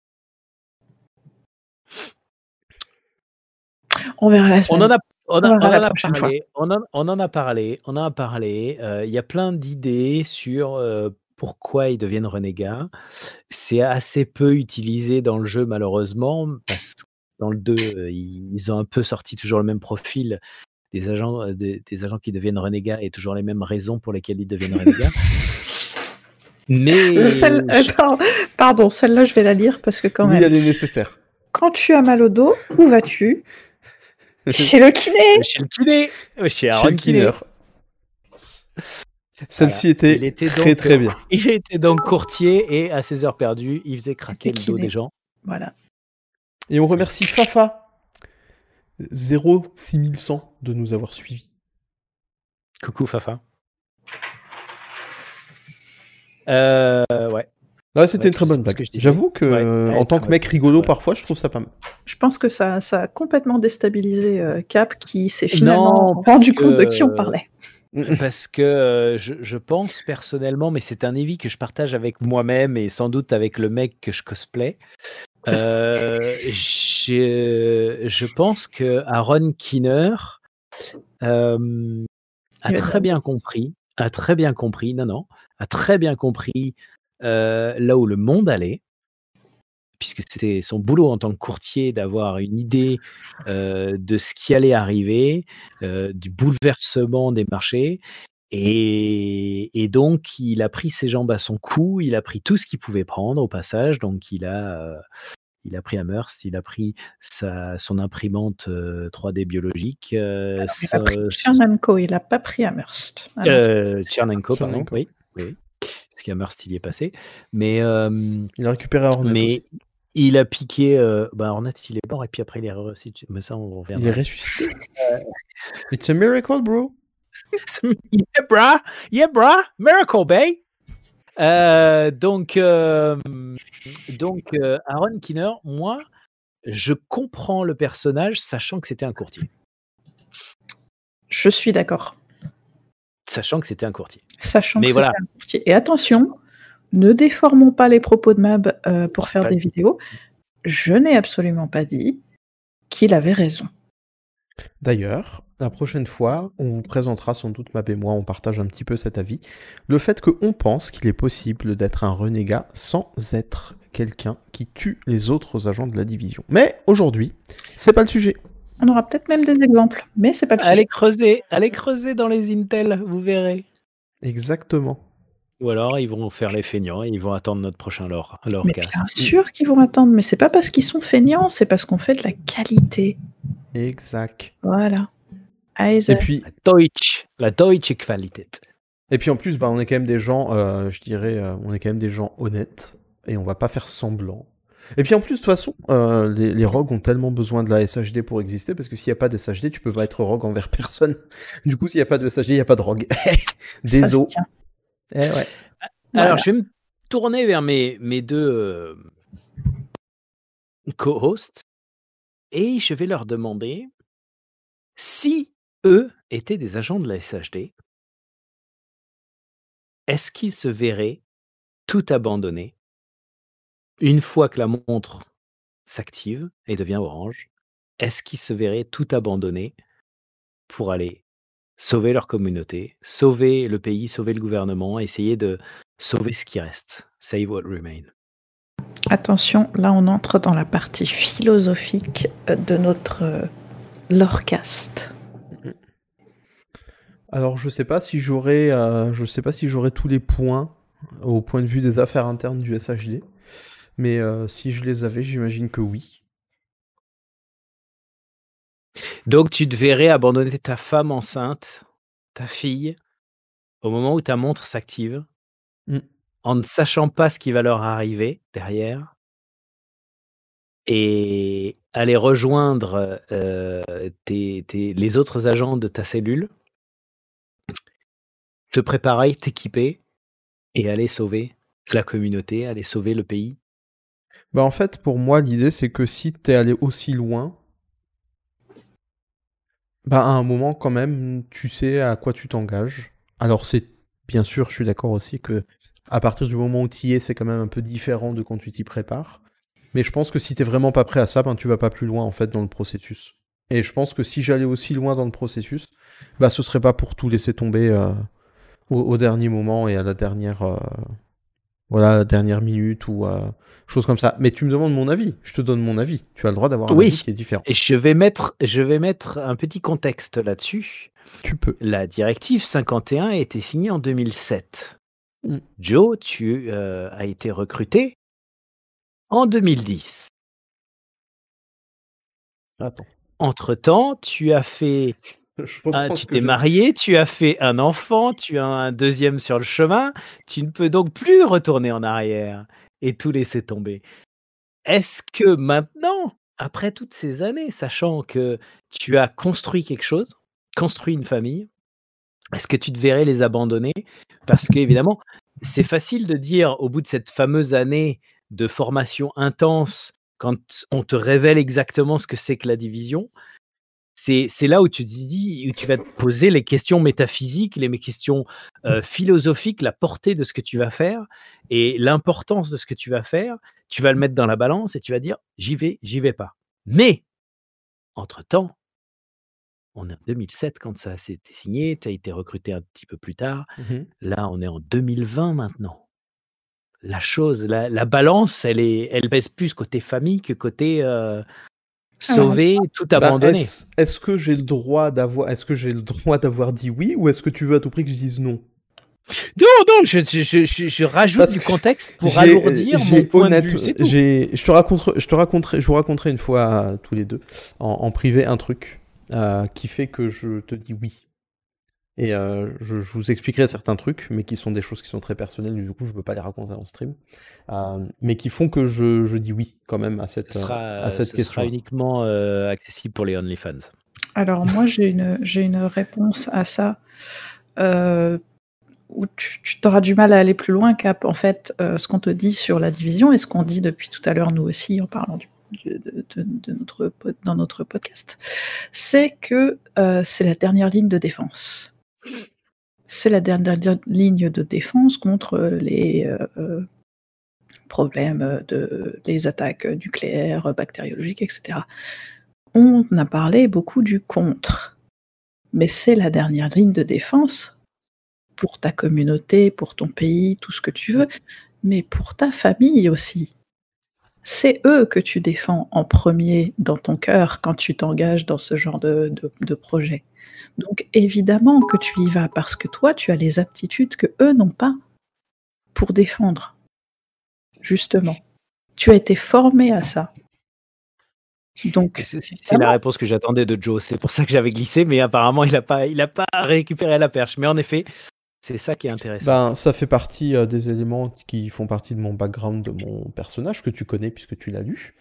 On verra la semaine. on en a, on a- On on verra en la a prochaine parlé. On en, on en a parlé. On en a parlé. euh, Il y a plein d'idées sur euh, pourquoi ils deviennent renégats. C'est assez peu utilisé dans le jeu, malheureusement, parce que dans le 2, euh, ils ils ont un peu sorti toujours le même profil des agents, euh, des, des agents qui deviennent renégats et toujours les mêmes raisons pour lesquelles ils deviennent renégats. Mais [LAUGHS] Celle- Attends, pardon, celle-là, je vais la lire parce que quand même. elle est nécessaire. Quand tu as mal au dos, où vas-tu? Chez le kiné [LAUGHS] Chez le kiné Chez Chez Aaron le Kiné. Kinner. Celle-ci était, Il était très donc- très bien. [LAUGHS] Il était donc courtier et à ses heures perdues, il faisait craquer le dos des gens. Voilà. Et on remercie Fafa 06100 de nous avoir suivis. Coucou Fafa. Euh, ouais. C'était Ouais, une très bonne blague. que. J'avoue que, Ouais, euh, en tant que mec rigolo, parfois, je trouve ça pas mal. Je pense que ça, ça a complètement déstabilisé euh, Cap qui s'est finalement Non, parce rendu compte de que- qui on parlait. Parce que euh, je, je pense personnellement, mais c'est un avis que je partage avec moi-même et sans doute avec le mec que je cosplay. Euh, je, je pense que Aaron Kinner euh, a très bien compris, a très bien compris, non, non, a très bien compris euh, là où le monde allait, puisque c'était son boulot en tant que courtier d'avoir une idée euh, de ce qui allait arriver, euh, du bouleversement des marchés. Et, et donc, il a pris ses jambes à son cou, il a pris tout ce qu'il pouvait prendre au passage. Donc, il a, euh, il a pris Amherst, il a pris sa, son imprimante euh, 3D biologique, euh, Il sa- a pris Chernenko, il n'a pas pris Amherst. Non. euh, Tchernenko, pardon, Tchernenko. oui, oui. Parce qu'Amherst, il y est passé. Mais, euh, Il a récupéré Hornet mais aussi. il a piqué. Euh, bah, Hornet, il est mort, et puis après, il est ressuscité. Mais ça, on reviendra. Il est ressuscité. [LAUGHS] It's a miracle, bro. [LAUGHS] yeah, yeah, brah, miracle, bay. Euh, donc, euh, donc euh, Aaron Kinner, moi, je comprends le personnage, sachant que c'était un courtier. Je suis d'accord. Sachant que c'était un courtier. Sachant Mais que voilà. c'était un courtier. Et attention, ne déformons pas les propos de Mab euh, pour faire Pas des vidéos. Je n'ai absolument pas dit qu'il avait raison. D'ailleurs, la prochaine fois, on vous présentera sans doute Mab et moi, on partage un petit peu cet avis. Le fait qu'on pense qu'il est possible d'être un renégat sans être quelqu'un qui tue les autres agents de la division. Mais aujourd'hui, c'est pas le sujet. On aura peut-être même des exemples, mais c'est pas le sujet. Allez creuser, allez creuser dans les Intel, vous verrez. Exactement. Ou alors, ils vont faire les feignants et ils vont attendre notre prochain lore, leur Mais cast. bien sûr qu'ils vont attendre, mais c'est pas parce qu'ils sont feignants, c'est parce qu'on fait de la qualité. Exact. Voilà. Eise. Et puis, La Deutsch, la Deutsche Qualität. et puis en plus, bah, on est quand même des gens, euh, je dirais, euh, on est quand même des gens honnêtes et on va pas faire semblant. Et puis en plus, de toute façon, euh, les, les rogues ont tellement besoin de la SHD pour exister parce que s'il n'y a pas de SHD, tu peux pas être rogue envers personne. [LAUGHS] Du coup, s'il n'y a pas de SHD, il n'y a pas de rogue. des [LAUGHS] se os. tient. Eh ouais. Voilà. Alors, je vais me tourner vers mes, mes deux euh, co-hosts et je vais leur demander si eux étaient des agents de la SHD, est-ce qu'ils se verraient tout abandonner une fois que la montre s'active et devient orange? Est-ce qu'ils se verraient tout abandonner pour aller sauver leur communauté, sauver le pays, sauver le gouvernement, essayer de sauver ce qui reste. Save what remain. Attention, là on entre dans la partie philosophique euh, de notre euh. Alors, je sais pas si j'aurais, euh, je sais pas si j'aurais tous les points au point de vue des affaires internes du SHD, mais euh, si je les avais, j'imagine que oui. Donc tu te verrais abandonner ta femme enceinte, ta fille, au moment où ta montre s'active, Mm. en ne sachant pas ce qui va leur arriver derrière, et aller rejoindre euh, tes- tes- les autres agents de ta cellule, te préparer, t'équiper, et aller sauver la communauté, aller sauver le pays. Bah en fait, pour moi, l'idée c'est que si t'es allé aussi loin, bah à un moment quand même, tu sais à quoi tu t'engages. Alors c'est bien sûr, je suis d'accord aussi que à partir du moment où tu y es, c'est quand même un peu différent de quand tu t'y prépares. Mais je pense que si t'es vraiment pas prêt à ça, ben tu vas pas plus loin en fait dans le processus. Et je pense que si j'allais aussi loin dans le processus, bah ce serait pas pour tout laisser tomber euh, au, au dernier moment et à la dernière, euh, voilà, la dernière minute ou euh, chose comme ça. Mais tu me demandes mon avis, je te donne mon avis. Tu as le droit d'avoir un avis qui est différent. et je vais mettre, je vais mettre un petit contexte là-dessus. Tu peux. La directive 51 a été signée en 2007. Mm. Joe, tu euh, as été recruté en 2010. Attends. Entre-temps, tu as fait [LAUGHS] Ce tu que t'es marié, tu as fait un enfant, tu as un deuxième sur le chemin, tu ne peux donc plus retourner en arrière et tout laisser tomber. Est-ce que maintenant, après toutes ces années, sachant que tu as construit quelque chose, construit une famille, est-ce que tu te verrais les abandonner? Parce qu'évidemment, c'est facile de dire au bout de cette fameuse année de formation intense, quand on te révèle exactement ce que c'est que la division, c'est là où tu dis, où tu vas te poser les questions métaphysiques, les questions euh, philosophiques, la portée de ce que tu vas faire et l'importance de ce que tu vas faire. Tu vas le mettre dans la balance et tu vas dire, j'y vais, j'y vais pas. Mais, entre-temps, on est en 2007 quand ça s'est signé, tu as été recruté un petit peu plus tard. Mhm. Là, on est en 2020 maintenant. La chose, la, la balance, elle, est, elle pèse plus côté famille que côté euh, sauver, tout Bah, abandonner. est-ce est-ce que j'ai le droit d'avoir, est-ce que j'ai le droit d'avoir dit oui ou est-ce que tu veux à tout prix que je dise non? Non, non, je, je, je, je- je rajoute Parce du contexte pour alourdir mon point honnête- de vue. j'ai- je te raconterai, je te raconterai, je vous raconterai une fois euh, tous les deux en, en privé un truc euh, qui fait que je te dis oui. Et euh, je, je vous expliquerai certains trucs, mais qui sont des choses qui sont très personnelles, du coup je veux pas les raconter en stream, euh, mais qui font que je, je dis oui quand même à cette, Ce sera, à cette ce question. sera uniquement euh, accessible pour les OnlyFans. Alors [LAUGHS] moi j'ai une, j'ai une réponse à ça euh, où tu, tu auras du mal à aller plus loin qu'à en fait euh, ce qu'on te dit sur la division et ce qu'on dit depuis tout à l'heure nous aussi en parlant du, de, de- de notre, dans notre podcast, c'est que euh, c'est la dernière ligne de défense. C'est la dernière ligne de défense contre les euh, problèmes de les attaques nucléaires, bactériologiques, etc. On a parlé beaucoup du contre, mais c'est la dernière ligne de défense pour ta communauté, pour ton pays, tout ce que tu veux, mais pour ta famille aussi. C'est eux que tu défends en premier dans ton cœur quand tu t'engages dans ce genre de, de- de projet. Donc évidemment que tu y vas parce que toi, tu as les aptitudes que eux n'ont pas pour défendre. Justement. Tu as été formé à ça. Donc, C'est la réponse que j'attendais de Joe. C'est pour ça que j'avais glissé, mais apparemment, il n'a pas, il a pas récupéré la perche. Mais en effet, c'est ça qui est intéressant. Ben, ça fait partie euh, des éléments qui font partie de mon background, de mon personnage, que tu connais puisque tu l'as lu,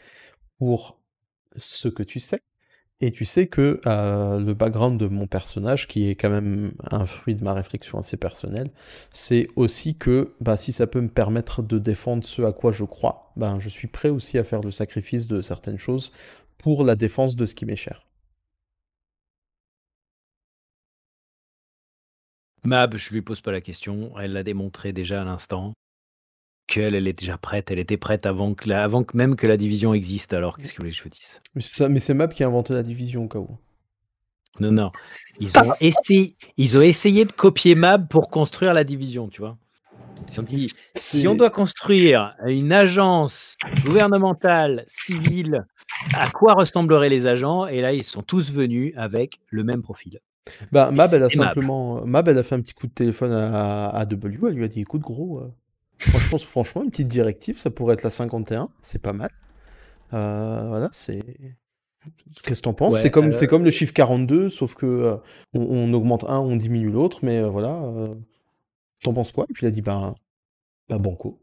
pour ce que tu sais. Et tu sais que euh, le background de mon personnage, qui est quand même un fruit de ma réflexion assez personnelle, c'est aussi que bah, si ça peut me permettre de défendre ce à quoi je crois, ben, je suis prêt aussi à faire le sacrifice de certaines choses pour la défense de ce qui m'est cher. Mab, je lui pose pas la question. Elle l'a démontré déjà à l'instant qu'elle elle est déjà prête. Elle était prête avant que, la- avant que même que la division existe. Alors qu'est-ce que vous voulez que je vous dise? Mais c'est ça- mais c'est Mab qui a inventé la division au cas où. Non, non. Ils ont, essayé, ils ont essayé de copier Mab pour construire la division, tu vois. Ils ont dit, si on doit construire une agence gouvernementale, civile, à quoi ressembleraient les agents? Et là, ils sont tous venus avec le même profil. Bah, Mab, elle a Mab. simplement. Mab, elle a fait un petit coup de téléphone à, à W. Elle lui a dit écoute, gros, euh, franchement, franchement, une petite directive, ça pourrait être la 51. C'est pas mal. Euh, voilà, c'est. Qu'est-ce que t'en penses? Ouais, C'est comme, euh, c'est comme le chiffre 42, sauf que euh, on, on augmente un, on diminue l'autre, mais euh, voilà. euh, T'en penses quoi? Et puis il a dit bah, bah banco.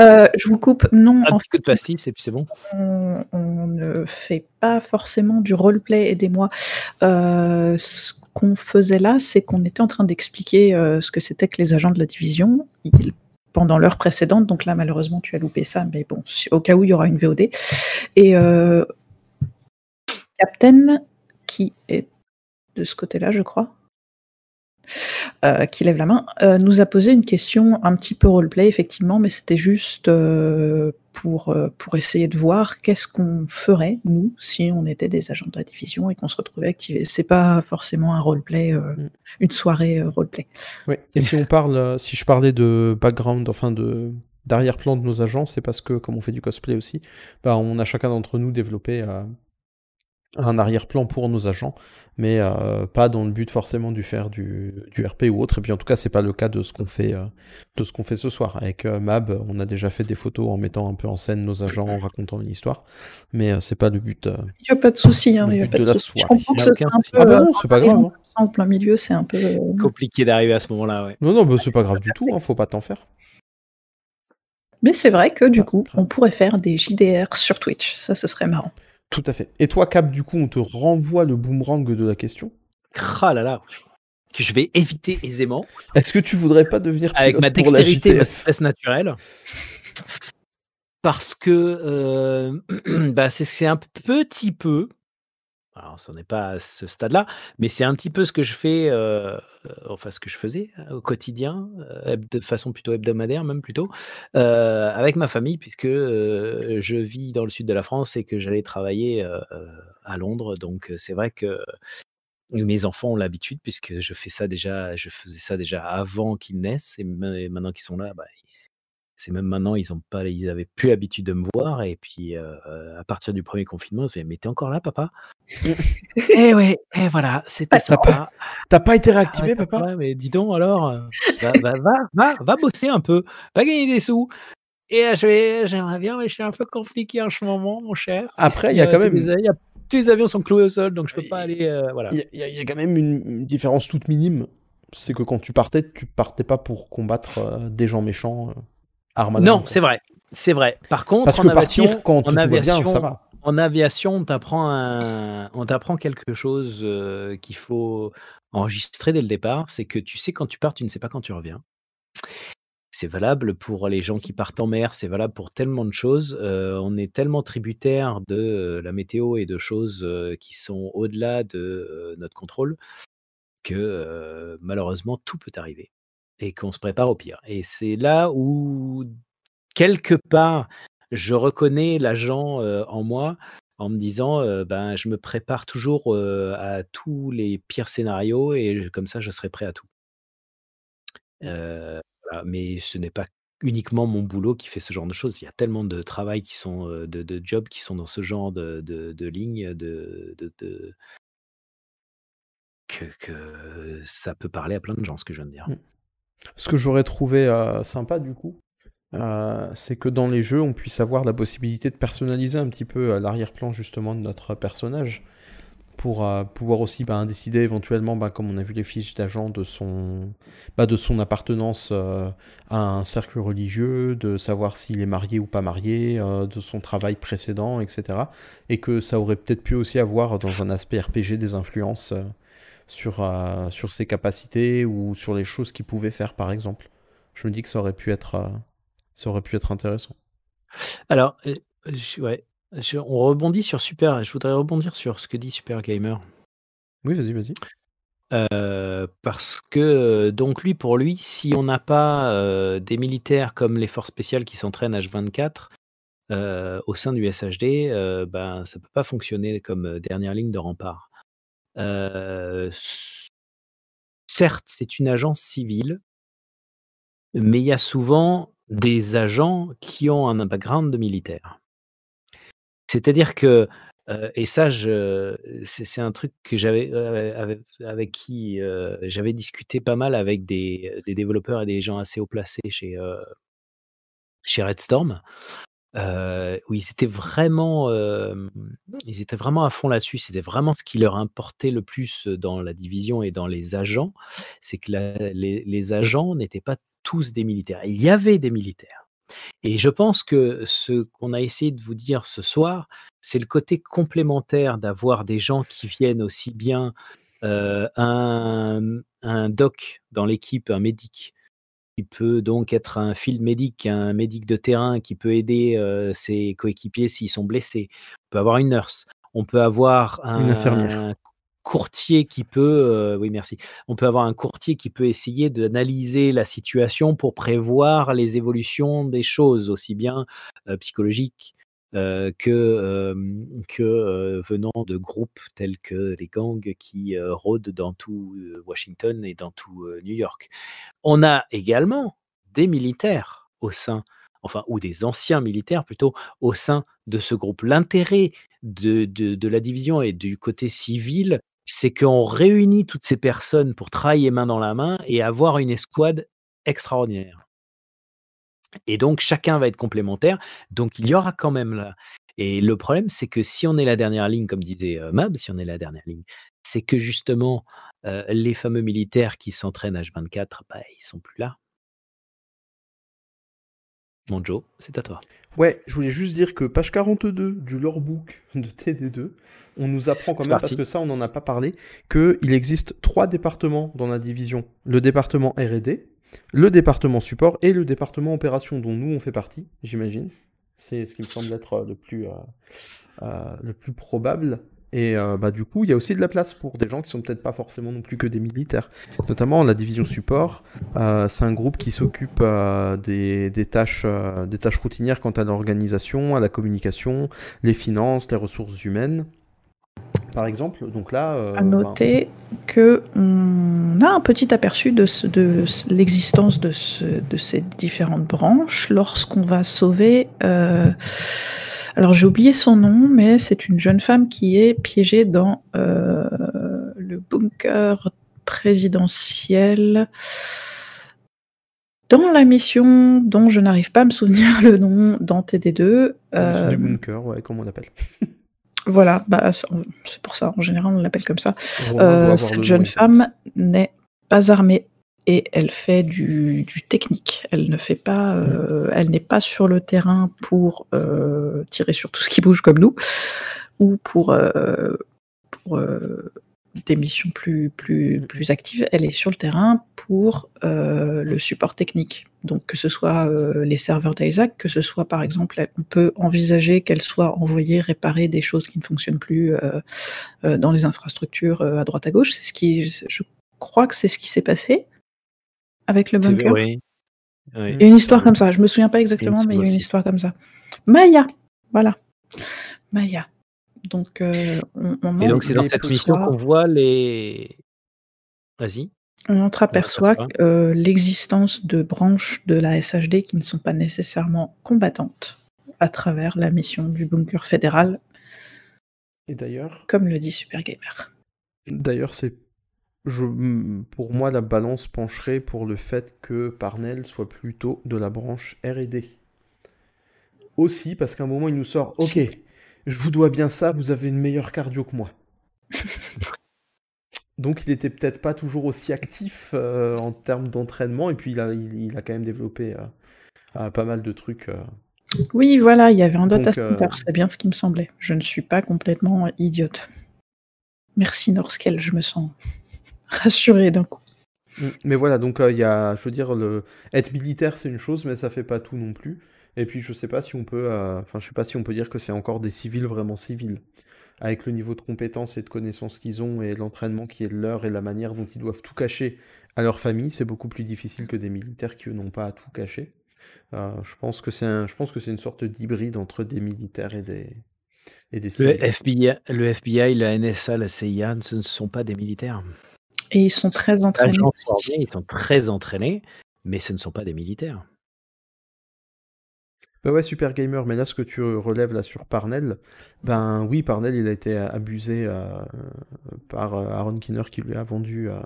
Euh, je vous coupe. Non, Un en petit coup de pastis et puis c'est bon. on, on ne fait pas forcément du roleplay, aidez-moi. Euh, ce qu'on faisait là, c'est qu'on était en train d'expliquer euh, ce que c'était que les agents de la division. Pendant l'heure précédente. Donc là, malheureusement, tu as loupé ça, mais bon, au cas où, il y aura une VOD. Et euh, Captain, qui est de ce côté-là, je crois, euh, qui lève la main, euh, nous a posé une question un petit peu roleplay, effectivement, mais c'était juste euh, pour, pour essayer de voir qu'est-ce qu'on ferait, nous, si on était des agents de la division et qu'on se retrouvait activés. C'est pas forcément un roleplay, euh, une soirée roleplay. Oui. Et si on parle, si je parlais de background, enfin de d'arrière-plan de nos agents, c'est parce que comme on fait du cosplay aussi, bah, on a chacun d'entre nous développé un arrière-plan pour nos agents, mais euh, pas dans le but forcément de faire du, du RP ou autre. Et puis en tout cas, c'est pas le cas de ce qu'on fait, euh, de ce qu'on fait ce soir. Avec euh, Mab, on a déjà fait des photos en mettant un peu en scène nos agents, en racontant une histoire, mais euh, c'est pas le but. euh, Il n'y a pas de souci, hein, il y a pas de souci. Je comprends que c'est un peu. Ah bah non, c'est pas grave. hein. en plein milieu, c'est un peu. euh, Compliqué d'arriver à ce moment-là, ouais. Non, non, bah, c'est pas grave du tout, hein, faut pas t'en faire. Mais c'est vrai que du coup, on pourrait faire des JDR sur Twitch. Ça, ce serait marrant. Tout à fait. Et toi, Cap, du coup, on te renvoie le boomerang de la question? Ah là là, que je vais éviter aisément. Est-ce que tu voudrais pas devenir Avec ma pour la dextérité et ma stress naturelle. Parce que euh, [CLEARS THROAT] bah, c'est c'est un petit peu, alors ce n'est pas à ce stade-là, mais c'est un petit peu ce que je fais, euh, euh, enfin ce que je faisais euh, au quotidien, euh, de façon plutôt hebdomadaire même plutôt, avec ma famille, puisque je vis dans le sud de la France et que j'allais travailler à Londres. Donc c'est vrai que mes enfants ont l'habitude, puisque je fais ça déjà, je faisais ça déjà avant qu'ils naissent, et maintenant qu'ils sont là, bah, c'est même maintenant, ils ont pas, ils avaient plus l'habitude de me voir. Et puis, euh, à partir du premier confinement, ils se fait, mais t'es encore là, papa? [LAUGHS] Eh ouais, et voilà, c'était sympa. t'as pas été Ah réactivé, papa? mais dis donc alors, va, va, va, va, va bosser un peu, va gagner des sous. Et je vais- j'aimerais bien, mais je suis un peu compliqué en ce moment, mon cher. Après, il y a quand même- y a- tous les avions sont cloués au sol, donc je peux pas aller. euh, voilà. Il y, a- y quand même une, une différence toute minime. C'est que quand tu partais, tu partais pas pour combattre euh, des gens méchants, euh, Non, c'est vrai, c'est vrai. Par contre, Parce en que partir aviation, quand en bien, aviation, ça va. en aviation, on t'apprend un- on t'apprend quelque chose euh, qu'il faut enregistrer dès le départ, c'est que tu sais quand tu pars, tu ne sais pas quand tu reviens. C'est valable pour les gens qui partent en mer, c'est valable pour tellement de choses. Euh, on est tellement tributaire de euh, la météo et de choses qui sont au-delà de notre contrôle que malheureusement tout peut arriver et qu'on se prépare au pire. Et c'est là où quelque part je reconnais l'agent en moi en me disant ben je me prépare toujours à tous les pires scénarios et comme ça je serai prêt à tout. Mais ce n'est pas uniquement mon boulot qui fait ce genre de choses. Il y a tellement de travail qui sont de, jobs qui sont dans ce genre de, de, de que, que ça peut parler à plein de gens ce que je viens de dire. Ce que j'aurais trouvé euh, sympa, du coup, euh, c'est que dans les jeux, on puisse avoir la possibilité de personnaliser un petit peu euh, l'arrière-plan, justement, de notre personnage. Pour pouvoir aussi bah, décider éventuellement, bah, comme on a vu les fiches d'agent, de son, bah, de son appartenance à un cercle religieux, de savoir s'il est marié ou pas marié, de son travail précédent, etc. Et que ça aurait peut-être pu aussi avoir, dans un aspect RPG, des influences sur, euh, sur ses capacités ou sur les choses qu'il pouvait faire, par exemple. Je me dis que ça aurait pu être, euh, ça aurait pu être intéressant. Alors, euh, je- ouais, je- on rebondit sur Super. Je voudrais rebondir sur ce que dit Super Gamer. Oui, vas-y, vas-y. Euh, parce que, donc lui, pour lui, si on n'a pas euh, des militaires comme les forces spéciales qui s'entraînent H24 euh, au sein du SHD, ben, ça peut pas fonctionner comme dernière ligne de rempart. Certes, c'est une agence civile, mais il y a souvent des agents qui ont un background de militaire. C'est-à-dire que, et ça, c'est, un truc que j'avais euh, avec, qui j'avais discuté pas mal avec des, développeurs et des gens assez haut placés chez, chez Red Storm, où ils étaient vraiment, ils étaient vraiment à fond là-dessus. C'était vraiment ce qui leur importait le plus dans la division et dans les agents, c'est que les, agents n'étaient pas tous des militaires. Il y avait des militaires. Et je pense que ce qu'on a essayé de vous dire ce soir, c'est le côté complémentaire d'avoir des gens qui viennent aussi bien un, un doc dans l'équipe, un médic, qui peut donc être un field médic, un médic de terrain qui peut aider euh, ses coéquipiers s'ils sont blessés. On peut avoir une nurse. On peut avoir Une infirmière. un courtier qui peut, euh, oui merci, on peut avoir un courtier qui peut essayer d'analyser la situation pour prévoir les évolutions des choses, aussi bien euh, psychologiques que, venant de groupes tels que les gangs qui rôdent dans tout Washington et dans tout New York. On a également des militaires au sein, enfin, ou des anciens militaires plutôt, au sein de ce groupe. L'intérêt de, de la division et du côté civil, c'est qu'on réunit toutes ces personnes pour travailler main dans la main et avoir une escouade extraordinaire. Et donc, chacun va être complémentaire. Donc, il y aura quand même là. Et le problème, c'est que si on est la dernière ligne, comme disait euh, Mab, si on est la dernière ligne, c'est que justement, euh, les fameux militaires qui s'entraînent H24, bah, ils sont plus là. Mon Joe, c'est à toi. Ouais, je voulais juste dire que page 42 du lorebook de TD2, on nous apprend quand même, parti. parce que ça on n'en a pas parlé, qu'il existe trois départements dans la division. Le département R&D, le département support et le département opération dont nous on fait partie, j'imagine. C'est ce qui me semble être euh, le plus, euh, euh, le plus probable. Et bah, du coup, il y a aussi de la place pour des gens qui sont peut-être pas forcément non plus que des militaires. Notamment la division support, c'est un groupe qui s'occupe des, des tâches, des tâches routinières quant à l'organisation, à la communication, les finances, les ressources humaines. Par exemple, donc là, euh, À noter que on a un petit aperçu de, ce- de ce- l'existence de, ce- de ces différentes branches lorsqu'on va sauver. euh, alors j'ai oublié son nom, mais c'est une jeune femme qui est piégée dans euh, le bunker présidentiel. Dans la mission dont je n'arrive pas à me souvenir [LAUGHS] le nom dans TD2. la mission du bunker, ouais, comme on l'appelle. [LAUGHS] voilà, bah, c'est pour ça, en général on l'appelle comme ça. Euh, cette jeune femme n'est pas armée et elle fait du, du technique. Elle ne fait pas, euh, elle n'est pas sur le terrain pour euh, tirer sur tout ce qui bouge comme nous ou pour, pour des missions plus, plus, plus actives. Elle est sur le terrain pour le support technique. Donc que ce soit euh, les serveurs d'Isaac, que ce soit par exemple, on peut envisager qu'elle soit envoyée réparer des choses qui ne fonctionnent plus euh, euh, dans les infrastructures à droite à gauche. C'est ce qui, je crois que c'est ce qui s'est passé avec le bunker. oui, oui. Il y a une histoire comme ça. Je me souviens pas exactement, me mais il y a une histoire comme ça. Maya, voilà. Maya. Donc, euh, on, on Et donc, c'est dans cette mission qu'on voit les. Vas-y. On entreaperçoit euh, l'existence de branches de la SHD qui ne sont pas nécessairement combattantes à travers la mission du bunker fédéral, Et d'ailleurs, comme le dit Super Gamer. D'ailleurs, c'est je, pour moi la balance pencherait pour le fait que Parnell soit plutôt de la branche R&D. Aussi parce qu'à un moment il nous sort OK, je vous dois bien ça, vous avez une meilleure cardio que moi. [LAUGHS] Donc il était peut-être pas toujours aussi actif euh, en termes d'entraînement et puis il a, il, il a quand même développé euh, euh, pas mal de trucs. euh. Oui, voilà, il y avait un data center, c'est bien ce qui me semblait. Je ne suis pas complètement idiote. Merci Norskel, je me sens [LAUGHS] rassurée d'un coup. Mm. Mais voilà, donc il y a, je veux dire, le... être militaire c'est une chose, mais ça fait pas tout non plus. Et puis je sais pas si on peut, enfin je sais pas si on peut dire que c'est encore des civils vraiment civils, avec le niveau de compétences et de connaissances qu'ils ont et l'entraînement qui est le leur et la manière dont ils doivent tout cacher à leur famille, c'est beaucoup plus difficile que des militaires qui n'ont pas à tout cacher. Euh, je pense que c'est un, je pense que c'est une sorte d'hybride entre des militaires et des et des Le. FBI, le FBI, la NSA, la CIA, ce ne sont pas des militaires. Et ils sont très entraînés. Formés, ils sont très entraînés, mais ce ne sont pas des militaires. Bah ouais, super gamer, mais là, ce que tu relèves là sur Parnell, ben oui, Parnell, il a été abusé euh, par euh, Aaron Kinner qui lui a vendu, euh,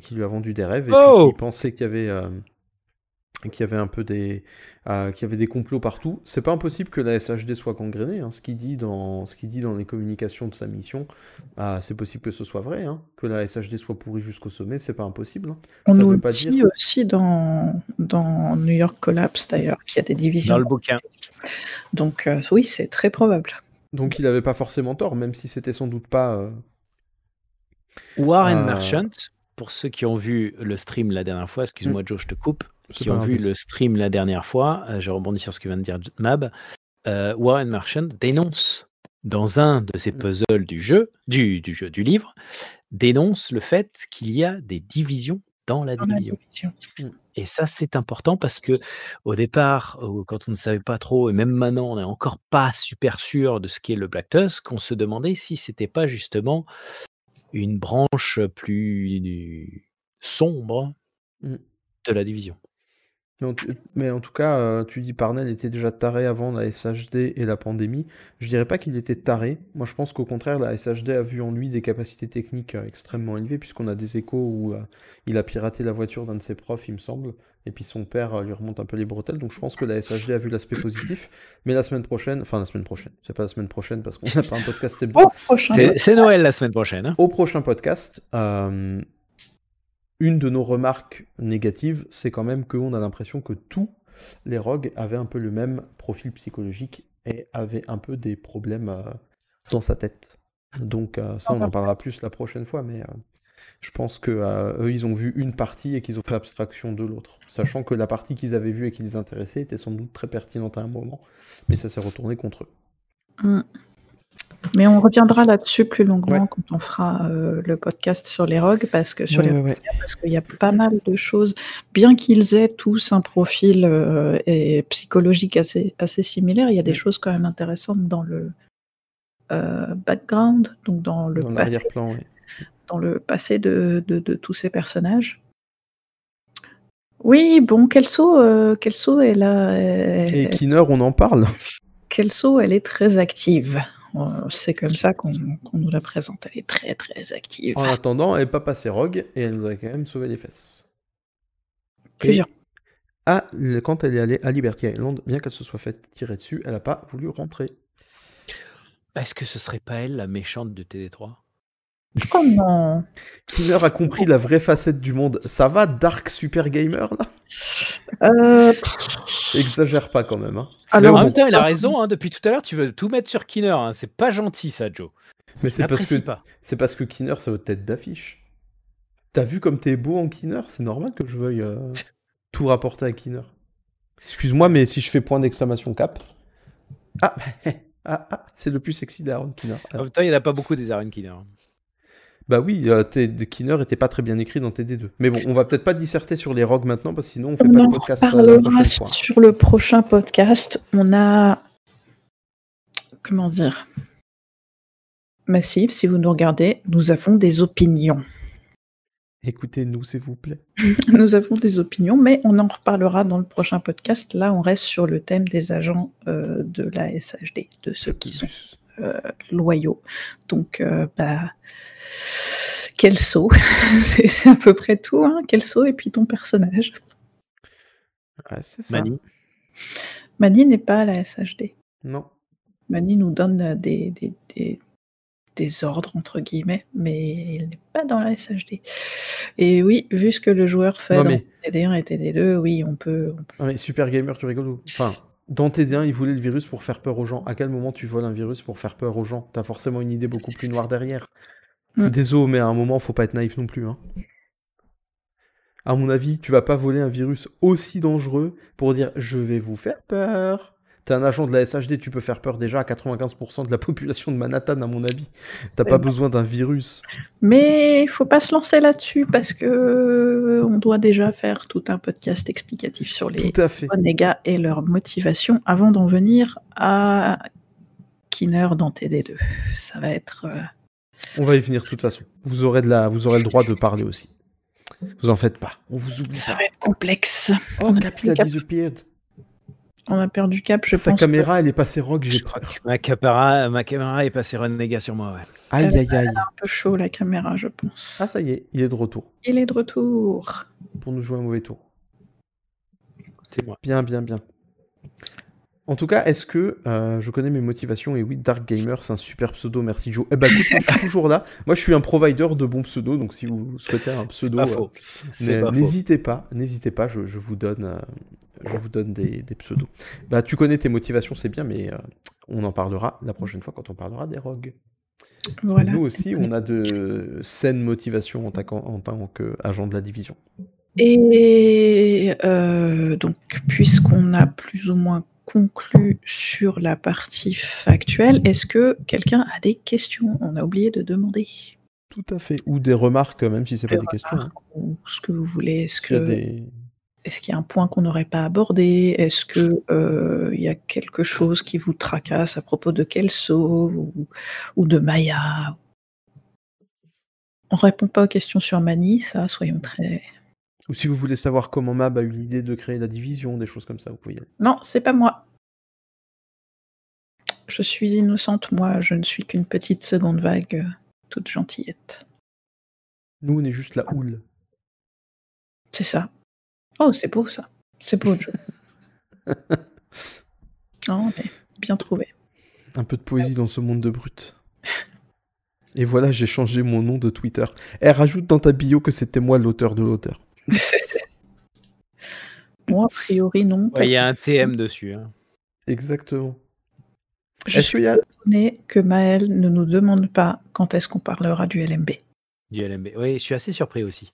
qui lui a vendu des rêves et Oh puis qui pensait qu'il y avait, qu'il y avait un peu des, euh, qu'il y avait des complots partout. C'est pas impossible que la SHD soit gangrénée, hein, ce qu'il dit dans, ce qu'il dit dans les communications de sa mission, ah, c'est possible que ce soit vrai, hein, que la SHD soit pourrie jusqu'au sommet, c'est pas impossible. hein. On Ça nous veut pas dit dire. aussi dans, dans New York Collapse d'ailleurs, qu'il y a des divisions. Dans le bouquin. Donc euh, oui, c'est très probable. Donc il avait pas forcément tort, même si c'était sans doute pas. euh, Warren Euh, Merchant, pour ceux qui ont vu le stream la dernière fois, excuse-moi Joe, je te coupe, qui ont vu le stream la dernière fois, euh, je rebondis sur ce que vient de dire Mab, euh, Warren Marchand dénonce dans un de ses puzzles du jeu, du, du jeu, du livre, dénonce le fait qu'il y a des divisions dans la Dans la division. division. Et ça, c'est important parce que au départ, euh, quand on ne savait pas trop, et même maintenant, on n'est encore pas super sûr de ce qu'est le Black Tusk, on se demandait si c'était pas justement une branche plus sombre Mm. de la division. Mais en, tout- mais en tout cas, euh, tu dis Parnell était déjà taré avant la SHD et la pandémie. Je dirais pas qu'il était taré. Moi, je pense qu'au contraire, la SHD a vu en lui des capacités techniques euh, extrêmement élevées, puisqu'on a des échos où euh, il a piraté la voiture d'un de ses profs, il me semble, et puis son père lui remonte un peu les bretelles. Donc, je pense que la SHD a vu l'aspect positif. Mais la semaine prochaine, enfin la semaine prochaine, c'est pas la semaine prochaine parce qu'on n'a pas un podcast hebdo. Au prochain C'est podcast. c'est Noël la semaine prochaine. hein. Au prochain podcast, euh, une de nos remarques négatives, c'est quand même qu'on a l'impression que tous les rogues avaient un peu le même profil psychologique et avaient un peu des problèmes euh, dans sa tête. Donc euh, ça, on en parlera plus la prochaine fois, mais euh, je pense que euh, eux, ils ont vu une partie et qu'ils ont fait abstraction de l'autre, sachant que la partie qu'ils avaient vue et qui les intéressait était sans doute très pertinente à un moment, mais ça s'est retourné contre eux. Mm. Mais on reviendra là-dessus plus longuement Ouais. quand on fera euh, le podcast sur les rogues, parce que sur Ouais, les ouais, ouais. rogues, parce qu'il y a pas mal de choses, bien qu'ils aient tous un profil euh, et psychologique assez, assez similaire, il y a des choses quand même intéressantes dans le euh, background, donc dans le Dans passé, dans le passé de, de- de tous ces personnages. Oui, bon, Kelso, Kelso est là. Et Kinner, on en parle. Kelso, elle est très active. Euh, C'est comme ça qu'on nous la présente. Elle est très très active. En attendant, elle n'est pas passée rogue et elle nous a quand même sauvé les fesses. Plusieurs. Et le- quand elle est allée à Liberty Island, bien qu'elle se soit faite tirer dessus, elle n'a pas voulu rentrer. Est-ce que ce serait pas elle la méchante de TD3 Oh non Kinner a compris la vraie facette du monde. Ça va, Dark Super Gamer, là? Euh, Exagère pas quand même. Hein. Alors, En même temps, il a raison. hein, depuis tout à l'heure, tu veux tout mettre sur Kinner. hein, C'est pas gentil, ça, Joe. mais c'est parce que c'est parce que Kinner, c'est votre tête d'affiche. T'as vu comme t'es beau en Kinner C'est normal que je veuille euh, [LAUGHS] tout rapporter à Kinner. Excuse-moi, mais si je fais point d'exclamation cap. Ah, [LAUGHS] ah, ah, c'est le plus sexy d'Aaron Kinner. En même temps, il n'y en a pas beaucoup des Aaron Kinner. Bah oui, euh, de Kinner était pas très bien écrit dans TD2. Mais bon, on va peut-être pas disserter sur les rogues maintenant, parce que sinon on fait on pas en de podcast euh, reparlera prochaine fois. sur le prochain podcast. On a. Comment dire Massive, si vous nous regardez, nous avons des opinions. Écoutez-nous, s'il vous plaît. [LAUGHS] Nous avons des opinions, mais on en reparlera dans le prochain podcast. Là, on reste sur le thème des agents euh, de la SHD, de ceux qui sont loyaux. Donc, euh, bah, Kelso, [LAUGHS] c'est c'est à peu près tout. Hein, Kelso et puis ton personnage? Ouais, c'est ça. Mani. Mani n'est pas à la SHD. Non. Mani nous donne euh, des, des, des- des ordres, entre guillemets, mais il n'est pas dans la SHD. Et oui, vu ce que le joueur fait Non, dans mais- TD1 et TD2, oui, on peut, on Ah, mais Super Gamer, tu rigoles ou Enfin, dans TD1, ils voulaient le virus pour faire peur aux gens. À quel moment tu voles un virus pour faire peur aux gens? T'as forcément une idée beaucoup plus noire derrière. Mm. Désolé, mais à un moment, faut pas être naïf non plus. Hein. À mon avis, tu vas pas voler un virus aussi dangereux pour dire je vais vous faire peur. T'es un agent de la SHD, tu peux faire peur déjà à 95% de la [LAUGHS] population de Manhattan, à mon avis. T'as pas besoin d'un virus. Mais il faut pas se lancer là-dessus parce que euh, on doit déjà faire tout un podcast explicatif sur les renégats et leur motivation avant d'en venir à Kinner dans TD2. Ça va être. euh, On va y venir de toute façon. Vous aurez, de la... vous aurez le droit de parler aussi. Vous en faites pas. On vous oublie ça va être complexe. Oh, on, a disappeared. On a perdu cap, je Sa pense. caméra, elle est passée rock, j'ai peur. Ma caméra, ma caméra est passée renégat sur moi. Ouais. Aïe, aïe, aïe. un peu chaud la caméra, je pense. Ah, ça y est, il est de retour Il est de retour. pour nous jouer un mauvais tour. C'est moi. Bien, bien, bien. En tout cas, est-ce que euh, je connais mes motivations Et oui, Dark Gamer, c'est un super pseudo, merci Joe. Eh ben écoute, moi, je suis toujours là. Moi, je suis un provider de bons pseudos, donc si vous souhaitez un pseudo, euh, n'hésitez pas, n'hésitez pas, je, je vous donne, euh, je vous donne des, des pseudos. Bah, tu connais tes motivations, c'est bien, mais euh, on en parlera la prochaine fois quand on parlera des rogues. Voilà. Nous aussi, on a de saines motivations en, tant qu'en- en tant qu'agent de la division. Et euh, donc, puisqu'on a plus ou moins conclu sur la partie factuelle, est-ce que quelqu'un a des questions? On a oublié de demander. Tout à fait. Ou des remarques, même si c'est pas des questions. Ou ce que vous voulez. Est-ce S'il y des- qu'il y a un point qu'on n'aurait pas abordé? Est-ce que euh, y a quelque chose qui vous tracasse à propos de Kelso ou, ou de Maya? On répond pas aux questions sur Mani, ça, soyons très. Ou si vous voulez savoir comment Mab a eu l'idée de créer la division, des choses comme ça, vous pouvez y aller. Non, c'est pas moi. Je suis innocente, moi, je ne suis qu'une petite seconde vague, euh, toute gentillette. Nous, on est juste la houle. C'est ça. Oh, c'est beau ça. C'est beau, Joe. [LAUGHS] non, mais bien trouvé. Un peu de poésie dans ce monde de brutes. Et voilà, j'ai changé mon nom de Twitter. Eh, rajoute dans ta bio que c'était moi l'auteur de l'auteur. Moi, a priori, non. Ouais, Il y a un TM dessus. hein. Exactement. Je suis a- étonnée que Maël ne nous demande pas quand est-ce qu'on parlera du LMB. Du LMB. Oui, je suis assez surpris aussi.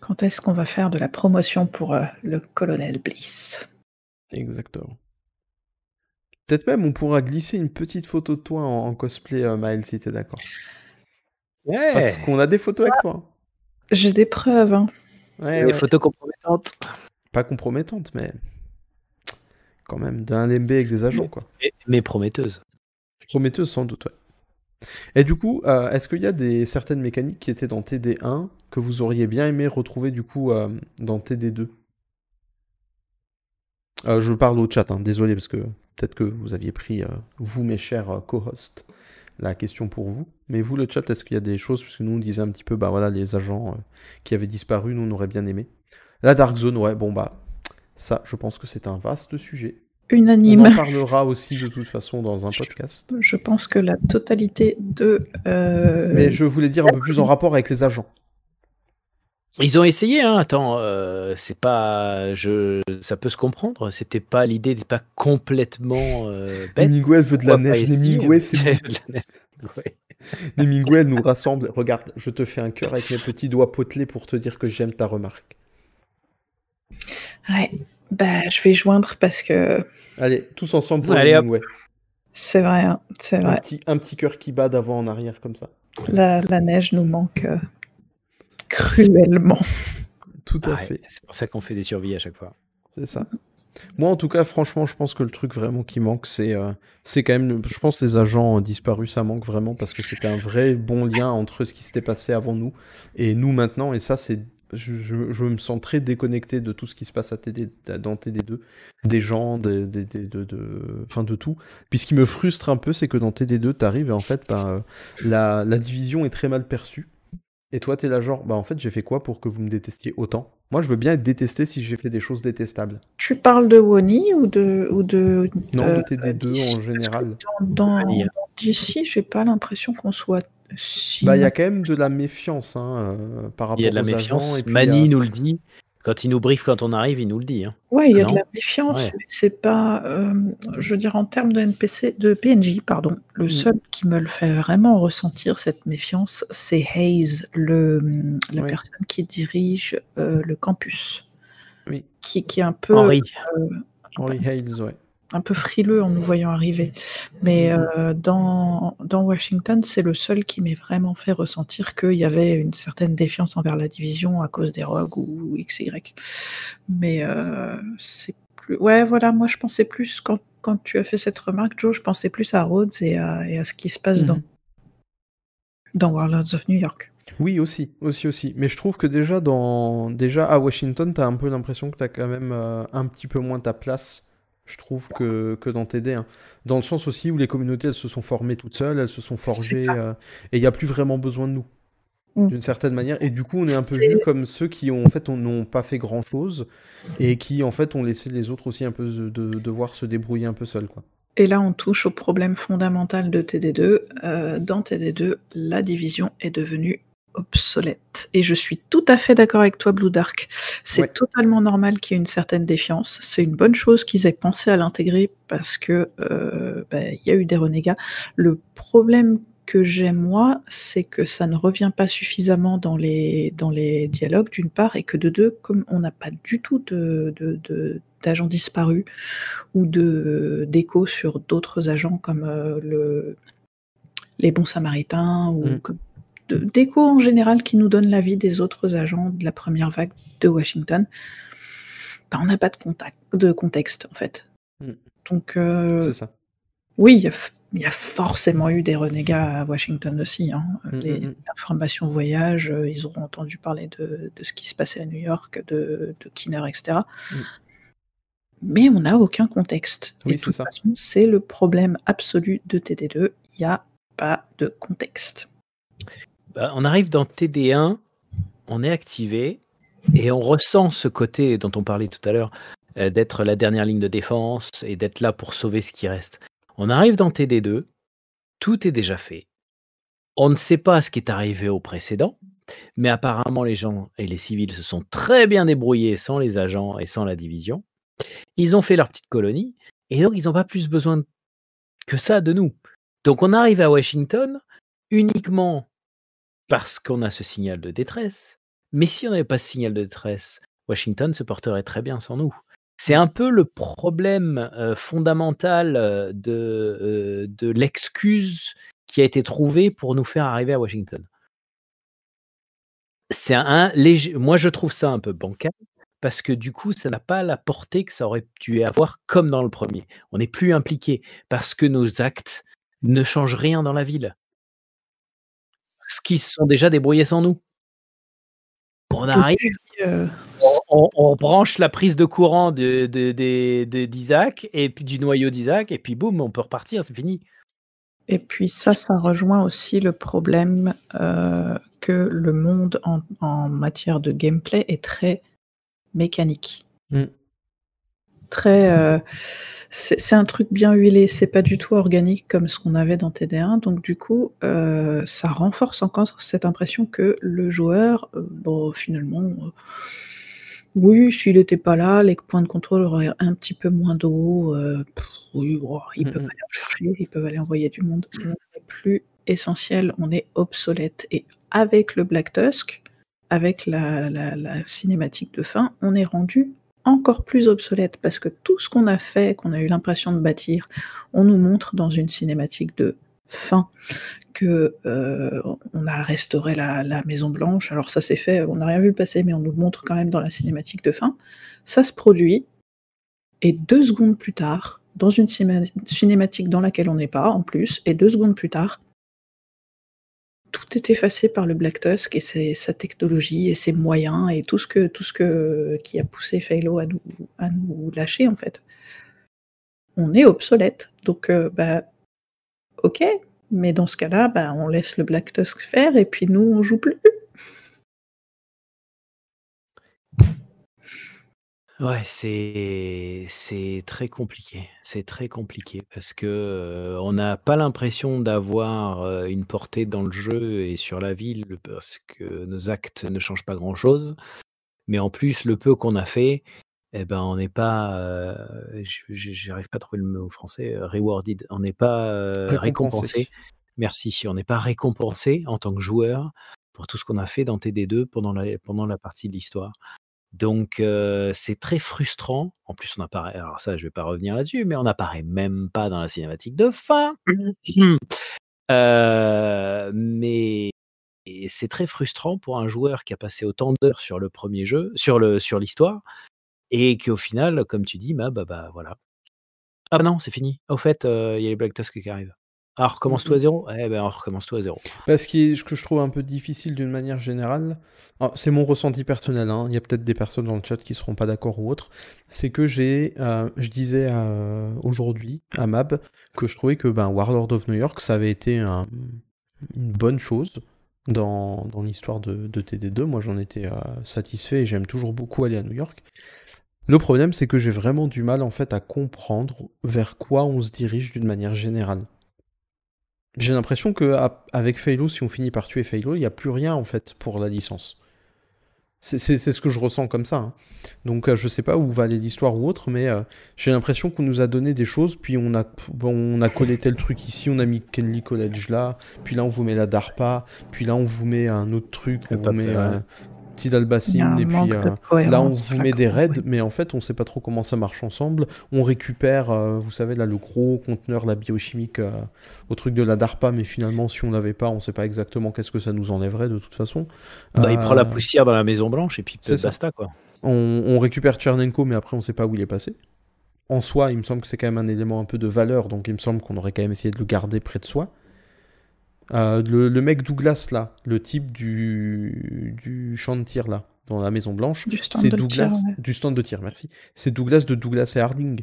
Quand est-ce qu'on va faire de la promotion pour euh, le colonel Bliss? Exactement. Peut-être même on pourra glisser une petite photo de toi en, en cosplay, euh, Maël, si t'es d'accord. Ouais. Parce qu'on a des photos avec toi. J'ai des preuves. hein. Ouais, Des ouais. photos compromettantes. Pas compromettantes, mais quand même d'un LMB avec des agents, quoi. Mais, mais prometteuses. Prometteuse sans doute, ouais. Et du coup, euh, est-ce qu'il y a des certaines mécaniques qui étaient dans TD1 que vous auriez bien aimé retrouver du coup euh, dans TD2 Euh, Je parle au chat, hein, désolé parce que peut-être que vous aviez pris, euh, vous mes chers euh, co-hosts, la question pour vous. Mais vous le chat, est-ce qu'il y a des choses, parce que nous on disait un petit peu, bah voilà, les agents euh, qui avaient disparu, nous on aurait bien aimé. La Dark Zone, ouais, bon bah, ça je pense que c'est un vaste sujet. Unanime. On en parlera aussi de toute façon dans un podcast. Je pense que la totalité de. euh, Mais je voulais dire un peu plus en rapport avec les agents. Ils ont essayé, hein. Attends, euh, c'est pas, je, ça peut se comprendre. C'était pas l'idée n'est pas complètement euh, bête. Hemingway veut de la neige? Hemingway, c'est [LAUGHS] De la neige, ouais. [LAUGHS] Hemingway nous rassemble. Regarde, je te fais un cœur avec mes petits doigts potelés pour te dire que j'aime ta remarque. Ouais, bah, je vais joindre parce que Allez, tous ensemble pour Allez. Hemingway. c'est vrai, hein, c'est Un vrai. petit, un petit cœur qui bat d'avant en arrière comme ça. La, la neige nous manque euh, cruellement. Tout à Ouais, fait. C'est pour ça qu'on fait des survies à chaque fois. C'est ça. Moi, en tout cas, franchement, je pense que le truc vraiment qui manque, c'est euh, c'est quand même, je pense, les agents disparus, ça manque vraiment parce que c'était un vrai bon lien entre ce qui s'était passé avant nous et nous maintenant. Et ça, c'est, je, je- je me sens très déconnecté de tout ce qui se passe à TD, dans TD2, des gens, des- des- des- de, de, enfin de tout. Puis ce qui me frustre un peu, c'est que dans TD2, t'arrives et en fait, bah, euh, la, la division est très mal perçue. Et toi, t'es là genre, bah en fait, j'ai fait quoi pour que vous me détestiez autant? Moi, je veux bien être détesté si j'ai fait des choses détestables. Tu parles de Woni ou de. Ou de Non, euh, de TD2 en général. dans, Vanille. dans DC, j'ai pas l'impression qu'on soit si. Bah, il y a quand même de la méfiance hein, euh, par rapport Il y a de la aux méfiance. agents. Mani a- nous le dit. Quand il nous briefe quand on arrive, il nous le dit. hein. Ouais, il y a Non de la méfiance, Ouais. mais c'est pas. euh, je veux dire, en termes de NPC, de PNJ, pardon, le Mm. seul qui me le fait vraiment ressentir, cette méfiance, c'est Hayes, le, la Ouais. personne qui dirige euh, le campus. Oui. Qui, qui est un peu. Henri. euh, Henry Hales, ouais. Un peu frileux en nous voyant arriver. Mais Mm. euh, dans, dans Washington, c'est le seul qui m'ait vraiment fait ressentir qu'il y avait une certaine défiance envers la division à cause des rogues ou XY. Mais euh, c'est plus. Ouais, voilà, moi je pensais plus, quand, quand tu as fait cette remarque, Joe, je pensais plus à Rhodes et à, et à ce qui se passe dans, Mhm. dans Warlords of New York. Oui, aussi, aussi, aussi. Mais je trouve que déjà, dans... déjà à Washington, t'as un peu l'impression que t'as quand même euh, un petit peu moins ta place, je trouve, que, que dans TD. hein. Dans le sens aussi où les communautés, elles se sont formées toutes seules, elles se sont forgées, euh, et il n'y a plus vraiment besoin de nous. Mm. D'une certaine manière. Et du coup, on est un peu vus comme ceux qui ont, en fait, on- n'ont pas fait grand-chose, et qui, en fait, ont laissé les autres aussi un peu de, de- devoir se débrouiller un peu seuls, quoi. Et là, on touche au problème fondamental de TD2. Euh, dans TD2, la division est devenue obsolète. Et je suis tout à fait d'accord avec toi, Blue Dark. C'est Ouais. totalement normal qu'il y ait une certaine défiance. C'est une bonne chose qu'ils aient pensé à l'intégrer parce que euh, ben, il y a eu des renégats. Le problème que j'ai moi, c'est que ça ne revient pas suffisamment dans les, dans les dialogues, d'une part, et que de deux, comme on n'a pas du tout de, de- de- d'agents disparus ou de d'écho sur d'autres agents comme euh, le, les bons samaritains ou Mm. comme- d'écho en général qui nous donnent la vie des autres agents de la première vague de Washington, bah, on n'a pas de, contact, de contexte en fait. Mm. Donc, euh, C'est ça. oui, il y, a, f- il y a forcément eu des renégats à Washington aussi. hein. Mm, Les mm, mm. informations voyage, euh, ils auront entendu parler de, de ce qui se passait à New York, de, de Kinner, etc. Mais on n'a aucun contexte. Oui, Et de c'est toute ça. façon, c'est le problème absolu de TD2. Il n'y a pas de contexte. Bah, on arrive dans TD1, on est activé et on ressent ce côté dont on parlait tout à l'heure, euh, d'être la dernière ligne de défense et d'être là pour sauver ce qui reste. On arrive dans TD2, tout est déjà fait. On ne sait pas ce qui est arrivé au précédent, mais apparemment les gens et les civils se sont très bien débrouillés sans les agents et sans la division. Ils ont fait leur petite colonie et donc ils n'ont pas plus besoin que ça de nous. Donc on arrive à Washington uniquement parce qu'on a ce signal de détresse. Mais si on n'avait pas ce signal de détresse, Washington se porterait très bien sans nous. C'est un peu le problème fondamental de, de l'excuse qui a été trouvée pour nous faire arriver à Washington. C'est un léger. Moi, je trouve ça un peu bancal parce que du coup, ça n'a pas la portée que ça aurait dû avoir comme dans le premier. On n'est plus impliqué parce que nos actes ne changent rien dans la ville. Parce qu'ils se sont déjà débrouillés sans nous. On arrive, Euh, on, on branche la prise de courant de, d'Isaac et puis du noyau d'Isaac et puis boum, on peut repartir, c'est fini. Et puis ça, ça rejoint aussi le problème euh, que le monde en, en matière de gameplay est très mécanique. Mm. Très, euh, c'est un truc bien huilé, c'est pas du tout organique comme ce qu'on avait dans TD1. Donc du coup, euh, ça renforce encore cette impression que le joueur, euh, bon, finalement, oui, s'il n'était pas là, les points de contrôle auraient un petit peu moins d'eau. oui, ils peuvent aller en chercher, ils peuvent aller envoyer du monde. On n'est plus essentiel, on est obsolète. Et avec le Black Tusk, avec la, la- la cinématique de fin, on est rendu encore plus obsolète parce que tout ce qu'on a fait, qu'on a eu l'impression de bâtir, on nous montre dans une cinématique de fin que euh, on a restauré la, Maison Blanche. Alors ça s'est fait, on n'a rien vu le passer, mais on nous montre quand même dans la cinématique de fin. Ça se produit et deux secondes plus tard, dans une cinéma- cinématique dans laquelle on n'est pas en plus, et deux secondes plus tard, tout est effacé par le Black Tusk et sa technologie et ses moyens et tout ce que tout ce que qui a poussé Phalo à nous à nous lâcher en fait. On est obsolète, donc euh, bah ok, mais dans ce cas-là, bah, on laisse le Black Tusk faire et puis nous on joue plus. Ouais, c'est c'est très compliqué. C'est très compliqué parce que euh, on n'a pas l'impression d'avoir euh, une portée dans le jeu et sur la ville parce que nos actes ne changent pas grand-chose. Mais en plus, le peu qu'on a fait, eh ben, on n'est pas, euh, j'arrive pas à trouver le mot français, rewarded. On n'est pas Récompensé. récompensé. Merci. On n'est pas récompensé en tant que joueur pour tout ce qu'on a fait dans TD2 pendant la, pendant la partie de l'histoire. Donc euh, c'est très frustrant. En plus, on apparaît. Alors ça, je vais pas revenir là-dessus, mais on n'apparaît même pas dans la cinématique de fin. [CLEARS THROAT] Euh, mais c'est très frustrant pour un joueur qui a passé autant d'heures sur le premier jeu, sur le sur l'histoire, et qu'au final, comme tu dis, bah bah, bah voilà. Ah bah non, c'est fini. Au fait, euh, il y a les Black Tusk qui arrivent. Alors recommence tout à zéro? Eh ben on recommence tout à zéro. Parce que ce que je trouve un peu difficile d'une manière générale, alors, c'est mon ressenti personnel, hein, il y a peut-être des personnes dans le chat qui seront pas d'accord ou autre, c'est que j'ai, euh, je disais euh, aujourd'hui à Mab que je trouvais que ben, Warlord of New York, ça avait été un- une bonne chose dans, dans l'histoire de, de TD2. Moi j'en étais euh, satisfait et j'aime toujours beaucoup aller à New York. Le problème, c'est que j'ai vraiment du mal en fait à comprendre vers quoi on se dirige d'une manière générale. J'ai l'impression que avec si on finit par tuer Phalo, il n'y a plus rien en fait pour la licence. C'est ce que je ressens comme ça. hein. Donc euh, je sais pas où va aller l'histoire ou autre, mais euh, j'ai l'impression qu'on nous a donné des choses, puis on a, on a collé tel truc ici, on a mis Kenley College là, puis là on vous met la DARPA, puis là on vous met un autre truc, on vous met euh, Tid Il y a Al-Bassin, un et puis euh, là on vous met des raids, mais en fait on sait pas trop comment ça marche ensemble. On récupère, euh, vous savez, là le gros conteneur, la biochimique euh, au truc de la DARPA, mais finalement si on l'avait pas, on sait pas exactement qu'est-ce que ça nous enlèverait de toute façon. Bah, il prend la poussière dans la Maison Blanche et puis c'est ça. basta quoi. on, on récupère Tchernenko, mais après on sait pas où il est passé. En soi, il me semble que c'est quand même un élément un peu de valeur, donc il me semble qu'on aurait quand même essayé de le garder près de soi. Euh, le, le mec Douglas là, le type du, du champ de tir là, dans la Maison Blanche, c'est Douglas tir, ouais. du stand de tir, merci. C'est Douglas de Douglas et Harding.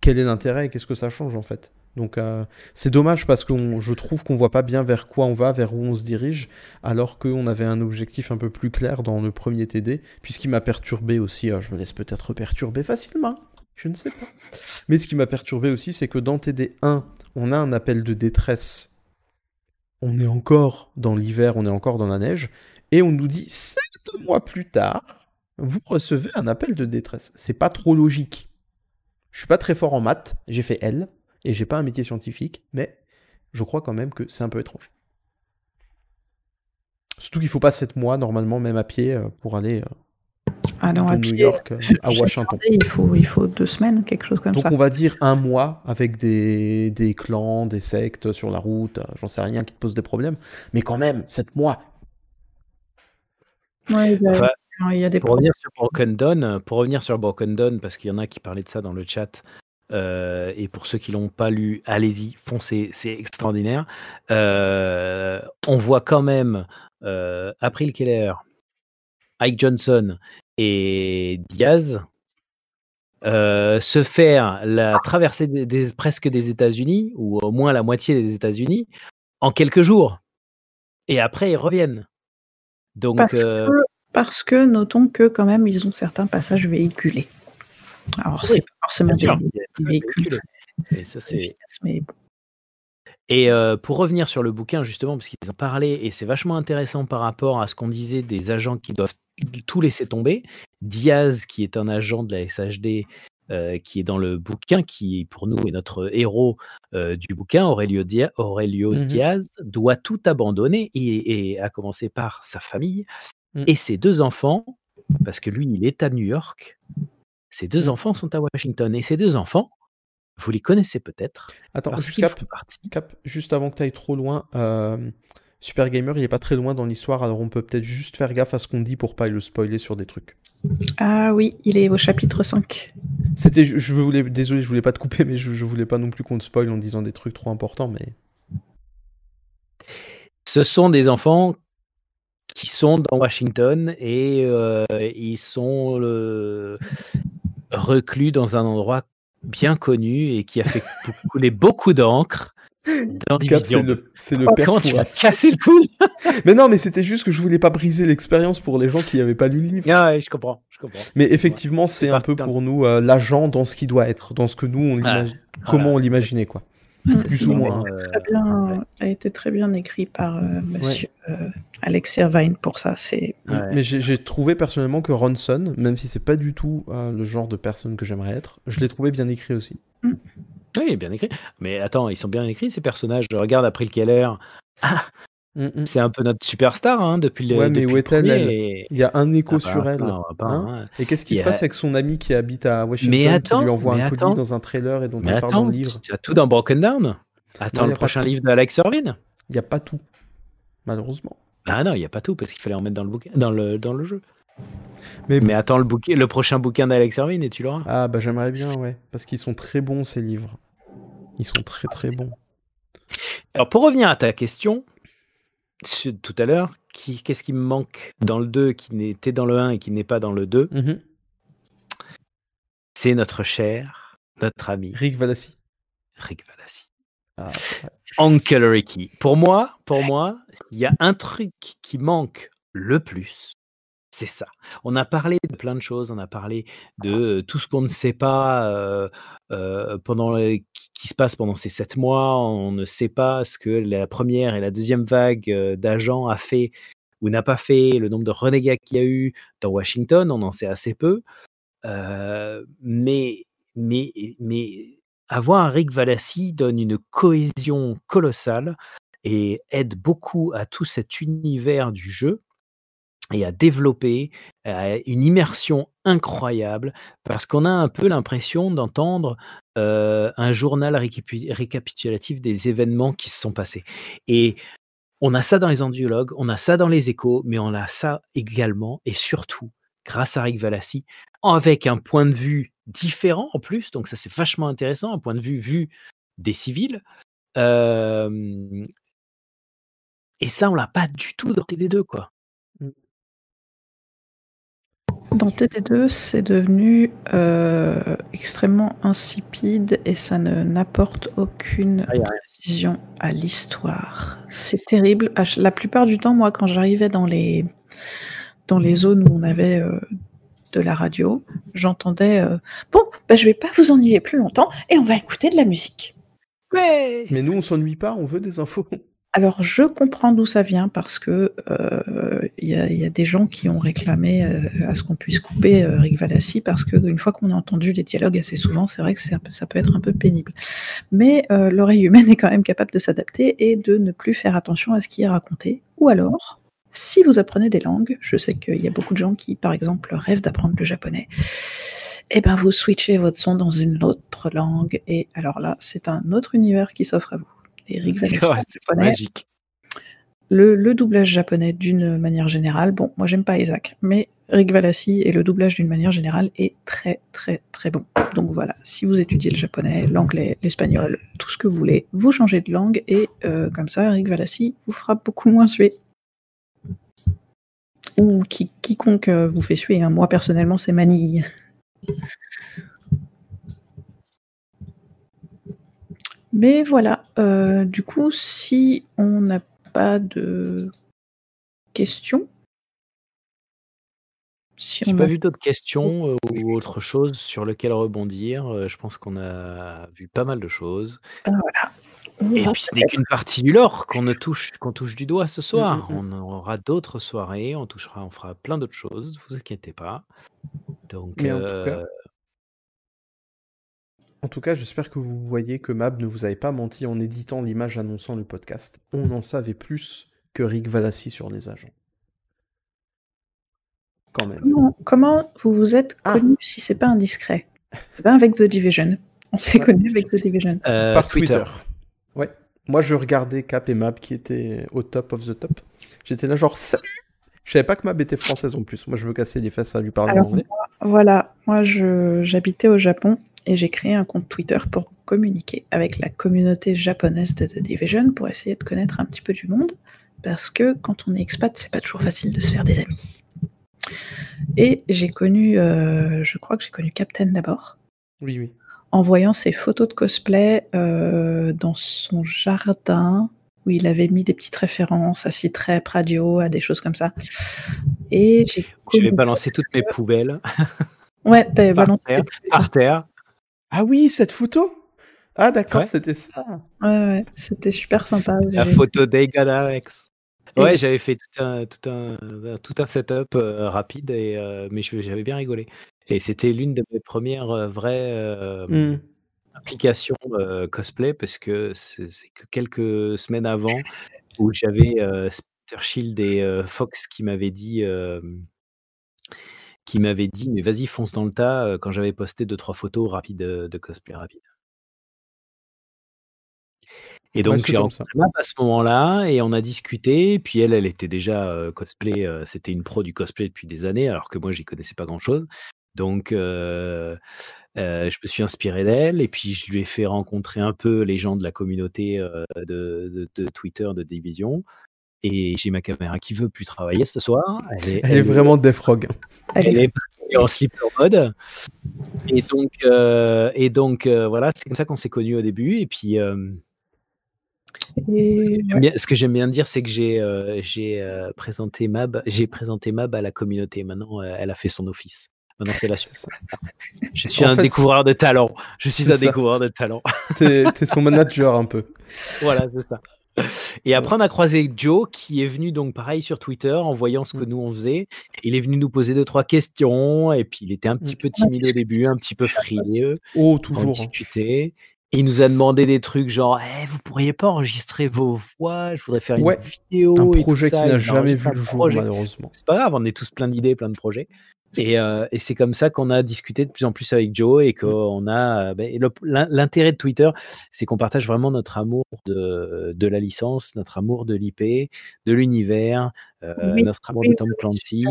Quel est l'intérêt et qu'est-ce que ça change en fait? Donc euh, c'est dommage parce que je trouve qu'on voit pas bien vers quoi on va, vers où on se dirige, alors qu'on avait un objectif un peu plus clair dans le premier TD, puisqu'il m'a perturbé aussi, euh, je me laisse peut-être perturber facilement, je ne sais pas. Mais ce qui m'a perturbé aussi, c'est que dans TD1, on a un appel de détresse, on est encore dans l'hiver, on est encore dans la neige, et on nous dit sept mois plus tard, vous recevez un appel de détresse. C'est pas trop logique. Je suis pas très fort en maths, j'ai fait L, et j'ai pas un métier scientifique, mais je crois quand même que c'est un peu étrange. Surtout qu'il faut pas 7 mois, normalement, même à pied, euh, pour aller euh, Ah non, de à New pied, York à Washington. regardé, il, faut, il faut deux semaines, quelque chose comme Donc ça. on va dire un mois avec des, des clans, des sectes sur la route, euh, j'en sais rien qui te pose des problèmes, mais quand même, 7 mois. Ouais, Enfin, il y a des pour revenir sur Broken Dawn, pour revenir sur Broken Dawn, parce qu'il y en a qui parlaient de ça dans le chat, euh, et pour ceux qui l'ont pas lu, allez-y, foncez, c'est extraordinaire. Euh, on voit quand même euh, April Keller, Ike Johnson et Diaz euh, se faire la traversée des, des- presque des États-Unis, ou au moins la moitié des États-Unis, en quelques jours. Et après, ils reviennent. Donc, Parce, euh, que, parce que notons que quand même ils ont certains passages véhiculés. Alors Oui, c'est pas forcément des, véhicules ça, mais bon. Et euh, pour revenir sur le bouquin, justement, parce qu'ils en parlaient, et c'est vachement intéressant par rapport à ce qu'on disait des agents qui doivent tout laisser tomber. Diaz, qui est un agent de la SHD, euh, qui est dans le bouquin, qui pour nous est notre héros euh, du bouquin, Aurelio, Dia- Aurelio Mhm. Diaz, doit tout abandonner, et, et à commencer par sa famille Mm. et ses deux enfants, parce que lui, il est à New York. Ses deux enfants sont à Washington, et ces deux enfants, vous les connaissez peut-être. Attends, parce juste Cap, partie Cap, juste avant que tu ailles trop loin, euh, Super Gamer, il est pas très loin dans l'histoire, alors on peut peut-être juste faire gaffe à ce qu'on dit pour pas le spoiler sur des trucs. Ah oui, il est au chapitre 5. C'était, je voulais, désolé, je voulais pas te couper, mais je, je voulais pas non plus qu'on te spoil en disant des trucs trop importants, mais Ce sont des enfants qui sont dans Washington et euh, ils sont euh, reclus dans un endroit bien connu et qui a fait [LAUGHS] cou- couler beaucoup d'encre c'est le, 2. c'est le Oh, père tu cassé le cou [LAUGHS] Mais non, mais c'était juste que je voulais pas briser l'expérience pour les gens qui n'avaient pas lu le livre. Ah ouais, je comprends, je comprends. Mais effectivement, c'est un peu pour nous euh, l'agent dans ce qu'il doit être, dans ce que nous, on Ah, comment voilà. on l'imaginait, quoi. C'est- Plus ou moins. Très bien, a été très bien écrit par euh, monsieur euh, Alex Irvine pour ça. C'est Mais j'ai trouvé personnellement que Ronson, même si c'est pas du tout euh, le genre de personne que j'aimerais être, je l'ai trouvé bien écrit aussi. Oui, bien écrit. Mais attends, ils sont bien écrits ces personnages. Regarde April Keller. Ah, c'est un peu notre superstar hein, depuis le. Mm, ouais, mais le et- Il y a un écho Ah bah, sur elle. non, hein hein. Et qu'est-ce qui se passe avec son ami qui habite à Washington, Mais attends, qui lui envoie mais un colis attends. dans un trailer et dont Mais on parle dans attends, le livre? tu as tout dans Broken Down Attends Non, le prochain livre d'Alex Irvine Il n'y a pas tout, malheureusement. Ah non, il n'y a pas tout parce qu'il fallait en mettre dans le, bouquin, dans le, dans le jeu. Mais, Mais attends le, bouquin, le prochain bouquin d'Alex Irvine et tu l'auras. Ah bah j'aimerais bien, ouais. Parce qu'ils sont très bons, ces livres. Ils sont très très bons. Alors pour revenir à ta question, tout à l'heure, qu'est-ce qui me manque dans le 2 qui n'était dans le 1 et qui n'est pas dans le 2 Mhm. C'est notre cher, notre ami Rick Valassi. Rick Valassi. Ah, ouais. Uncle Ricky. Pour moi, pour moi, il y a un truc qui manque le plus, c'est ça. On a parlé de plein de choses, on a parlé de tout ce qu'on ne sait pas pendant qui, se passe pendant ces sept mois. On ne sait pas ce que la première et la deuxième vague d'agents a fait ou n'a pas fait, le nombre de renégats qu'il y a eu dans Washington, on en sait assez peu. Mais, mais, mais avoir un Rick Valassi donne une cohésion colossale et aide beaucoup à tout cet univers du jeu et à développer une immersion incroyable parce qu'on a un peu l'impression d'entendre un journal récapi- récapitulatif des événements qui se sont passés. Et on a ça dans les andiologues, on a ça dans les échos, mais on a ça également et surtout grâce à Rick Valassi, avec un point de vue différent en plus, donc ça c'est vachement intéressant, un point de vue vu des civils. Et ça, on l'a pas du tout dans TD2, quoi. Dans TD2, c'est devenu euh, extrêmement insipide et ça ne n'apporte aucune Ah, précision à l'histoire. C'est terrible. La plupart du temps, moi, quand j'arrivais dans les, dans les zones où on avait euh, de la radio, j'entendais euh, Bon, bah, je vais pas vous ennuyer plus longtemps et on va écouter de la musique. Ouais. Mais nous, on s'ennuie pas, on veut des infos. Alors, je comprends d'où ça vient parce que euh, il y, a, des gens qui ont réclamé euh, à ce qu'on puisse couper euh, Rick Valassi parce que une fois qu'on a entendu les dialogues assez souvent, c'est vrai que ça peut être un peu pénible. Mais euh, l'oreille humaine est quand même capable de s'adapter et de ne plus faire attention à ce qui est raconté. Ou alors, si vous apprenez des langues, je sais qu'il y a beaucoup de gens qui, par exemple, rêvent d'apprendre le japonais. Eh ben, vous switchez votre son dans une autre langue, et alors là, c'est un autre univers qui s'offre à vous. Et Rick Valassi, Ouais, en c'est japonais, magique. le, le doublage japonais d'une manière générale, bon, moi j'aime pas Isaac, mais Rick Valassi et le doublage d'une manière générale est très très très bon. Donc voilà, si vous étudiez le japonais, l'anglais, l'espagnol, tout ce que vous voulez, vous changez de langue et euh, comme ça, Rick Valassi vous fera beaucoup moins suer. Ou qui, quiconque euh, vous fait suer, hein. moi personnellement c'est Manille. Mais voilà, euh, du coup, si on n'a pas de questions, si J'ai on pas a- vu d'autres questions euh, ou autre chose sur lequel rebondir. Euh, je pense qu'on a vu pas mal de choses. Ah, voilà. On Et puis ce n'est qu'une partie du lore qu'on ne touche, qu'on touche du doigt ce soir. mm, mm. On aura d'autres soirées, on touchera, on fera plein d'autres choses. Vous inquiétez pas. Donc, Mais en tout cas, En tout cas, j'espère que vous voyez que Mab ne vous avait pas menti en éditant l'image annonçant le podcast. On en savait plus que Rick Valassi sur les agents. Quand même. Comment, comment vous vous êtes Ah. connus si c'est pas indiscret? Ben, Avec The Division. On s'est connus avec The Division. euh, Par Twitter. Twitter. Ouais. Moi, je regardais Cap et Mab qui étaient au top of the top. J'étais là genre salut. Je savais pas que Mab était française en plus. Moi, je me cassais les fesses à lui parler Alors, en anglais. Voilà, moi je- j'habitais au Japon et j'ai créé un compte Twitter pour communiquer avec la communauté japonaise de The Division pour essayer de connaître un petit peu du monde. Parce que quand on est expat, c'est pas toujours facile de se faire des amis. Et j'ai connu, euh, je crois que j'ai connu Captain d'abord, Oui, oui. en voyant ses photos de cosplay euh, dans son jardin, où il avait mis des petites références à Citrep, Radio, à des choses comme ça. Et j'ai Je vais connu- balancer toutes mes poubelles Ouais, t'avais balancé terre, par terre. Ah oui, cette photo? Ah d'accord, Ouais. c'était ça. Ouais, ouais, c'était super sympa. La photo d'Egan Alex. Et- Ouais, j'avais fait tout un, tout un, tout un setup euh, rapide, et, euh, mais je- j'avais bien rigolé. Et c'était l'une de mes premières euh, vraies euh, Hmm. applications euh, cosplay, parce que c'est que quelques semaines avant où j'avais euh, Spencer Shield et euh, Fox qui m'avaient dit, euh, qui m'avaient dit, mais vas-y, fonce dans le tas, euh, quand j'avais posté deux, trois photos rapides euh, de cosplay rapide. Et donc j'ai rencontré Map à ce moment-là et on a discuté. Puis elle, elle était déjà euh, cosplay, euh, c'était une pro du cosplay depuis des années, alors que moi j'y connaissais pas grand-chose. Donc je me suis inspiré d'elle et puis je lui ai fait rencontrer un peu les gens de la communauté de, de- de Twitter de Division. Et j'ai ma caméra qui veut plus travailler ce soir. Elle est, Elle est vraiment Defrog. Elle elle est- en sleeper mode. Et donc, euh, et donc euh, voilà, c'est comme ça qu'on s'est connus au début. Et puis, euh, Et- ce que j'aime bien dire, c'est que j'ai euh, j'ai euh, présenté Mab, j'ai présenté Mab à la communauté. Maintenant, euh, elle a fait son office. Maintenant, c'est la [LAUGHS] suite. Je suis En un fait, découvreur de talent. Je suis un ça. découvreur de talent. T'es t'es son manager un peu. [LAUGHS] voilà, c'est ça. Et après, on a croisé Joe qui est venu donc pareil sur Twitter en voyant ce que Mmh. nous on faisait. Il est venu nous poser deux trois questions et puis il était un petit Mmh. peu timide au début, un petit peu frileux. Oh, On toujours. hein. discutait. Et il nous a demandé des trucs genre Eh, vous pourriez pas enregistrer vos voix, je voudrais faire une Ouais, vidéo. un et tout projet qui n'a jamais vu le jour, malheureusement. C'est pas grave, on est tous plein d'idées, plein de projets. Et, euh, et c'est comme ça qu'on a discuté de plus en plus avec Joe et qu'on a. euh, ben, L'intérêt de Twitter, c'est qu'on partage vraiment notre amour de, de la licence, notre amour de l'IP, de l'univers, euh, Oui, notre amour oui, de Tom Clancy.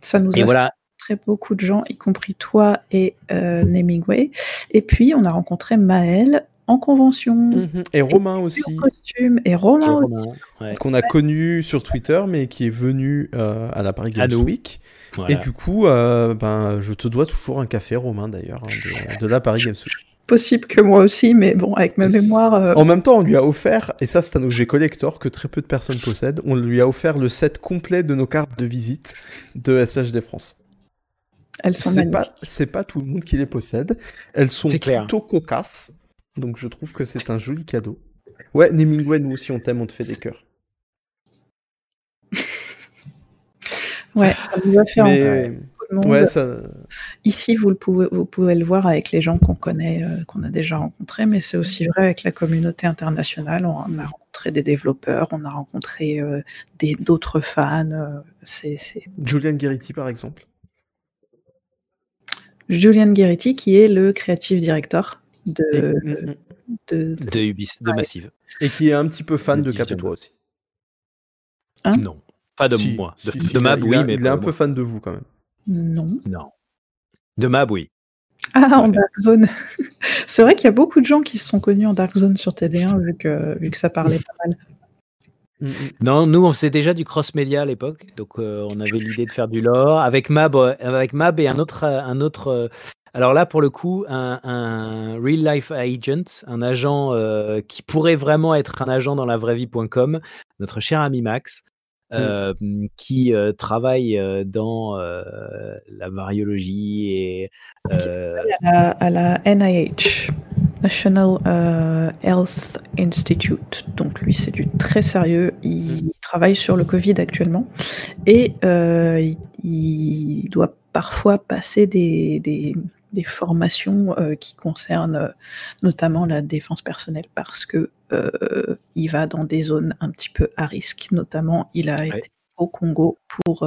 Ça nous Et a voilà. rencontrer beaucoup de gens, y compris toi et euh, Namingway. Et puis, on a rencontré Maël en convention. Mhm. Et Romain en aussi. costume. Et Romain aussi. Ouais. qu'on a connu sur Twitter, mais qui est venu euh, à la Paris Games nous. Week. Voilà. Et du coup, euh, ben, je te dois toujours un café, Romain, d'ailleurs, hein, de, de la Paris Games Week. Possible que moi aussi, mais bon, avec ma mémoire. euh, En même temps, on lui a offert, et ça c'est un objet collector que très peu de personnes possèdent, on lui a offert le set complet de nos cartes de visite de SHD France. Elles sont C'est pas, c'est pas tout le monde qui les possède. Elles sont plutôt cocasses, donc je trouve que c'est un joli cadeau. Ouais, Nemingway, nous aussi on t'aime, on te fait des cœurs. Ouais, ça nous a fait Mais- monde. Ouais, ça- Ici, vous, le pouvez, vous pouvez le voir avec les gens qu'on connaît, euh, qu'on a déjà rencontrés, mais c'est aussi vrai avec la communauté internationale. On a rencontré des développeurs, on a rencontré euh, d'autres fans. euh, c'est Julian Gueriti par exemple. Julian Gueriti qui est le creative director de, Et, mm, de, De, Ubis, de Massive. et qui est un petit peu fan De de Cap et Division. toi aussi. Hein? Non, pas de Si, moi. De, si, Mab, a- oui, a- mais il est un peu fan de vous quand même. Non. Non. De Mab, oui. Ah, en Dark Zone. [LAUGHS] c'est vrai qu'il y a beaucoup de gens qui se sont connus en Dark Zone sur TD1 vu que, vu que ça parlait pas mal. Non, nous, on faisait déjà du cross-média à l'époque, donc euh, on avait l'idée de faire du lore avec Mab, euh, avec Mab et un autre, euh, un autre. euh, alors là, pour le coup, un, un real life agent, un agent euh, qui pourrait vraiment être un agent dans la vraie vie.com, notre cher ami Max, euh, qui euh, travaille euh, dans la variologie et à la, à la NIH, National Health Institute. Donc lui, c'est du très sérieux. Il travaille sur le Covid actuellement et il, il doit parfois passer des, des- des formations euh, qui concernent euh, notamment la défense personnelle parce que euh, il va dans des zones un petit peu à risque. Notamment, il a été au Congo pour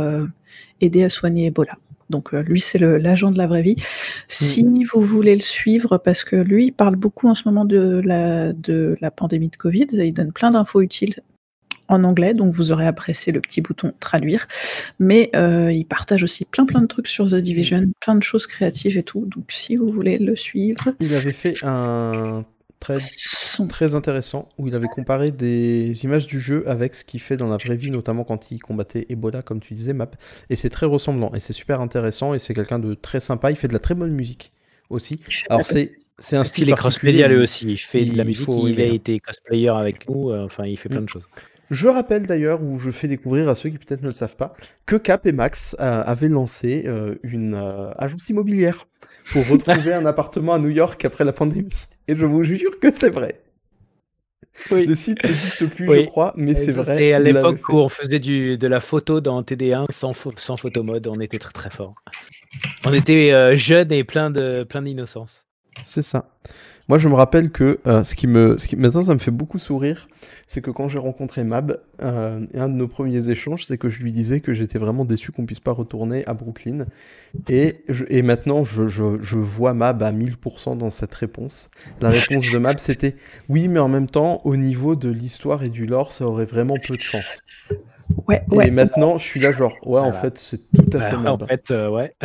aider à soigner Ebola. Donc lui, c'est l'agent de la vraie vie. Si vous voulez le suivre, parce que lui, il parle beaucoup en ce moment de la, de la pandémie de Covid, il donne plein d'infos utiles en anglais, donc vous aurez apprécié le petit bouton traduire. Mais euh, il partage aussi plein plein de trucs sur The Division, plein de choses créatives et tout. Donc si vous voulez le suivre, Il avait fait un thread très intéressant où il avait comparé des images du jeu avec ce qu'il fait dans la vraie vie, notamment quand il combattait Ebola, comme tu disais, Map. Et c'est très ressemblant et c'est super intéressant et c'est quelqu'un de très sympa. Il fait de la très bonne musique aussi. Alors c'est c'est un style qu'il est cross-média lui il- aussi. Il fait de la il musique, faut il a hein. été cosplayer avec nous. euh, Enfin, il fait plein de choses. Je rappelle d'ailleurs, ou je fais découvrir à ceux qui peut-être ne le savent pas, que Cap et Max euh, avaient lancé euh, une euh, agence immobilière pour retrouver [LAUGHS] un appartement à New York après la pandémie. Et je vous jure que c'est vrai. Le site n'existe plus, Oui. je crois, mais c'est vrai. C'était à l'époque où on faisait du, de la photo dans TD1 sans, sans photomode. On était très très fort. On était jeunes et plein de plein d'innocence. C'est ça. Moi, je me rappelle que euh, ce qui me, ce qui, maintenant, ça me fait beaucoup sourire, c'est que quand j'ai rencontré Mab, euh, un de nos premiers échanges, c'est que je lui disais que j'étais vraiment déçu qu'on puisse pas retourner à Brooklyn. Et, je- et maintenant, je, je, je vois Mab à 1000% dans cette réponse. La réponse de Mab, c'était oui, mais en même temps, au niveau de l'histoire et du lore, ça aurait vraiment peu de chance. Ouais, et ouais. maintenant, je suis là, genre, ouais, en fait, c'est tout à Bah, fait en Mab. fait, euh, ouais.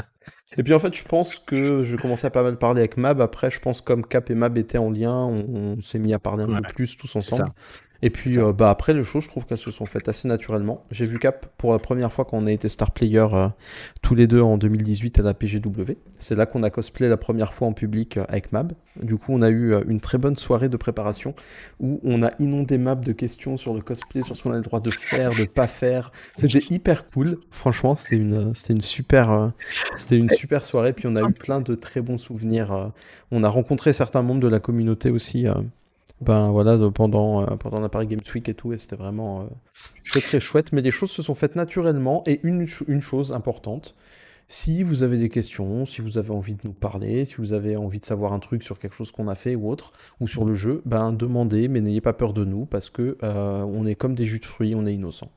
Et puis en fait, je pense que je commençais à pas mal parler avec Mab. Après, je pense comme Cap et Mab étaient en lien, on, on s'est mis à parler un Ouais. peu plus tous ensemble. Et puis euh, bah après les choses, je trouve qu'elles se sont faites assez naturellement. J'ai vu Cap pour la première fois quand on a été star player euh, tous les deux en 2018 à la PGW. C'est là qu'on a cosplay la première fois en public euh, avec Mab. Du coup, on a eu une très bonne soirée de préparation où on a inondé Mab de questions sur le cosplay, sur ce qu'on a le droit de faire, de pas faire. C'était hyper cool. Franchement, c'était une, c'était une super, c'était une super soirée. Puis on a eu plein de très bons souvenirs. On a rencontré certains membres de la communauté aussi. Ben voilà, pendant, euh, pendant la Paris Games Week et tout, et c'était vraiment euh, très très chouette, mais les choses se sont faites naturellement, et une, une chose importante, si vous avez des questions, si vous avez envie de nous parler, si vous avez envie de savoir un truc sur quelque chose qu'on a fait ou autre, ou sur le jeu, ben demandez, mais n'ayez pas peur de nous, parce que euh, on est comme des jus de fruits, on est innocent.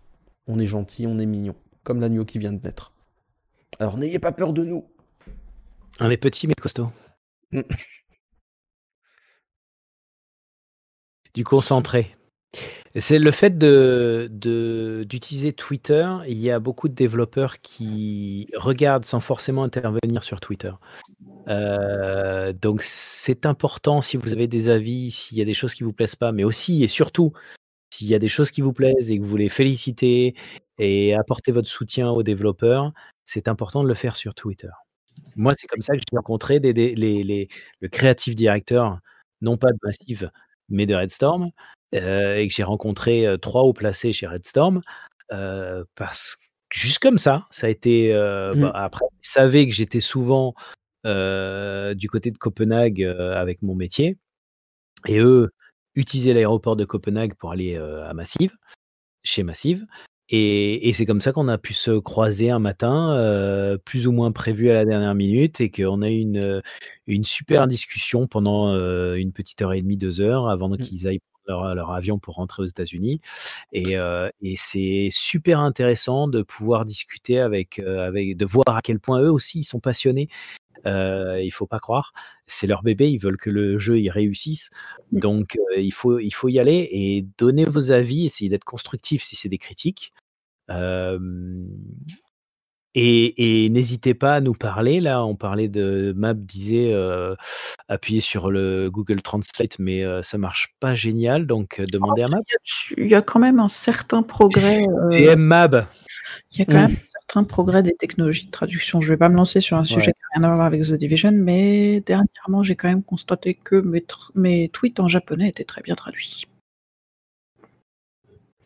On est gentil, on est mignon, comme l'agneau qui vient de naître. Alors n'ayez pas peur de nous. On est petit mais costaud. [LAUGHS] Du concentré. C'est le fait de d'utiliser Twitter. Il y a beaucoup de développeurs qui regardent sans forcément intervenir sur Twitter. Euh, donc c'est important si vous avez des avis, s'il y a des choses qui vous plaisent pas, mais aussi et surtout s'il y a des choses qui vous plaisent et que vous voulez féliciter et apporter votre soutien aux développeurs, c'est important de le faire sur Twitter. Moi, c'est comme ça que j'ai rencontré les, le creative director, non pas de Massive, mais de Redstorm, euh, et que j'ai rencontré euh, trois hauts placés chez Redstorm, euh, parce que juste comme ça, ça a été. euh, Mm. bah, après, ils savaient que j'étais souvent du côté de Copenhague avec mon métier, et eux utilisaient l'aéroport de Copenhague pour aller à Massive, chez Massive. Et, et c'est comme ça qu'on a pu se croiser un matin, euh, plus ou moins prévu à la dernière minute, et qu'on a eu une, une super discussion pendant euh, une petite heure et demie, deux heures, avant qu'ils aillent prendre leur, leur avion pour rentrer aux États-Unis. Et, euh, et c'est super intéressant de pouvoir discuter avec, avec, de voir à quel point eux aussi ils sont passionnés. Euh, il faut pas croire, c'est leur bébé, ils veulent que le jeu y réussisse. Donc euh, il faut il faut y aller et donner vos avis, essayer d'être constructif si c'est des critiques. Et, et n'hésitez pas à nous parler. Là, on parlait de Map disait euh, appuyer sur le Google Translate, mais euh, ça marche pas génial. Donc euh, demandez à Map. Il y a quand même un certain progrès. TM Mab. Il y a quand même un certain progrès des technologies de traduction. Je ne vais pas me lancer sur un sujet Ouais. qui n'a rien à voir avec The Division, mais dernièrement, j'ai quand même constaté que mes, mes tweets en japonais étaient très bien traduits.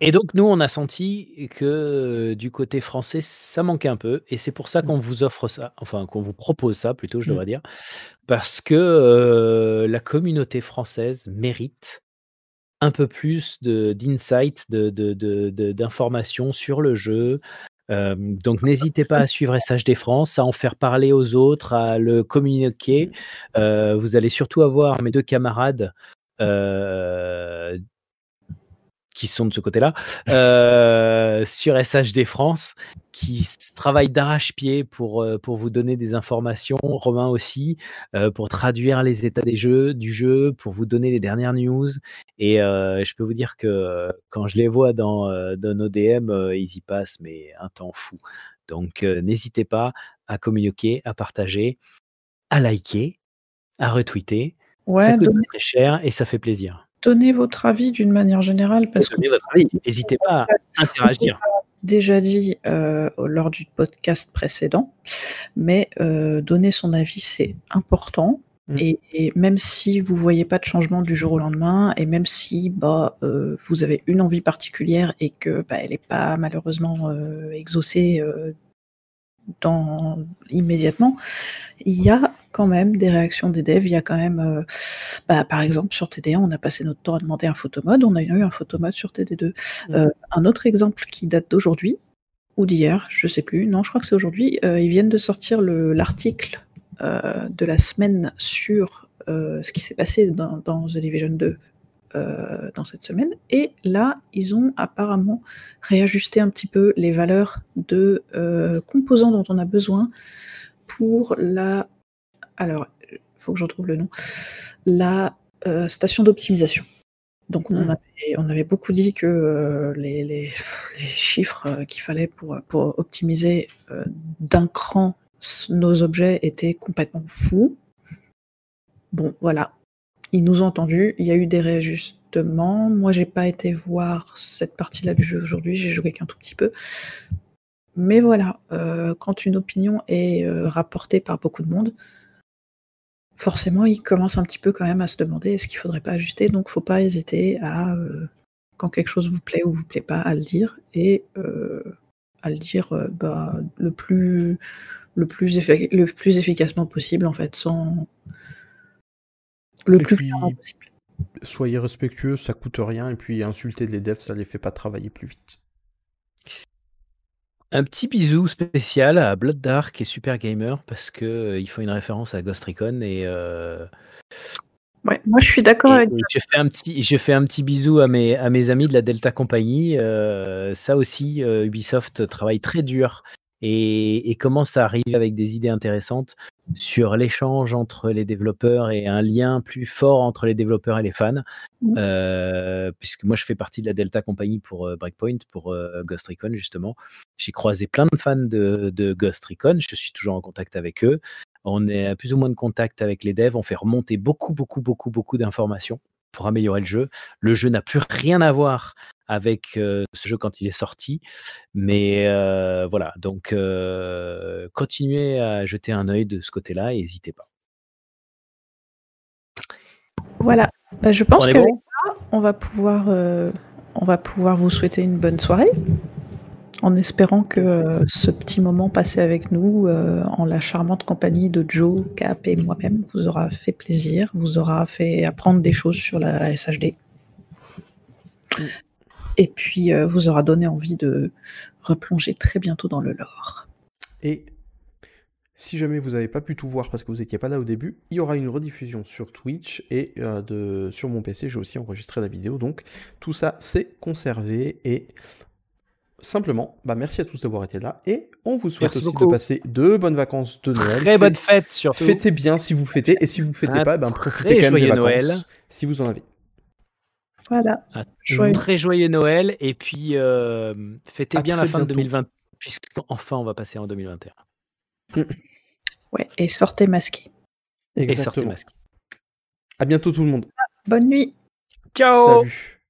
Et donc nous, on a senti que euh, du côté français, ça manquait un peu, et c'est pour ça qu'on vous offre ça, enfin qu'on vous propose ça plutôt, je Mm. devrais dire, parce que euh, la communauté française mérite un peu plus d'insight, de, de, de- de- d'informations sur le jeu. Euh, donc n'hésitez pas à suivre SHD France, à en faire parler aux autres, à le communiquer. Euh, vous allez surtout avoir mes deux camarades euh, qui sont de ce côté-là, euh, [LAUGHS] sur SHD France, qui travaillent d'arrache-pied pour, euh, pour vous donner des informations, Romain aussi, euh, pour traduire les états des jeux, du jeu, pour vous donner les dernières news. Et euh, je peux vous dire que quand je les vois dans, dans nos DM, ils y passent mais un temps fou. Donc n'hésitez pas à communiquer, à partager, à liker, à retweeter. Ouais, ça coûte pas très cher et ça fait plaisir. Donnez votre avis d'une manière générale, parce que Donnez votre avis. N'hésitez pas à interagir. déjà dit euh, lors du podcast précédent, mais euh, donner son avis, c'est important. Mm. Et, et même si vous voyez pas de changement du jour au lendemain, et même si bah, euh, vous avez une envie particulière et que bah, elle n'est pas malheureusement euh, exaucée euh, dans, immédiatement, il y a quand même des réactions des devs. Il y a quand même, euh, bah, par exemple, sur TD1, on a passé notre temps à demander un photomode. On a eu un photomode sur TD2. Euh, un autre exemple qui date d'aujourd'hui ou d'hier, je sais plus. Non, je crois que c'est aujourd'hui. euh, ils viennent de sortir le- l'article de la semaine sur ce qui s'est passé dans, dans The Division 2 euh, dans cette semaine. Et là, ils ont apparemment réajusté un petit peu les valeurs de composants dont on a besoin pour la. Alors, il faut que j'en trouve le nom. La euh, station d'optimisation. Donc, on, Mm. avait, on avait beaucoup dit que euh, les, les- les chiffres euh, qu'il fallait pour, pour optimiser euh, d'un cran nos objets étaient complètement fous. Bon, voilà. Ils nous ont entendus. Il y a eu des réajustements. Moi, j'ai pas été voir cette partie-là du jeu aujourd'hui. J'ai joué qu'un tout petit peu. Mais voilà, euh, quand une opinion est euh, rapportée par beaucoup de monde, forcément, ils commencent un petit peu quand même à se demander est-ce qu'il faudrait pas ajuster? Donc, faut pas hésiter à, euh, quand quelque chose vous plaît ou vous plaît pas, à le dire et euh, à le dire euh, bah, le plus le plus, le plus efficacement possible en fait, sans le Et plus puis- clairement possible. soyez respectueux, ça coûte rien, et puis insulter les devs, ça les fait pas travailler plus vite. Un petit bisou spécial à Blood Dark et Super Gamer parce que euh, ils font une référence à Ghost Recon et euh, Ouais, moi je suis d'accord avec et je fais un petit je fais un petit bisou à mes à mes amis de la Delta Company. euh, ça aussi, euh, Ubisoft travaille très dur et, et commence à arriver avec des idées intéressantes sur l'échange entre les développeurs et un lien plus fort entre les développeurs et les fans. Mhm. Euh, puisque moi je fais partie de la Delta Company pour euh, Breakpoint, pour euh, Ghost Recon justement. J'ai croisé plein de fans de, de Ghost Recon, je suis toujours en contact avec eux. On est à plus ou moins de contact avec les devs, on fait remonter beaucoup, beaucoup, beaucoup, beaucoup d'informations pour améliorer le jeu. Le jeu n'a plus rien à voir avec euh, ce jeu quand il est sorti, mais euh, voilà, donc euh, continuez à jeter un œil de ce côté-là et n'hésitez pas. Voilà. Bah, je pense qu'avec bon? ça, on va pouvoir, euh, on va pouvoir vous souhaiter une bonne soirée, en espérant que euh, ce petit moment passé avec nous, euh, en la charmante compagnie de Joe, Cap et moi-même, vous aura fait plaisir, vous aura fait apprendre des choses sur la SHD, et puis euh, vous aura donné envie de replonger très bientôt dans le lore. Et si jamais vous n'avez pas pu tout voir parce que vous n'étiez pas là au début, il y aura une rediffusion sur Twitch et euh, de, sur mon PC, j'ai aussi enregistré la vidéo. Donc tout ça, c'est conservé. Et simplement, bah, merci à tous d'avoir été là. Et on vous souhaite Merci aussi beaucoup. de passer de bonnes vacances de Noël. Très bonne fête surtout. Fêtez bien si vous fêtez. Et si vous fêtez Un pas, ben, profitez quand même des vacances Noël. si vous en avez. Voilà. Un Joyeux. très joyeux Noël et puis euh, fêtez À bien la fin de bientôt. 2020 puisqu'enfin on va passer en 2021. [LAUGHS] Ouais, et sortez masqués. Et sortez Exactement. masqués. À bientôt tout le monde. Bonne nuit. Ciao Salut.